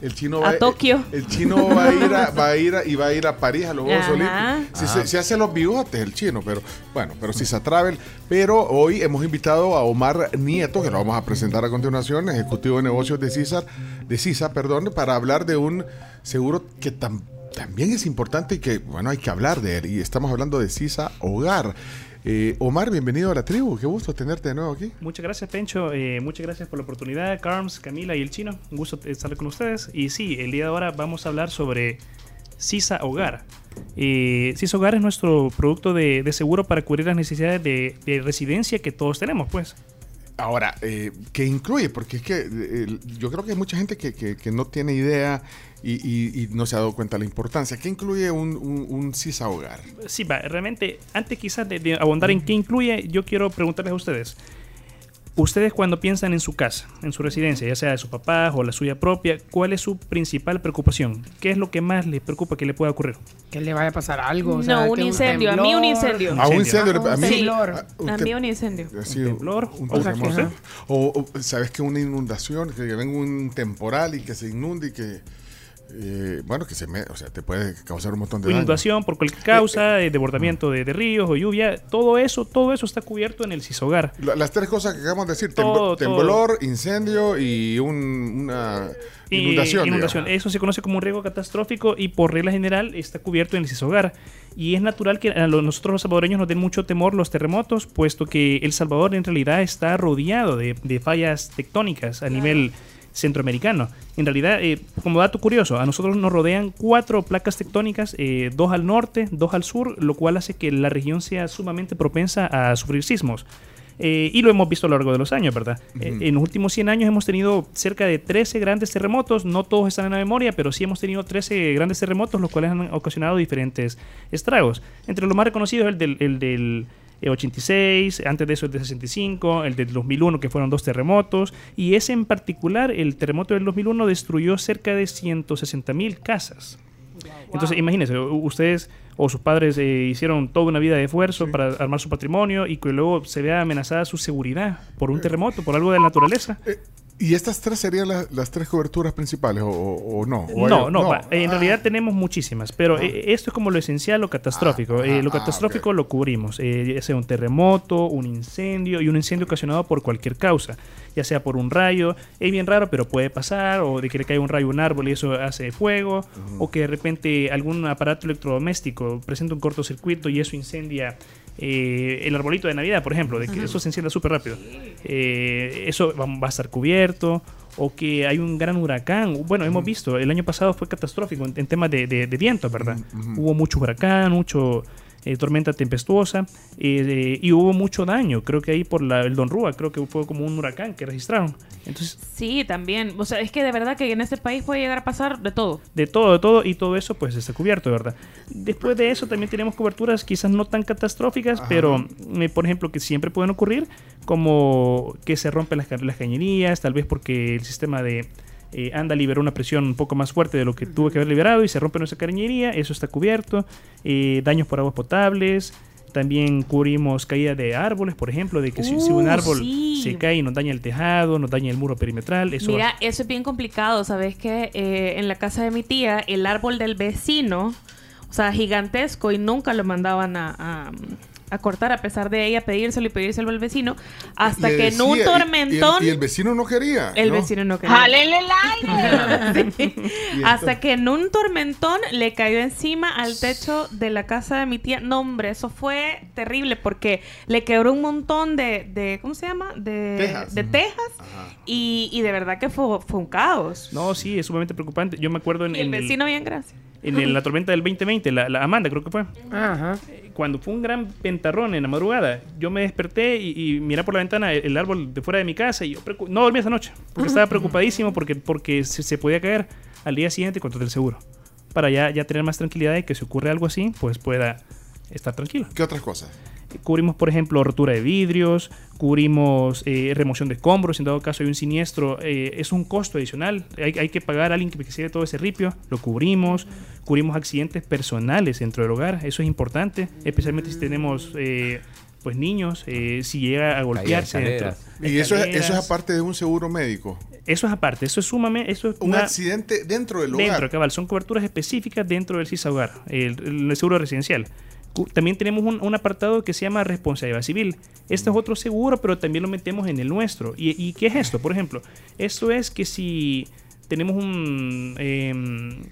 S5: El chino
S12: A
S5: va,
S12: Tokio.
S5: El, chino va a ir a, va a ir a- y va a ir a París a los Juegos
S12: Ajá.
S5: Olímpicos. Si
S12: Ah.
S5: se, se hace los bigotes el chino, pero bueno, pero si se travel. Pero hoy hemos invitado a Omar Nieto, que lo vamos a presentar a continuación, ejecutivo de negocios de CISA, de CISA, perdón, para hablar de un seguro que tam- también es importante y que, bueno, hay que hablar de él. Y estamos hablando de CISA Hogar. Eh, Omar, bienvenido a la tribu. Qué gusto tenerte de nuevo aquí.
S77: Muchas gracias, Pencho. Eh, muchas gracias por la oportunidad, Carms, Camila y el chino. Un gusto estar con ustedes. Y sí, el día de ahora vamos a hablar sobre Sisa Hogar. Eh, Sisa Hogar es nuestro producto de, de seguro para cubrir las necesidades de, de residencia que todos tenemos, pues.
S5: Ahora, eh, ¿qué incluye? Porque es que eh, yo creo que hay mucha gente que, que- que no tiene idea y, y- y no se ha dado cuenta de la importancia. ¿Qué incluye un, un, un CISA hogar?
S77: Sí, va, realmente, antes quizás de, de abundar en qué incluye, yo quiero preguntarles a ustedes. Ustedes cuando piensan en su casa, en su residencia, ya sea de su papá o la suya propia, ¿cuál es su principal preocupación? ¿Qué es lo que más les preocupa que le pueda ocurrir?
S16: Que le vaya a pasar algo. o
S12: No,
S16: sea,
S12: un
S16: que
S12: incendio, a mí un incendio.
S5: A un incendio, a mí-
S12: Sí,
S5: a-
S12: a
S5: usted-
S12: mí un incendio.
S77: Un temblor,
S5: un
S77: o ajá.
S5: o, o, sabes que una inundación, que venga un temporal y que se inunde y que eh, bueno, que se me, o sea, te puede causar un montón de daño.
S77: Inundación por cualquier causa, eh, desbordamiento de, de ríos o lluvia, todo eso, todo eso está cubierto en el CISOGAR.
S5: La- Las tres cosas que acabamos de decir,
S77: Todo,
S5: temblo-
S77: todo.
S5: temblor, incendio y un- una
S77: Y
S5: inundación.
S77: inundación. Eso se conoce como un riesgo catastrófico y por regla general está cubierto en el CISOGAR. Y es natural que a nosotros los salvadoreños nos den mucho temor los terremotos, puesto que El Salvador en realidad está rodeado de, de fallas tectónicas a nivel centroamericano. En realidad, eh, como dato curioso, a nosotros nos rodean cuatro placas tectónicas, eh, dos al norte, dos al sur, lo cual hace que la región sea sumamente propensa a sufrir sismos. Eh, y lo hemos visto a lo largo de los años, ¿verdad? Eh, en los últimos 100 años hemos tenido cerca de 13 grandes terremotos, no todos están en la memoria, pero sí hemos tenido 13 grandes terremotos, los cuales han ocasionado diferentes estragos. Entre los más reconocidos, el del, el del 86, antes de eso el de 65, el del 2001 que fueron dos terremotos y ese en particular, el terremoto del 2001 destruyó cerca de 160 mil casas. Entonces imagínense, u- ustedes o sus padres eh, hicieron toda una vida de esfuerzo para armar su patrimonio y que luego se vea amenazada su seguridad por un terremoto, por algo de la naturaleza.
S5: ¿Y estas tres serían la- las tres coberturas principales o, o- o no? ¿O hay-
S77: No, no, va, en realidad tenemos muchísimas, pero eh, esto es como lo esencial, lo catastrófico. Eh, lo catastrófico lo cubrimos, eh, ya sea un terremoto, un incendio y un incendio ocasionado por cualquier causa, ya sea por un rayo, es bien raro, pero puede pasar, o de que le cae un rayo a un árbol y eso hace fuego, o que de repente algún aparato electrodoméstico presenta un cortocircuito y eso incendia eh, el arbolito de Navidad, por ejemplo, de que eso se encienda súper rápido. Eh, eso va, va a estar cubierto. O que hay un gran huracán. Bueno, hemos visto, el año pasado fue catastrófico en, en temas de, de, de viento, ¿verdad? Hubo mucho huracán, mucho eh, tormenta tempestuosa eh, y hubo mucho daño. Creo que ahí por la, el Don Rúa, creo que fue como un huracán que registraron. Entonces,
S12: Sí, también. O sea, es que de verdad que en este país puede llegar a pasar de todo.
S77: de todo, de todo, y todo eso pues está cubierto, ¿verdad? Después de eso también tenemos coberturas quizás no tan catastróficas, pero eh, por ejemplo que siempre pueden ocurrir, como que se rompen las cañerías, tal vez porque el sistema de eh, anda liberó una presión un poco más fuerte de lo que tuvo que haber liberado y se rompe nuestra cañería, eso está cubierto, eh, daños por aguas potables. También cubrimos caída de árboles, por ejemplo, de que si, si un
S12: Uh,
S77: árbol
S12: sí.
S77: se cae y nos daña el tejado, nos daña el muro perimetral, eso
S12: Mira, eso es bien complicado. Sabes que eh, en la casa de mi tía, el árbol del vecino, o sea, gigantesco, y nunca lo mandaban a, a- a cortar, a pesar de ella pedírselo y pedírselo al vecino, hasta
S5: Le
S12: que en un
S5: decía, y- y el-
S12: tormentón.
S5: Y, el vecino no quería.
S12: El
S5: ¿no?
S12: vecino no quería.
S78: ¡Jálele el aire!
S12: Sí. Hasta que en un tormentón le cayó encima al techo de la casa de mi tía. No, hombre, eso fue terrible porque le quebró un montón de, de ¿cómo se llama? De
S77: Tejas.
S12: de tejas. Y, y de verdad que fue, fue un caos.
S77: No, sí, es sumamente preocupante. Yo me acuerdo en,
S12: Y el
S77: en
S12: vecino bien gracias.
S77: en el- la tormenta del 2020, la, la Amanda creo que fue.
S16: Ajá.
S77: Cuando fue un gran ventarrón en la madrugada, yo me desperté y, y miré por la ventana el, el árbol de fuera de mi casa y yo no dormí esa noche porque estaba preocupadísimo porque, porque se, se podía caer al día siguiente contraté el seguro. Para ya, ya tener más tranquilidad de que si ocurre algo así, pues pueda estar tranquilo.
S5: ¿Qué otras cosas?
S77: Cubrimos, por ejemplo, rotura de vidrios, cubrimos eh, remoción de escombros, en dado caso hay un siniestro, eh, es un costo adicional, hay, hay que pagar a alguien que quede todo ese ripio, lo cubrimos, cubrimos accidentes personales dentro del hogar, eso es importante, especialmente si tenemos eh, pues niños, eh, si llega a golpearse. dentro-
S5: Y eso es, eso es aparte de un seguro médico.
S77: Eso es aparte, eso es sumamente... Eso es
S5: Un
S77: una-
S5: accidente dentro del hogar.
S77: Dentro, cabal, son coberturas específicas dentro del CISA Hogar, el, el seguro residencial. También tenemos un, un apartado que se llama responsabilidad civil. Este es otro seguro, pero también lo metemos en el nuestro. ¿Y, y qué es esto? Por ejemplo, esto es que si tenemos un... em,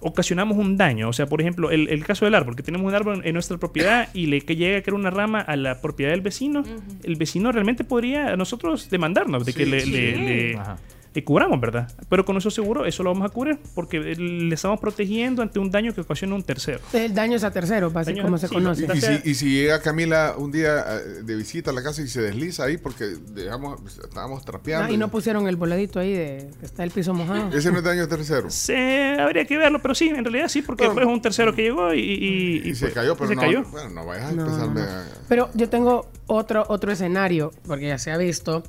S77: ocasionamos un daño, o sea, por ejemplo, el, el caso del árbol, que tenemos un árbol en nuestra propiedad y le que llega a caer una rama a la propiedad del vecino, el vecino realmente podría a nosotros demandarnos de que
S7: Sí,
S77: le,
S7: sí.
S77: le- le- Le cubramos, ¿verdad? Pero con nuestro seguro eso lo vamos a cubrir porque le estamos protegiendo ante un daño que ocasiona un tercero.
S16: El daño es a terceros, básicamente, como se
S77: sí,
S16: conoce.
S5: Y si, y si llega Camila un día eh, de visita a la casa y se desliza ahí porque dejamos, estábamos trapeando.
S16: Ah, y no pusieron el voladito ahí de que está el piso mojado.
S5: Ese no es daño tercero.
S77: Se, habría que verlo, pero sí, en realidad sí, porque fue un tercero que llegó y, y- y-
S5: Y se
S77: pues,
S5: cayó, pero
S77: se
S5: no,
S77: cayó.
S5: bueno, no vayas a
S16: No,
S5: empezarme
S16: no.
S5: a-
S16: Pero yo tengo otro, otro escenario, porque ya se ha visto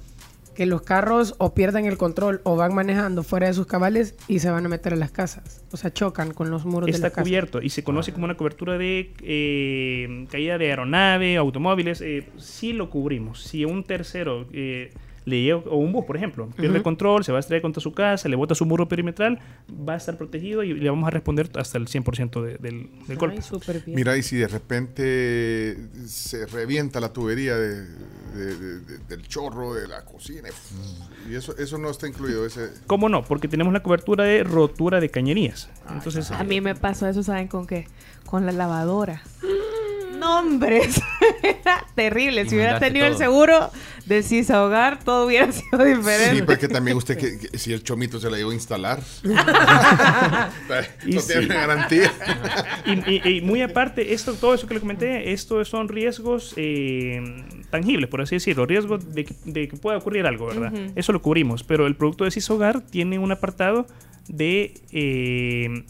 S16: que los carros o pierden el control o van manejando fuera de sus cabales y se van a meter a las casas. O sea, chocan con los muros de
S77: Está
S16: la casa.
S77: cubierto y se conoce como una cobertura de eh, caída de aeronave, automóviles. eh, sí lo cubrimos. Si un tercero eh, le llega, o un bus, por ejemplo, pierde
S16: Ujú.
S77: control, se va a estrellar contra su casa, le bota su muro perimetral, va a estar protegido y le vamos a responder hasta el 100% de- del, del golpe.
S5: Mira, y si de repente se revienta la tubería de- de- de- de- del chorro de la cocina y eso, eso no está incluido. Ese,
S77: ¿Cómo no? Porque tenemos la cobertura de rotura de cañerías. Entonces,
S12: A mí me pasó eso, ¿saben con qué? Con la lavadora. No, hombre, eso era terrible. Si hubiera tenido el seguro de Cisa Hogar, todo hubiera sido diferente.
S5: Sí, porque también usted, que, que si el chomito se la iba a instalar. No
S77: sí.
S5: tiene garantía.
S77: Y, y- y muy aparte, esto, todo eso que le comenté, esto son riesgos eh, tangibles, por así decirlo, riesgos de que, de que pueda ocurrir algo, ¿verdad? Eso lo cubrimos, pero el producto de CIS Hogar tiene un apartado de eh,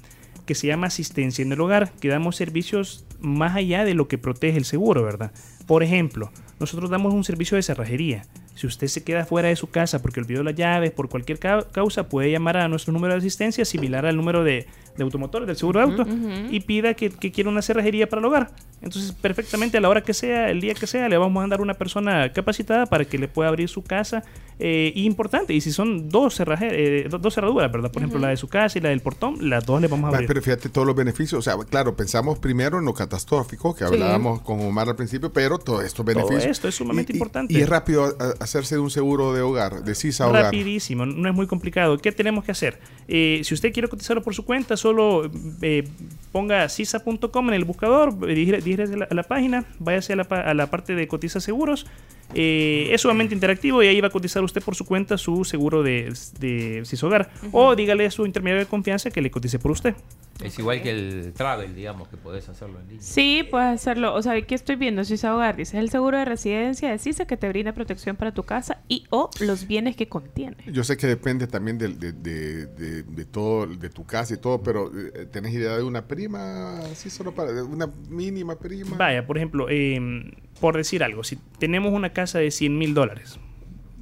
S77: que se llama asistencia en el hogar, que damos servicios más allá de lo que protege el seguro, ¿verdad? Por ejemplo, nosotros damos un servicio de cerrajería. Si usted se queda fuera de su casa porque olvidó las llaves por cualquier ca- causa, puede llamar a nuestro número de asistencia similar al número de, de automotores del seguro de auto y pida que, que quiera una cerrajería para el hogar. Entonces, perfectamente a la hora que sea, el día que sea, le vamos a mandar una persona capacitada para que le pueda abrir su casa. Eh, y importante, y si son dos, cerraje- eh, do- dos cerraduras, ¿verdad? Por ejemplo, la de su casa y la del portón, las dos le vamos a abrir.
S5: Pero fíjate todos los beneficios. O sea, claro, pensamos primero en lo catastrófico que
S77: Sí.
S5: hablábamos con Omar al principio, pero todos estos
S77: Todo
S5: beneficios.
S77: esto es sumamente
S5: Y-
S77: importante.
S5: Y es rápido hacerse de un seguro de hogar, de CISA Hogar.
S77: Rapidísimo, no es muy complicado. ¿Qué tenemos que hacer? Eh, si usted quiere cotizarlo por su cuenta, solo eh, ponga sisa.com en el buscador, dirige- diríjase a la, página, váyase a la, a la parte de cotiza seguros. Eh, es sumamente interactivo y ahí va a cotizar usted por su cuenta su seguro de, de Hogar. O dígale a su intermediario de confianza que le cotice por usted.
S7: Es igual que el travel, digamos, que podés hacerlo en línea.
S12: Sí, puedes hacerlo. O sea, ¿qué estoy viendo? Cisa Hogar, dice, es el seguro de residencia de Cisa que te brinda protección para tu casa y o los bienes que contiene.
S5: Yo sé que depende también del- de, de- de- de todo, de tu casa y todo, pero eh, ¿tenés idea de una prima? Así solo para, una mínima prima.
S77: Vaya, por ejemplo, eh, por decir algo, si tenemos una casa de 100 mil dólares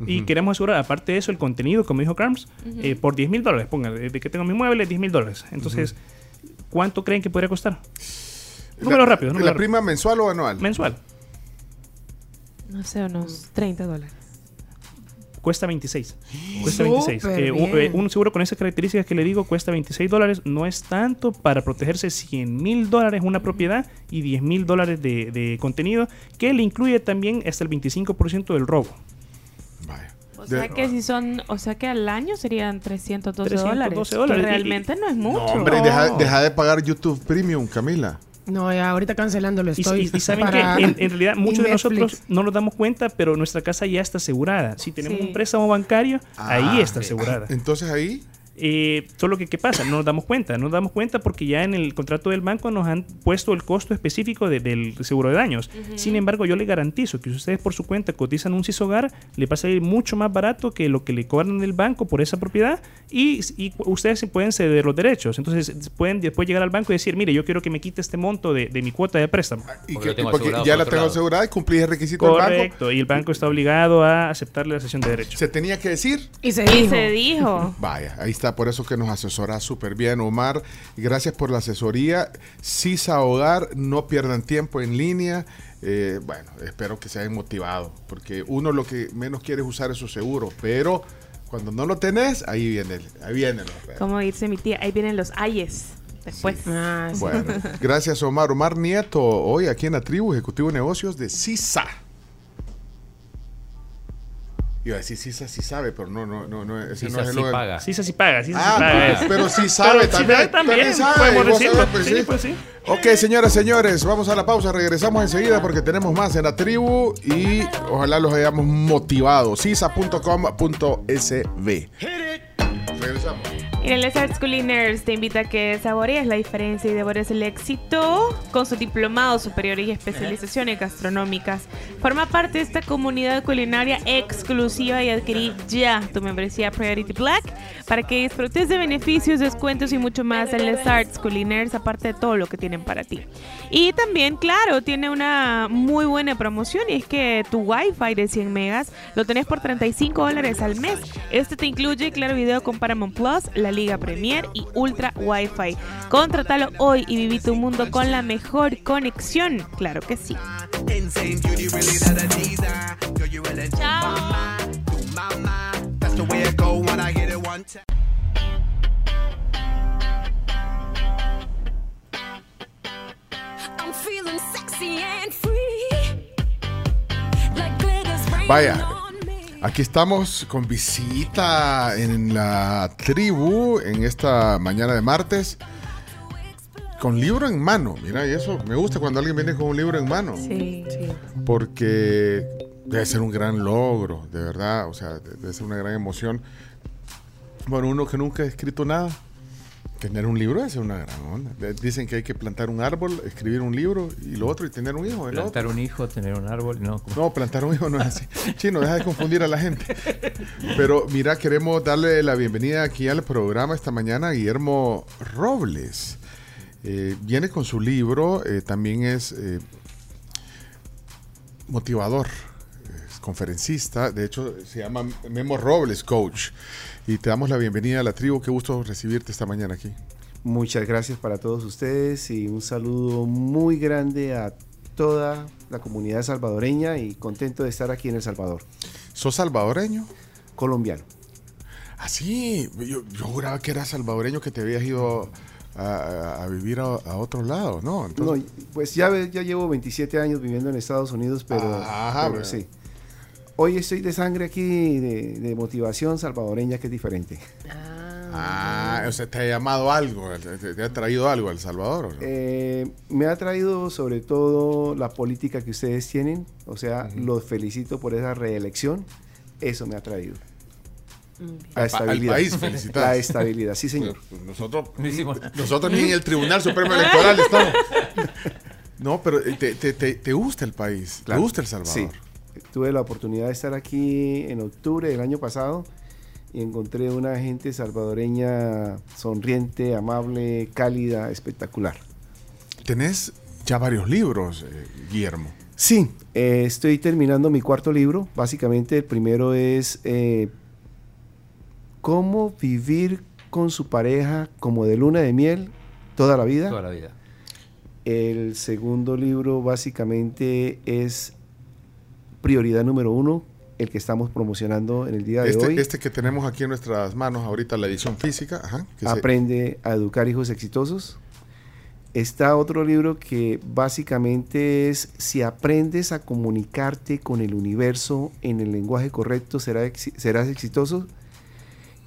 S77: y queremos asegurar, aparte de eso, el contenido, como dijo Carms, eh, por 10 mil dólares, ponga, desde que tengo mi mueble, 10 mil dólares. Entonces, ¿cuánto creen que podría costar? Número rápido,
S5: ¿La,
S77: número
S5: la
S77: rápido.
S5: prima mensual o anual?
S77: Mensual.
S12: No sé, unos 30 dólares.
S77: Cuesta 26. Cuesta
S12: Súper
S77: 26. Eh, un, eh, un seguro con esas características que le digo cuesta 26 dólares. No es tanto para protegerse 100 mil dólares una propiedad y 10 mil dólares de, de contenido, que le incluye también hasta el 25% del robo.
S12: O sea que si son, o sea que al año serían 312,
S77: 312
S12: dólares.
S77: dólares.
S12: Que
S77: Y-
S12: realmente no es mucho.
S5: No, hombre, deja, deja de pagar YouTube Premium, Camila.
S16: No, ya ahorita cancelándolo estoy.
S77: y- y saben que en, en realidad muchos de nosotros no nos damos cuenta, pero nuestra casa ya está asegurada. Si tenemos
S12: Sí.
S77: un préstamo bancario, ahí
S5: Ah,
S77: está asegurada.
S5: Entonces ahí.
S77: Eh, solo que, ¿qué pasa? No nos damos cuenta. No nos damos cuenta porque ya en el contrato del banco nos han puesto el costo específico de- del seguro de daños. Sin embargo, yo le garantizo que si ustedes por su cuenta cotizan un CISOGAR, le va a salir mucho más barato que lo que le cobran del banco por esa propiedad y, y ustedes se pueden ceder los derechos. Entonces, pueden después llegar al banco y decir, mire, yo quiero que me quite este monto de, de mi cuota de préstamo.
S5: Y que- porque ya la tengo asegurada y cumplí el requisito del banco.
S77: Correcto, y el banco está obligado a aceptarle la sesión de derechos.
S5: Se tenía que decir.
S16: Y se
S12: Y
S16: dijo.
S12: se dijo.
S5: Vaya, ahí está, por eso que nos asesora súper bien, Omar. Gracias por la asesoría. Sisa Hogar, no pierdan tiempo en línea. Eh, bueno, espero que se hayan motivado, porque uno lo que menos quiere es usar esos seguros, pero cuando no lo tenés, ahí viene, ahí viene. lo-
S12: Como dice mi tía, ahí vienen los ayes. Después.
S16: Ah,
S5: Bueno, gracias Omar. Omar Nieto, hoy aquí en la tribu, Ejecutivo de Negocios de CISA. Iba a decir CISA sí sabe, pero no, no, no, no ese
S7: CISA
S5: no es el
S7: sí paga.
S77: Sí, paga. Sí, sí,
S5: Ah,
S77: sí paga.
S5: pues, pero sí sabe
S77: Pero
S5: también.
S77: Sí, también,
S5: sabe,
S77: podemos
S5: pues,
S77: sí,
S5: sí.
S77: pues sí.
S5: Ok, señoras, señores, vamos a la pausa. Regresamos enseguida porque tenemos más en la tribu y ojalá los hayamos motivado. Sisa.com.sv. Regresamos.
S12: Y en Les Arts Culiners te invita a que saborees la diferencia y devores el éxito con su diplomado superior y especializaciones gastronómicas. Forma parte de esta comunidad culinaria exclusiva y adquirí ya tu membresía Priority Black para que disfrutes de beneficios, descuentos y mucho más en Les Arts Culiners, aparte de todo lo que tienen para ti. Y también, claro, tiene una muy buena promoción y es que tu Wi-Fi de 100 megas lo tenés por 35 dólares al mes. Este te incluye Claro Video con Paramount Plus, la Liga Premier y Ultra Wi-Fi. Contratalo hoy y viví tu mundo con la mejor conexión. Claro que sí.
S66: I'm feeling sexy and free. Like glitters raining
S5: Vaya. Aquí estamos con visita en la tribu en esta mañana de martes con libro en mano. Mira, y eso me gusta cuando alguien viene con un libro en mano.
S16: Sí, sí.
S5: Porque debe ser un gran logro, de verdad. O sea, debe ser una gran emoción. Bueno, uno que nunca ha escrito nada. Tener un libro es una gran onda. Dicen que hay que plantar un árbol, escribir un libro y lo otro y tener un hijo.
S7: Plantar
S5: otro.
S7: un hijo, tener un árbol, no.
S5: No, plantar un hijo no es así. Chino, deja de confundir a la gente. Pero mira, queremos darle la bienvenida aquí al programa esta mañana a Guillermo Robles. Eh, viene con su libro, eh, también es eh, motivador, conferencista, de hecho se llama Memo Robles Coach. Y te damos la bienvenida a la tribu, qué gusto recibirte esta mañana aquí.
S79: Muchas gracias para todos ustedes y un saludo muy grande a toda la comunidad salvadoreña y contento de estar aquí en El Salvador.
S5: ¿Sos salvadoreño?
S79: Colombiano.
S5: Ah, sí, yo, yo juraba que eras salvadoreño, que te habías ido a, vivir a, a otro lado, ¿no?
S79: No, pues ya, llevo 27 años viviendo en Estados Unidos, pero,
S5: Ajá,
S79: pero
S5: bueno.
S79: sí. Hoy estoy de sangre aquí, de, de motivación salvadoreña, que es diferente.
S5: Ah, o sea, te ha llamado algo, te, te ha traído algo a El Salvador. ¿o no?
S79: Eh, me ha traído sobre todo la política que ustedes tienen, o sea, los felicito por esa reelección, eso me ha traído.
S5: Al pa- al país, felicidades.
S79: La estabilidad, sí señor.
S5: Pues nosotros, nosotros ni en el Tribunal Supremo Electoral estamos. No, pero eh, te, te- te- te gusta el país,
S79: Claro.
S5: te gusta El Salvador.
S79: Sí. Tuve la oportunidad de estar aquí en octubre del año pasado y encontré una gente salvadoreña sonriente, amable, cálida, espectacular.
S5: Tenés ya varios libros, eh, Guillermo.
S79: Sí, eh, estoy terminando mi cuarto libro. Básicamente el primero es eh, cómo vivir con su pareja como de luna de miel toda la vida.
S7: Toda la vida.
S79: El segundo libro básicamente es prioridad número uno, el que estamos promocionando en el día de
S5: Este,
S79: hoy.
S5: este que tenemos aquí en nuestras manos ahorita, la edición física. Ajá, que se-
S79: Aprende a educar hijos exitosos. Está otro libro que básicamente es si aprendes a comunicarte con el universo en el lenguaje correcto, serás exitoso.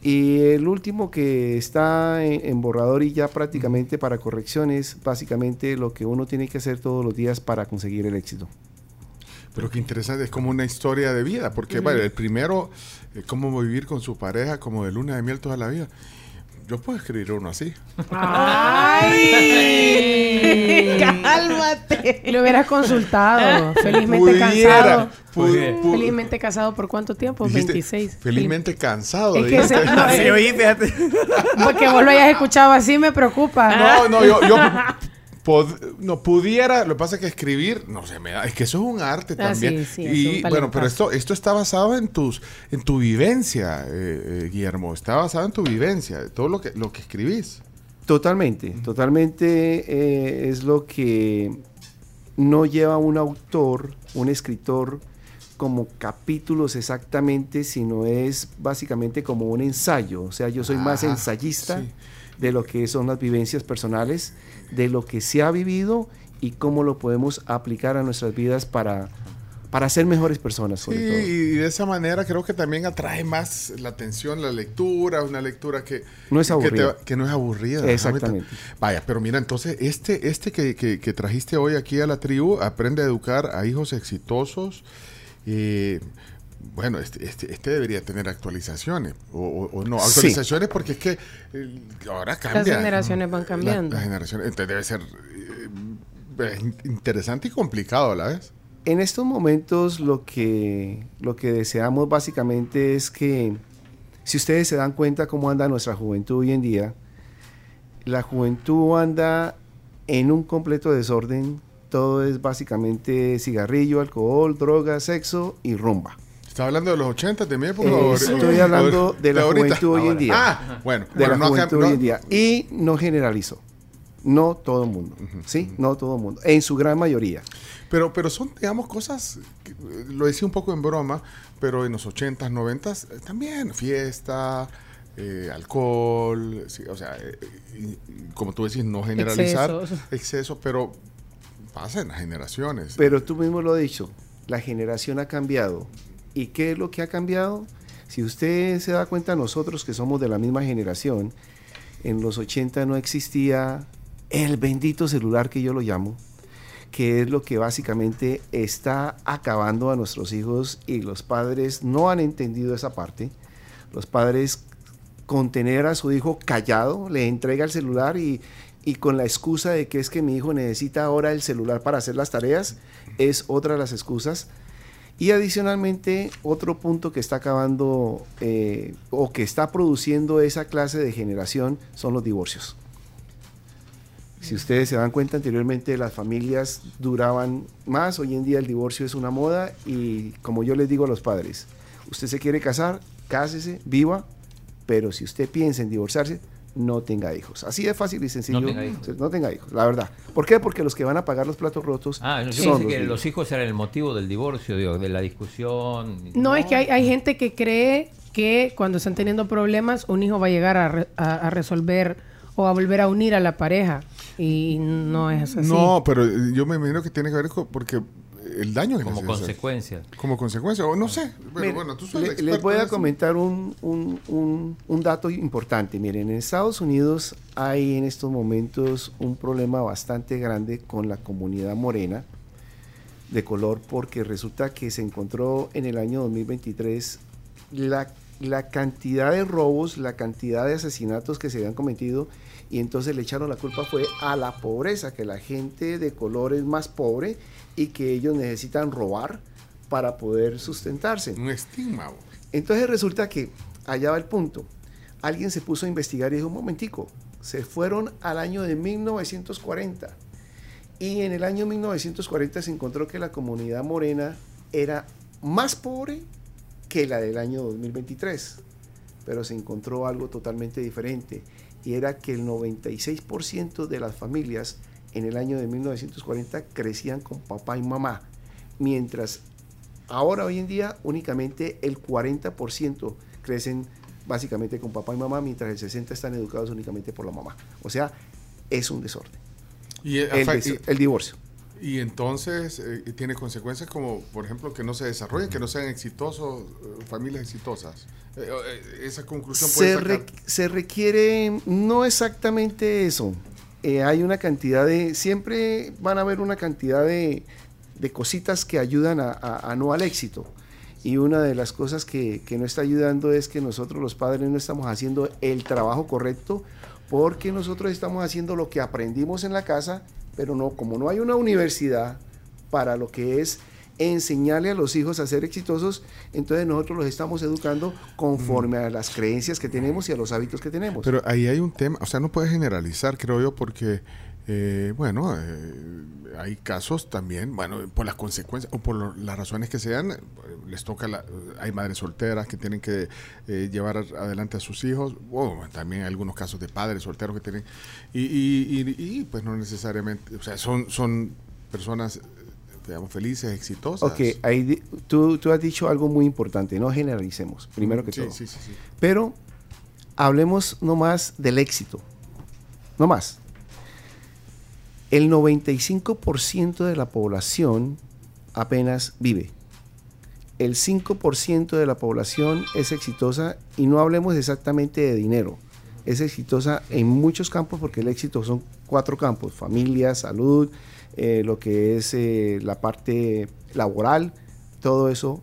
S79: Y el último que está en, en borrador y ya prácticamente para correcciones, básicamente lo que uno tiene que hacer todos los días para conseguir el éxito.
S5: Pero qué interesante, es como una historia de vida, porque el primero, eh, cómo vivir con su pareja como de luna de miel toda la vida. Yo puedo escribir uno así.
S16: ¡Ay! ¡Cálmate! Lo hubieras consultado. Felizmente
S5: Pudiera,
S16: casado.
S5: pu- pu-
S16: Felizmente casado por cuánto tiempo?
S5: Dijiste,
S16: 26.
S5: Felizmente cansado.
S16: Es que
S5: dijiste.
S16: se- no,
S47: Sí, oí, fíjate.
S16: Porque vos lo hayas escuchado así me preocupa.
S5: No, no, yo, yo pod- no pudiera, lo que pasa es que escribir, no se me da, es que eso es un arte
S16: Ah,
S5: también.
S16: sí, sí, es
S5: y
S16: un
S5: bueno, pero esto, esto está basado en tus, en tu vivencia, eh, eh, Guillermo, está basado en tu vivencia, todo lo que, lo que escribís.
S79: Totalmente, totalmente eh, es lo que no lleva un autor, un escritor, como capítulos exactamente, sino es básicamente como un ensayo. O sea, yo soy más
S5: Ajá,
S79: ensayista
S5: sí.
S79: De lo que son las vivencias personales, de lo que se ha vivido y cómo lo podemos aplicar a nuestras vidas para, para ser mejores personas,
S5: Sí,
S79: sobre todo.
S5: y de esa manera creo que también atrae más la atención la lectura, una lectura que
S79: No es
S5: que te-
S79: aburrida.
S5: Que, no es aburrida.
S79: Exactamente.
S5: Vaya, pero mira, entonces este, este que, que- que trajiste hoy aquí a la tribu, aprende a educar a hijos exitosos. eh, bueno, este, este, este debería tener actualizaciones, o, o- o no,
S79: Sí.
S5: actualizaciones porque es que eh, ahora cambia.
S16: generaciones van cambiando.
S5: las generaciones, entonces debe ser eh, in- interesante y complicado a la vez.
S79: En estos momentos lo que, lo que deseamos básicamente es que, si ustedes se dan cuenta cómo anda nuestra juventud hoy en día, la juventud anda en un completo desorden, todo es básicamente cigarrillo, alcohol, droga, sexo y rumba.
S5: ¿Está hablando de los 80 de mi época?
S79: Eh, estoy hablando
S5: o-
S79: de la
S5: ahorita?
S79: juventud hoy en día.
S5: Ah, bueno.
S79: de
S5: pero
S79: la
S5: no
S79: juventud hoy en día. Y no generalizo. No todo el mundo. ¿Sí? No todo el mundo. En su gran mayoría.
S5: Pero, pero son, digamos, cosas, que, lo decía un poco en broma, pero en los 80s, 90s eh, también, fiesta, eh, alcohol, sí, o sea, eh, y- y como tú decís, no generalizar
S16: Excesos.
S5: excesos, pero pasa en las generaciones.
S79: Pero tú mismo lo has dicho, la generación ha cambiado. ¿Y qué es lo que ha cambiado? Si usted se da cuenta, nosotros que somos de la misma generación, en los 80 no existía el bendito celular que yo lo llamo, que es lo que básicamente está acabando a nuestros hijos y los padres no han entendido esa parte. Los padres con tener a su hijo callado, le entrega el celular y, y con la excusa de que es que mi hijo necesita ahora el celular para hacer las tareas, es otra de las excusas. Y adicionalmente, otro punto que está acabando eh, o que está produciendo esa clase de generación son los divorcios. Si ustedes se dan cuenta, anteriormente las familias duraban más, hoy en día el divorcio es una moda y como yo les digo a los padres, usted se quiere casar, cásese, viva, pero si usted piensa en divorciarse, no tenga hijos. Así de fácil y sencillo.
S7: No tenga hijos.
S79: No tenga hijos, la verdad. ¿Por qué? Porque los que van a pagar los platos rotos
S7: Ah, yo
S79: son los
S7: que
S79: niños.
S7: los hijos eran el motivo del divorcio, digo, de la discusión.
S16: No, es que hay, hay gente que cree que cuando están teniendo problemas, un hijo va a llegar a, re- a- a resolver o a volver a unir a la pareja. Y no es así.
S5: No, pero yo me imagino que tiene que ver con porque el daño que
S7: Como
S5: les
S7: consecuencia.
S5: Como consecuencia, o no sé. Pero bueno, tú sos
S79: le-
S5: el
S79: les voy a
S5: eso.
S79: comentar un, un- un- un dato importante. Miren, en Estados Unidos hay en estos momentos un problema bastante grande con la comunidad morena de color porque resulta que se encontró en el año 2023 la, la cantidad de robos, la cantidad de asesinatos que se habían cometido y entonces le echaron la culpa fue a la pobreza, que la gente de color es más pobre y que ellos necesitan robar para poder sustentarse.
S5: Un estigma.
S79: Entonces resulta que allá va el punto. Alguien se puso a investigar y dijo, un momentico, se fueron al año de 1940. Y en el año 1940 se encontró que la comunidad morena era más pobre que la del año 2023. Pero se encontró algo totalmente diferente. Y era que el 96% de las familias en el año de 1940 crecían con papá y mamá. Mientras Ahora, hoy en día, únicamente el 40% crecen básicamente con papá y mamá, mientras el 60% están educados únicamente por la mamá. O sea, es un desorden.
S5: Y, eh,
S79: el, divorcio.
S5: Y entonces eh, tiene consecuencias como, por ejemplo, que no se desarrollen, que no sean exitosos, eh, familias exitosas. Eh, esa conclusión puede
S79: Se, re- se requiere no exactamente eso. Eh, hay una cantidad de, siempre van a haber una cantidad de, de cositas que ayudan a, a- no al éxito. Y una de las cosas que, que no está ayudando es que nosotros los padres no estamos haciendo el trabajo correcto porque nosotros estamos haciendo lo que aprendimos en la casa, pero no, como no hay una universidad para lo que es enseñarle a los hijos a ser exitosos, entonces nosotros los estamos educando conforme a las creencias que tenemos y a los hábitos que tenemos.
S5: Pero ahí hay un tema, o sea, no puedes generalizar, creo yo, porque, eh, bueno, eh, hay casos también, bueno, por las consecuencias o por lo- las razones que sean, les toca, la- hay madres solteras que tienen que eh, llevar adelante a sus hijos, o también hay algunos casos de padres solteros que tienen, y, y- y- y, pues no necesariamente, o sea, son, son personas, digamos, felices, exitosas.
S79: Ok, ahí tú, tú has dicho algo muy importante, no generalicemos, primero que
S5: Sí,
S79: todo.
S5: sí, sí, sí.
S79: Pero hablemos no más del éxito, no más. El 95% de la población apenas vive. El 5% de la población es exitosa y no hablemos exactamente de dinero. Es exitosa en muchos campos porque el éxito son cuatro campos, familia, salud, eh, lo que es eh, la parte laboral, todo eso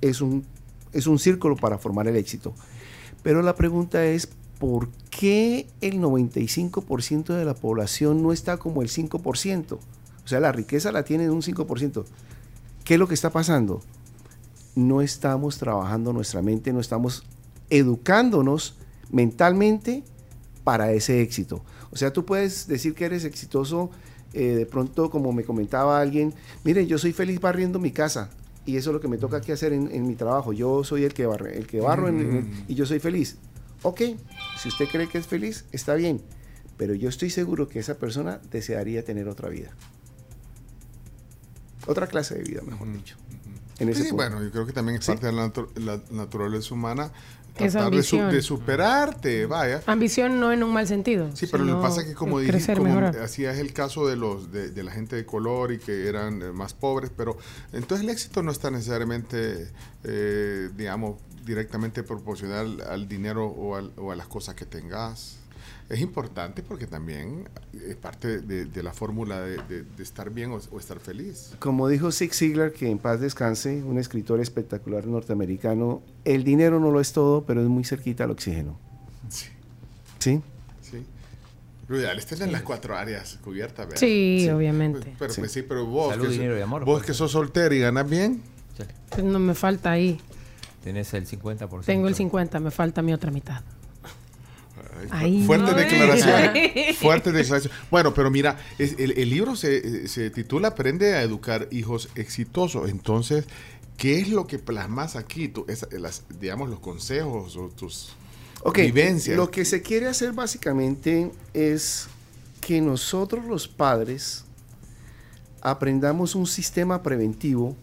S79: es un, es un círculo para formar el éxito. Pero la pregunta es, ¿por qué el 95% de la población no está como el 5%? O sea, la riqueza la tiene un 5%. ¿Qué es lo que está pasando? No estamos trabajando nuestra mente, no estamos educándonos mentalmente para ese éxito. O sea, tú puedes decir que eres exitoso eh, de pronto, como me comentaba alguien, miren, yo soy feliz barriendo mi casa y eso es lo que me toca aquí hacer en, en mi trabajo. Yo soy el que, barre, el que barro en- en- y yo soy feliz. Ok, si usted cree que es feliz, está bien, pero yo estoy seguro que esa persona desearía tener otra vida. Otra clase de vida, mejor dicho. En ese
S5: Sí,
S79: punto.
S5: bueno, yo creo que también es
S79: Sí.
S5: parte de la, natu- la naturaleza humana tratar de, su- de superarte, vaya.
S16: Ambición no en un mal sentido.
S5: Sí, pero lo que pasa es que como dije, como es el caso de los de, de la gente de color y que eran eh, más pobres, pero entonces el éxito no está necesariamente, eh, digamos, directamente proporcional al dinero o, al- o a las cosas que tengas. Es importante porque también es parte de, de la fórmula de, de- de estar bien o, o estar feliz.
S79: Como dijo Zig Ziglar, que en paz descanse, un escritor espectacular norteamericano, el dinero no lo es todo, pero es muy cerquita al oxígeno.
S5: Sí.
S79: ¿Sí?
S5: Sí. Lo ideal es tener las cuatro áreas cubiertas, ¿verdad?
S16: Sí, obviamente.
S5: Pues, pero
S79: Sí.
S5: pues sí, pero vos,
S7: Salud,
S5: que,
S7: dinero y amor,
S5: vos
S7: pues.
S5: que sos soltero y ganas bien,
S16: Pues no me falta ahí.
S7: Tenés el 50%.
S16: Tengo el 50, me falta mi otra mitad.
S5: Ay, fuerte
S16: no.
S5: declaración. fuerte declaración. Bueno, pero mira, es- el, el libro se, se titula Aprende a educar hijos exitosos. Entonces, ¿qué es lo que plasmas aquí? Tú, es- las, digamos, los consejos o tus vivencias.
S79: lo que se quiere hacer básicamente es que nosotros los padres aprendamos un sistema preventivo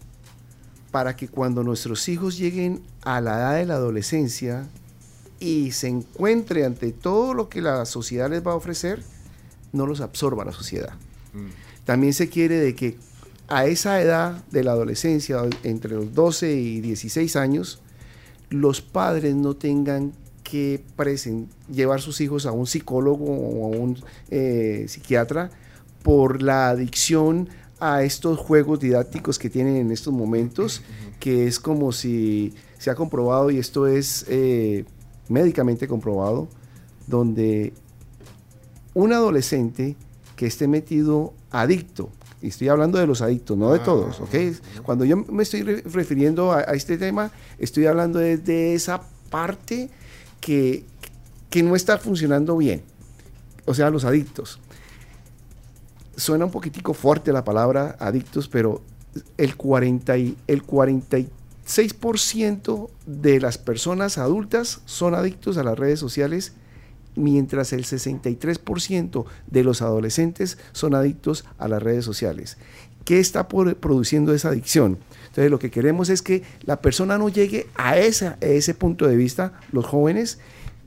S79: para que cuando nuestros hijos lleguen a la edad de la adolescencia y se encuentre ante todo lo que la sociedad les va a ofrecer, no los absorba la sociedad. También se quiere de que a esa edad de la adolescencia, entre los 12 y 16 años, los padres no tengan que presen- llevar sus hijos a un psicólogo o a un eh, psiquiatra por la adicción a estos juegos didácticos que tienen en estos momentos, que es como si se ha comprobado, y esto es eh, médicamente comprobado, donde un adolescente que esté metido adicto, y estoy hablando de los adictos, no de todos, ¿ok? Cuando yo me estoy re- refiriendo a, a este tema, estoy hablando de, de esa parte que, que no está funcionando bien, o sea, los adictos. Suena un poquitico fuerte la palabra adictos, pero el, 40 y- el 46% de las personas adultas son adictos a las redes sociales mientras el 63% de los adolescentes son adictos a las redes sociales. ¿Qué está produciendo esa adicción? Entonces lo que queremos es que la persona no llegue a ese punto de vista, los jóvenes,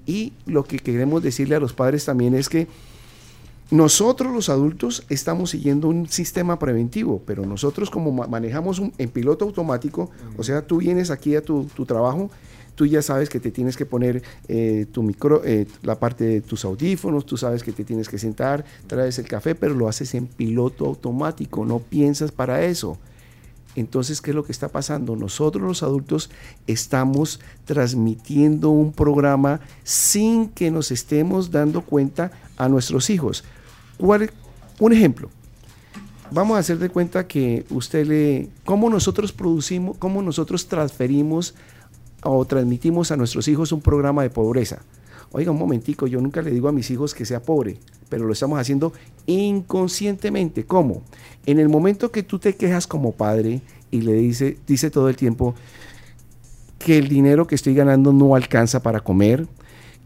S79: y lo que queremos decirle a los padres también es que nosotros los adultos estamos siguiendo un sistema preventivo, pero nosotros como ma- manejamos un- en piloto automático, o sea, tú vienes aquí a tu, tu trabajo, tú ya sabes que te tienes que poner eh, tu micro, eh, la parte de tus audífonos, tú sabes que te tienes que sentar, traes el café, pero lo haces en piloto automático, no piensas para eso. Entonces, ¿qué es lo que está pasando? Nosotros los adultos estamos transmitiendo un programa sin que nos estemos dando cuenta a nuestros hijos. ¿Cuál- un ejemplo. Vamos a hacer de cuenta que usted le... ¿Cómo nosotros producimos, cómo nosotros transferimos o transmitimos a nuestros hijos un programa de pobreza? Oiga, un momentico, yo nunca le digo a mis hijos que sea pobre, pero lo estamos haciendo inconscientemente. ¿Cómo? En el momento que tú te quejas como padre y le dice, dice todo el tiempo que el dinero que estoy ganando no alcanza para comer,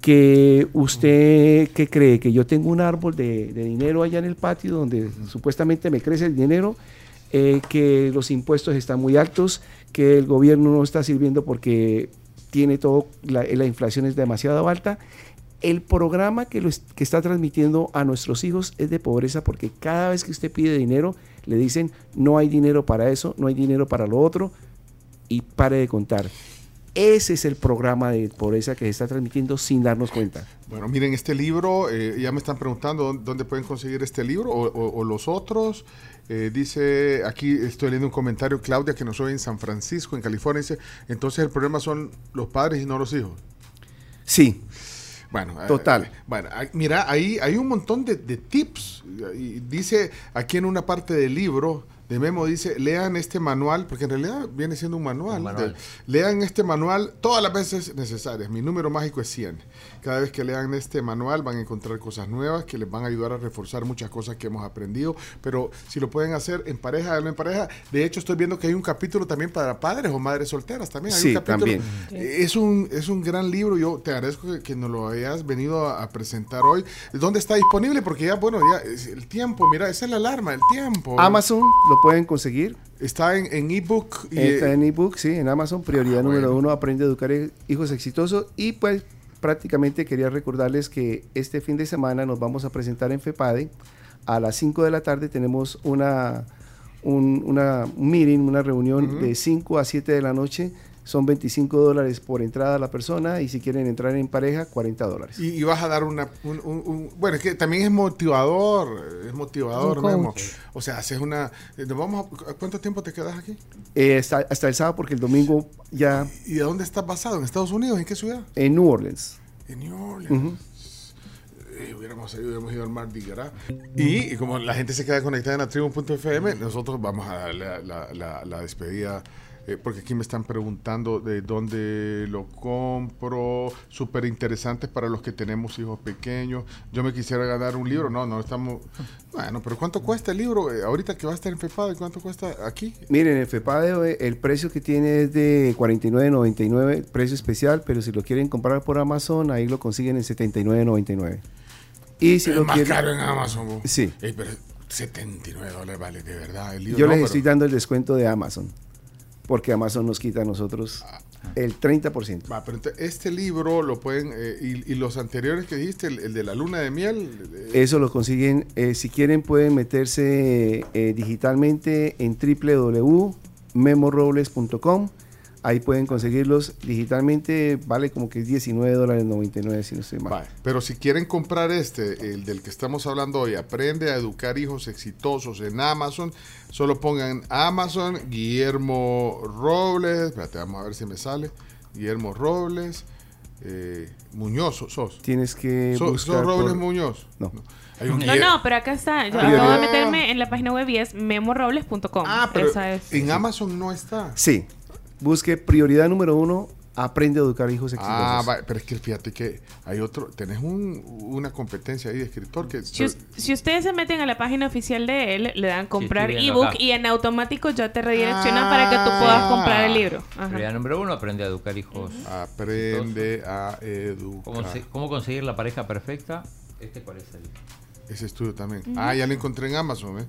S79: que usted, ¿qué cree? Que yo tengo un árbol de, dinero allá en el patio donde supuestamente me crece el dinero, eh, que los impuestos están muy altos, que el gobierno no está sirviendo porque tiene todo, la, la inflación es demasiado alta. El programa que, lo que está transmitiendo a nuestros hijos es de pobreza porque cada vez que usted pide dinero le dicen no hay dinero para eso, no hay dinero para lo otro y pare de contar. Ese es el programa de pobreza que se está transmitiendo sin darnos cuenta.
S5: Bueno, miren, este libro, eh, ya me están preguntando dónde, pueden conseguir este libro o, o- o los otros. Eh, dice, aquí estoy leyendo un comentario, Claudia, que nos oye en San Francisco, en California, dice, entonces el problema son los padres y no los hijos.
S79: Sí.
S5: Bueno, eh,
S79: Total.
S5: bueno, mira, ahí hay un montón de, de tips. Dice aquí en una parte del libro, de Memo, dice, lean este manual, porque en realidad viene siendo un manual.
S7: manual.
S5: de- lean este manual todas las veces necesarias. Mi número mágico es 100. Cada vez que lean este manual van a encontrar cosas nuevas que les van a ayudar a reforzar muchas cosas que hemos aprendido. Pero si lo pueden hacer en pareja, en pareja. De hecho, estoy viendo que hay un capítulo también para padres o madres solteras también. Hay
S79: Sí,
S5: un capítulo.
S79: también.
S5: Es un, es un gran libro. Yo te agradezco que, que nos lo hayas venido a, a presentar hoy. ¿Dónde está disponible? Porque ya, bueno, ya el tiempo, mira, esa es la alarma, el tiempo.
S79: Amazon lo pueden conseguir.
S5: Está en, en ebook. y-
S79: Está en ebook, sí, en Amazon. Prioridad número uno, aprende a educar e- hijos exitosos. Y pues prácticamente quería recordarles que este fin de semana nos vamos a presentar en FEPADE. A las 5 de la tarde tenemos una, un, una un meeting, una reunión de 5 a 7 de la noche son 25 dólares por entrada a la persona y si quieren entrar en pareja, 40 dólares.
S5: Y, y vas a dar una... un- un- un- bueno, es que también es motivador, es motivador,
S79: Un coach.
S5: Memo. O sea, haces una... eh, vamos a- ¿Cuánto tiempo te quedas aquí?
S79: Eh, hasta, hasta el sábado porque el domingo ya
S5: ¿Y de dónde estás basado? ¿En Estados Unidos? ¿En qué ciudad?
S79: en New Orleans.
S5: En New Orleans.
S79: Ujú.
S5: Eh, hubiéramos, hubiéramos ido al Mardi Gras. Y, y como la gente se queda conectada en la tribu.fm, nosotros vamos a darle la, la- la- la despedida. Eh, porque aquí me están preguntando de dónde lo compro. Súper interesante para los que tenemos hijos pequeños. Yo me quisiera ganar un libro. No, no estamos. Bueno, pero ¿cuánto cuesta el libro? Eh, ahorita que va a estar en FEPAD, ¿cuánto cuesta aquí?
S79: Miren, el FEPADE, eh, el precio que tiene es de 49.99, precio especial, pero si lo quieren comprar por Amazon, ahí lo consiguen en 79.99. Y si
S5: es
S79: lo
S5: más
S79: quieren-
S5: caro en Amazon. bo.
S79: Sí.
S5: Eh, pero 79 dólares vale, de verdad. El libro,
S79: Yo
S5: No,
S79: les
S5: pero-
S79: estoy dando el descuento de Amazon, porque Amazon nos quita a nosotros el 30%.
S5: Va, pero este libro lo pueden, eh, y, y los anteriores que dijiste, el, el de la luna de miel, eh,
S79: Eso lo consiguen, eh, si quieren pueden meterse eh, digitalmente en www.memorobles.com. Ahí pueden conseguirlos digitalmente, vale como que 19 dólares 99 si no estoy mal.
S5: pero si quieren comprar este, el del que estamos hablando hoy, aprende a educar hijos exitosos en Amazon, solo pongan Amazon, Guillermo Robles, espérate, vamos a ver si me sale, Guillermo Robles, eh, Muñoz, sos- sos.
S79: Tienes que
S5: ¿Sos-
S79: buscar
S5: sos Robles
S79: por-
S5: Muñoz?
S79: No.
S5: Hay un
S12: No, no, pero acá está. Yo
S79: Ah,
S12: acabo de meterme en la página web y es memorobles.com.
S5: Ah, pero
S12: Esa es.
S5: en Amazon no está.
S79: Sí, busque prioridad número uno, aprende a educar hijos exitosos.
S5: Ah, va, pero es que fíjate que hay otro, tenés un- una competencia ahí de escritor que...
S12: Si, si ustedes se meten a la página oficial de él, le dan comprar ebook
S7: acá.
S12: y en automático ya te redirecciona para que tú puedas comprar el libro. Ajá.
S7: Prioridad número uno, aprende a educar hijos.
S5: Aprende a educar.
S7: ¿Cómo, se- cómo conseguir la pareja perfecta? ¿Este cuál es el?
S5: Ese estudio también. Ah, ya lo encontré en Amazon, ¿eh?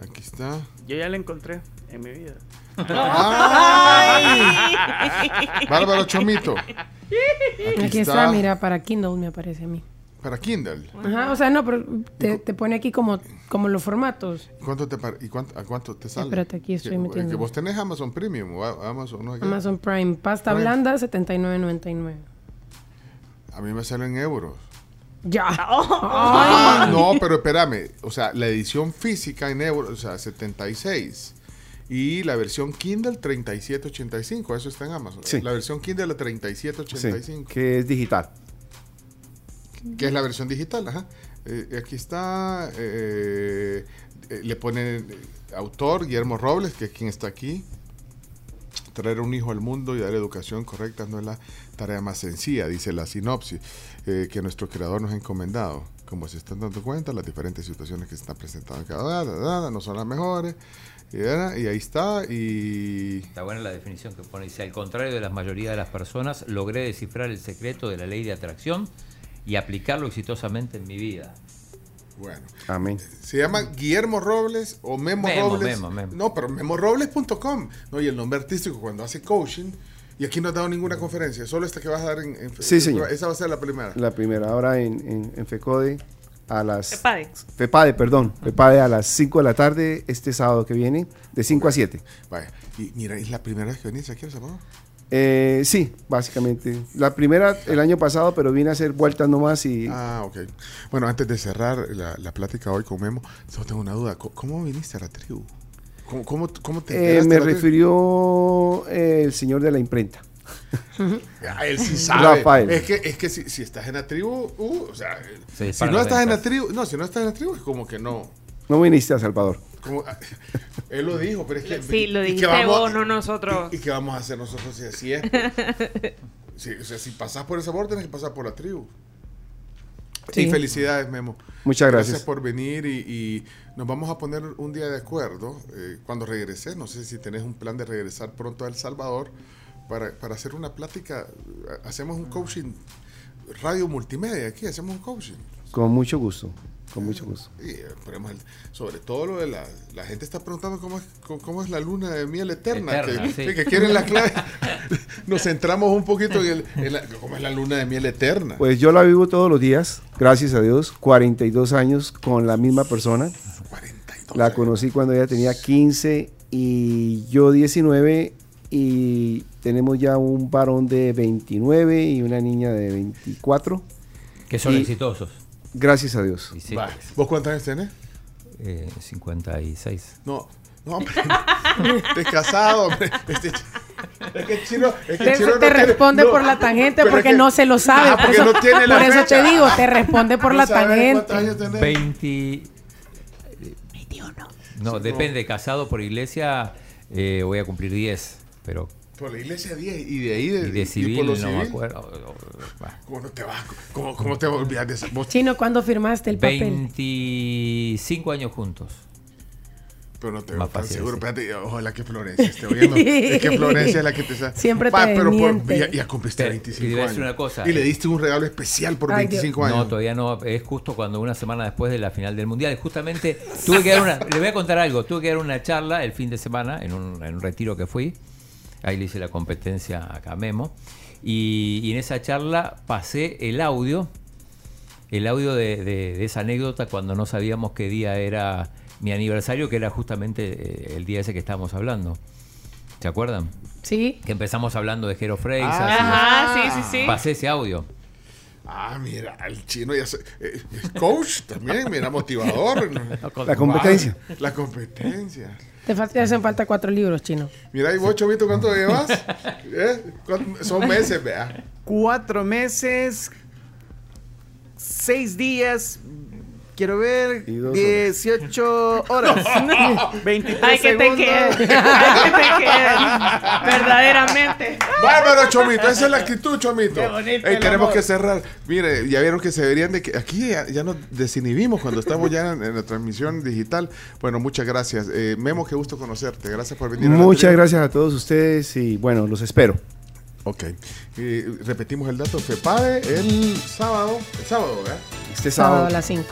S5: Aquí está.
S77: Yo ya la encontré en mi vida.
S5: ¡Ay! Bárbaro Chomito.
S16: Aquí, está. mira, para Kindle me aparece a mí.
S5: Para Kindle.
S16: Ajá, o sea, no, pero te, te pone aquí como, como los formatos.
S5: ¿Cuánto te par- ¿Y cuánto, a cuánto te sale?
S16: Espérate, aquí estoy metiendo.
S5: Que vos tenés Amazon Premium o Amazon, ¿no?
S16: Amazon Prime, pasta
S5: Prime.
S16: blanda, 79.99.
S5: A mí me sale en euros.
S16: Ya.
S5: Ah, no, pero espérame. O sea, la edición física en euros, o sea, 76. Y la versión Kindle 3785. Eso está en Amazon.
S79: Sí.
S5: La versión Kindle la
S79: Sí,
S5: 3785.
S79: que es digital.
S5: que es la versión digital, ajá. Eh, aquí está, eh, eh, le ponen autor Guillermo Robles, que es quien está aquí. Traer un hijo al mundo y dar educación correcta no es la tarea más sencilla, dice la sinopsis que nuestro creador nos ha encomendado. Como se están dando cuenta, las diferentes situaciones que se están presentando en cada da, da, da, no son las mejores. Y, y ahí está. Y
S7: Está buena la definición que pone. Dice, al contrario de la mayoría de las personas, logré descifrar el secreto de la ley de atracción y aplicarlo exitosamente en mi vida.
S5: Bueno.
S79: Amén.
S5: Se llama Guillermo Robles o Memo,
S7: Memo,
S5: Robles.
S7: Memo, Memo.
S5: No, pero memorobles.com. No, y el nombre artístico cuando hace coaching. Y aquí no has dado ninguna conferencia, solo esta que vas a dar en, en-
S79: Sí, señor.
S5: Esa va a ser la primera.
S79: La primera, ahora en, en, en FECODE a las...
S12: FEPADE.
S79: FEPADE, perdón. FEPADE a las 5 de la tarde este sábado que viene, de 5 a 7.
S5: Vaya. Y mira, es la primera vez que venís aquí a Salvador.
S79: Eh, sí, básicamente. La primera el año pasado, pero vine a hacer vueltas nomás y...
S5: Ah, ok. Bueno, antes de cerrar la, la plática hoy con Memo, solo tengo una duda. ¿Cómo, cómo viniste a la tribu? ¿Cómo, cómo, cómo te
S79: Eh, me refirió eh, el señor de la imprenta.
S5: Ah, él sí sabe.
S79: Rafael.
S5: Es que, es que si, si estás en la tribu, uh, o sea,
S7: Se
S5: si no estás en la tribu, no, si no estás en la tribu es como que no.
S79: No viniste a Salvador.
S5: Como, él lo dijo, pero es que.
S12: Sí, lo
S5: ¿y qué
S12: dijiste vos, no nosotros.
S5: ¿Y, y qué vamos a hacer nosotros si así es? Sí, o sea, si pasas por ese sabor, tienes que pasar por la tribu.
S79: Sí.
S5: Y felicidades, Memo.
S79: Muchas gracias.
S5: Gracias por venir y, y nos vamos a poner un día de acuerdo eh, cuando regrese. No sé si tenés un plan de regresar pronto a El Salvador para, para hacer una plática. Hacemos un coaching, radio multimedia aquí, hacemos un coaching.
S79: Con mucho gusto. Con mucho gusto.
S5: Y, eh, sobre todo lo de la, la gente está preguntando cómo es, cómo, cómo es la luna de miel eterna,
S7: Eterna,
S5: que,
S7: sí.
S5: que- que quieren la clave. Nos centramos un poquito en, el, en la- cómo es la luna de miel eterna.
S79: Pues yo la vivo todos los días, gracias a Dios. 42 años con la misma persona. La conocí cuando ella tenía 15 y yo 19 y tenemos ya un varón de 29 y una niña de 24.
S7: Que son
S79: Y-
S7: exitosos.
S79: Gracias a Dios.
S7: Sí, pues,
S5: ¿Vos cuántos años tenés?
S7: eh, 56.
S5: No, no, hombre. Estás casado, hombre. Este es que el chino, es que el
S16: Te,
S5: chino no
S16: te
S5: tiene-
S16: responde
S5: no,
S16: por la tangente porque
S5: es que-
S16: no se lo sabe.
S5: Ah,
S16: por
S5: porque
S16: eso,
S5: no tiene la
S16: por eso te digo, te responde por
S5: ¿No
S16: la tangente.
S5: cuántos años tenés?
S7: 20. No, depende. Casado por iglesia, eh, voy a cumplir 10. Pero.
S5: Por la iglesia 10 y de ahí de,
S7: Y de
S5: y
S7: civil,
S5: por lo
S7: no
S5: civil.
S7: me acuerdo.
S5: ¿Cómo no te vas? ¿Cómo, cómo te olvidar de esa? Vos-
S16: Chino, ¿cuándo firmaste el papel?
S7: 25 años juntos.
S5: Pero no te veo tan seguro. Espérate, ojalá que Florencia esté oyendo. es que Florencia es la que te sa-
S16: Siempre
S5: Va,
S16: te
S5: pero por- ya, ya cumpliste
S7: Te-
S5: 25
S7: y te voy a
S5: años.
S7: decir una cosa,
S5: y le
S7: eh.
S5: diste un regalo especial por
S16: Ay,
S5: 25 años.
S7: No, todavía no. Es justo cuando una semana después de la final del mundial. Justamente tuve que dar una. Le voy a contar algo. Tuve que dar una charla el fin de semana en un, en un retiro que fui. Ahí le hice la competencia acá a Memo. Y, y en esa charla pasé el audio. El audio de, de- de esa anécdota cuando no sabíamos qué día era mi aniversario, que era justamente eh, el día ese que estábamos hablando. ¿Se acuerdan?
S16: Sí.
S7: Que empezamos hablando de Jero Freixas.
S5: Ah.
S12: sí, sí, sí.
S7: Pasé ese audio.
S5: Ah, mira, el chino ya se, eh, es coach también, mira, motivador.
S79: La competencia.
S5: Wow, la competencia.
S16: Te, hacen falta cuatro libros, Chino.
S5: Mira, y vos, Chovito, ¿cuánto llevas? ¿Eh? ¿Cuánto- Son meses, vea.
S47: Cuatro meses, seis días. Quiero ver,
S79: Y dos horas.
S47: 18 horas. 23
S12: Ay, que te
S47: segundos.
S12: quede. Ay, que te quede. Verdaderamente.
S5: Bárbaro, Chomito, esa es la actitud, Chomito.
S12: Qué bonito
S5: Ey,
S12: el
S5: tenemos
S12: amor.
S5: que cerrar. Mire, ya vieron que se deberían de que aquí ya, ya nos desinhibimos cuando estamos ya en, en la transmisión digital. Bueno, muchas gracias. Eh, Memo, qué gusto conocerte. Gracias por venir.
S79: Muchas gracias a todos ustedes y bueno, los espero.
S5: Ok. Eh, repetimos el dato. FEPADE el sábado. El sábado, ¿verdad?
S79: Este
S16: Sábado
S79: sábado,
S16: a las 5.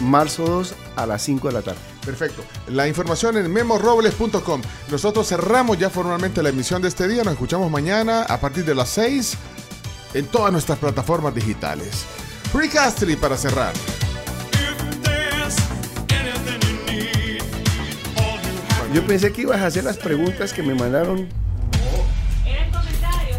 S79: Marzo 2 a las 5 de la tarde.
S5: Perfecto. La información en memorobles.com. Nosotros cerramos ya formalmente la emisión de este día. Nos escuchamos mañana a partir de las 6 en todas nuestras plataformas digitales. Rick Astley para cerrar.
S79: Yo pensé que ibas a hacer las preguntas que me mandaron.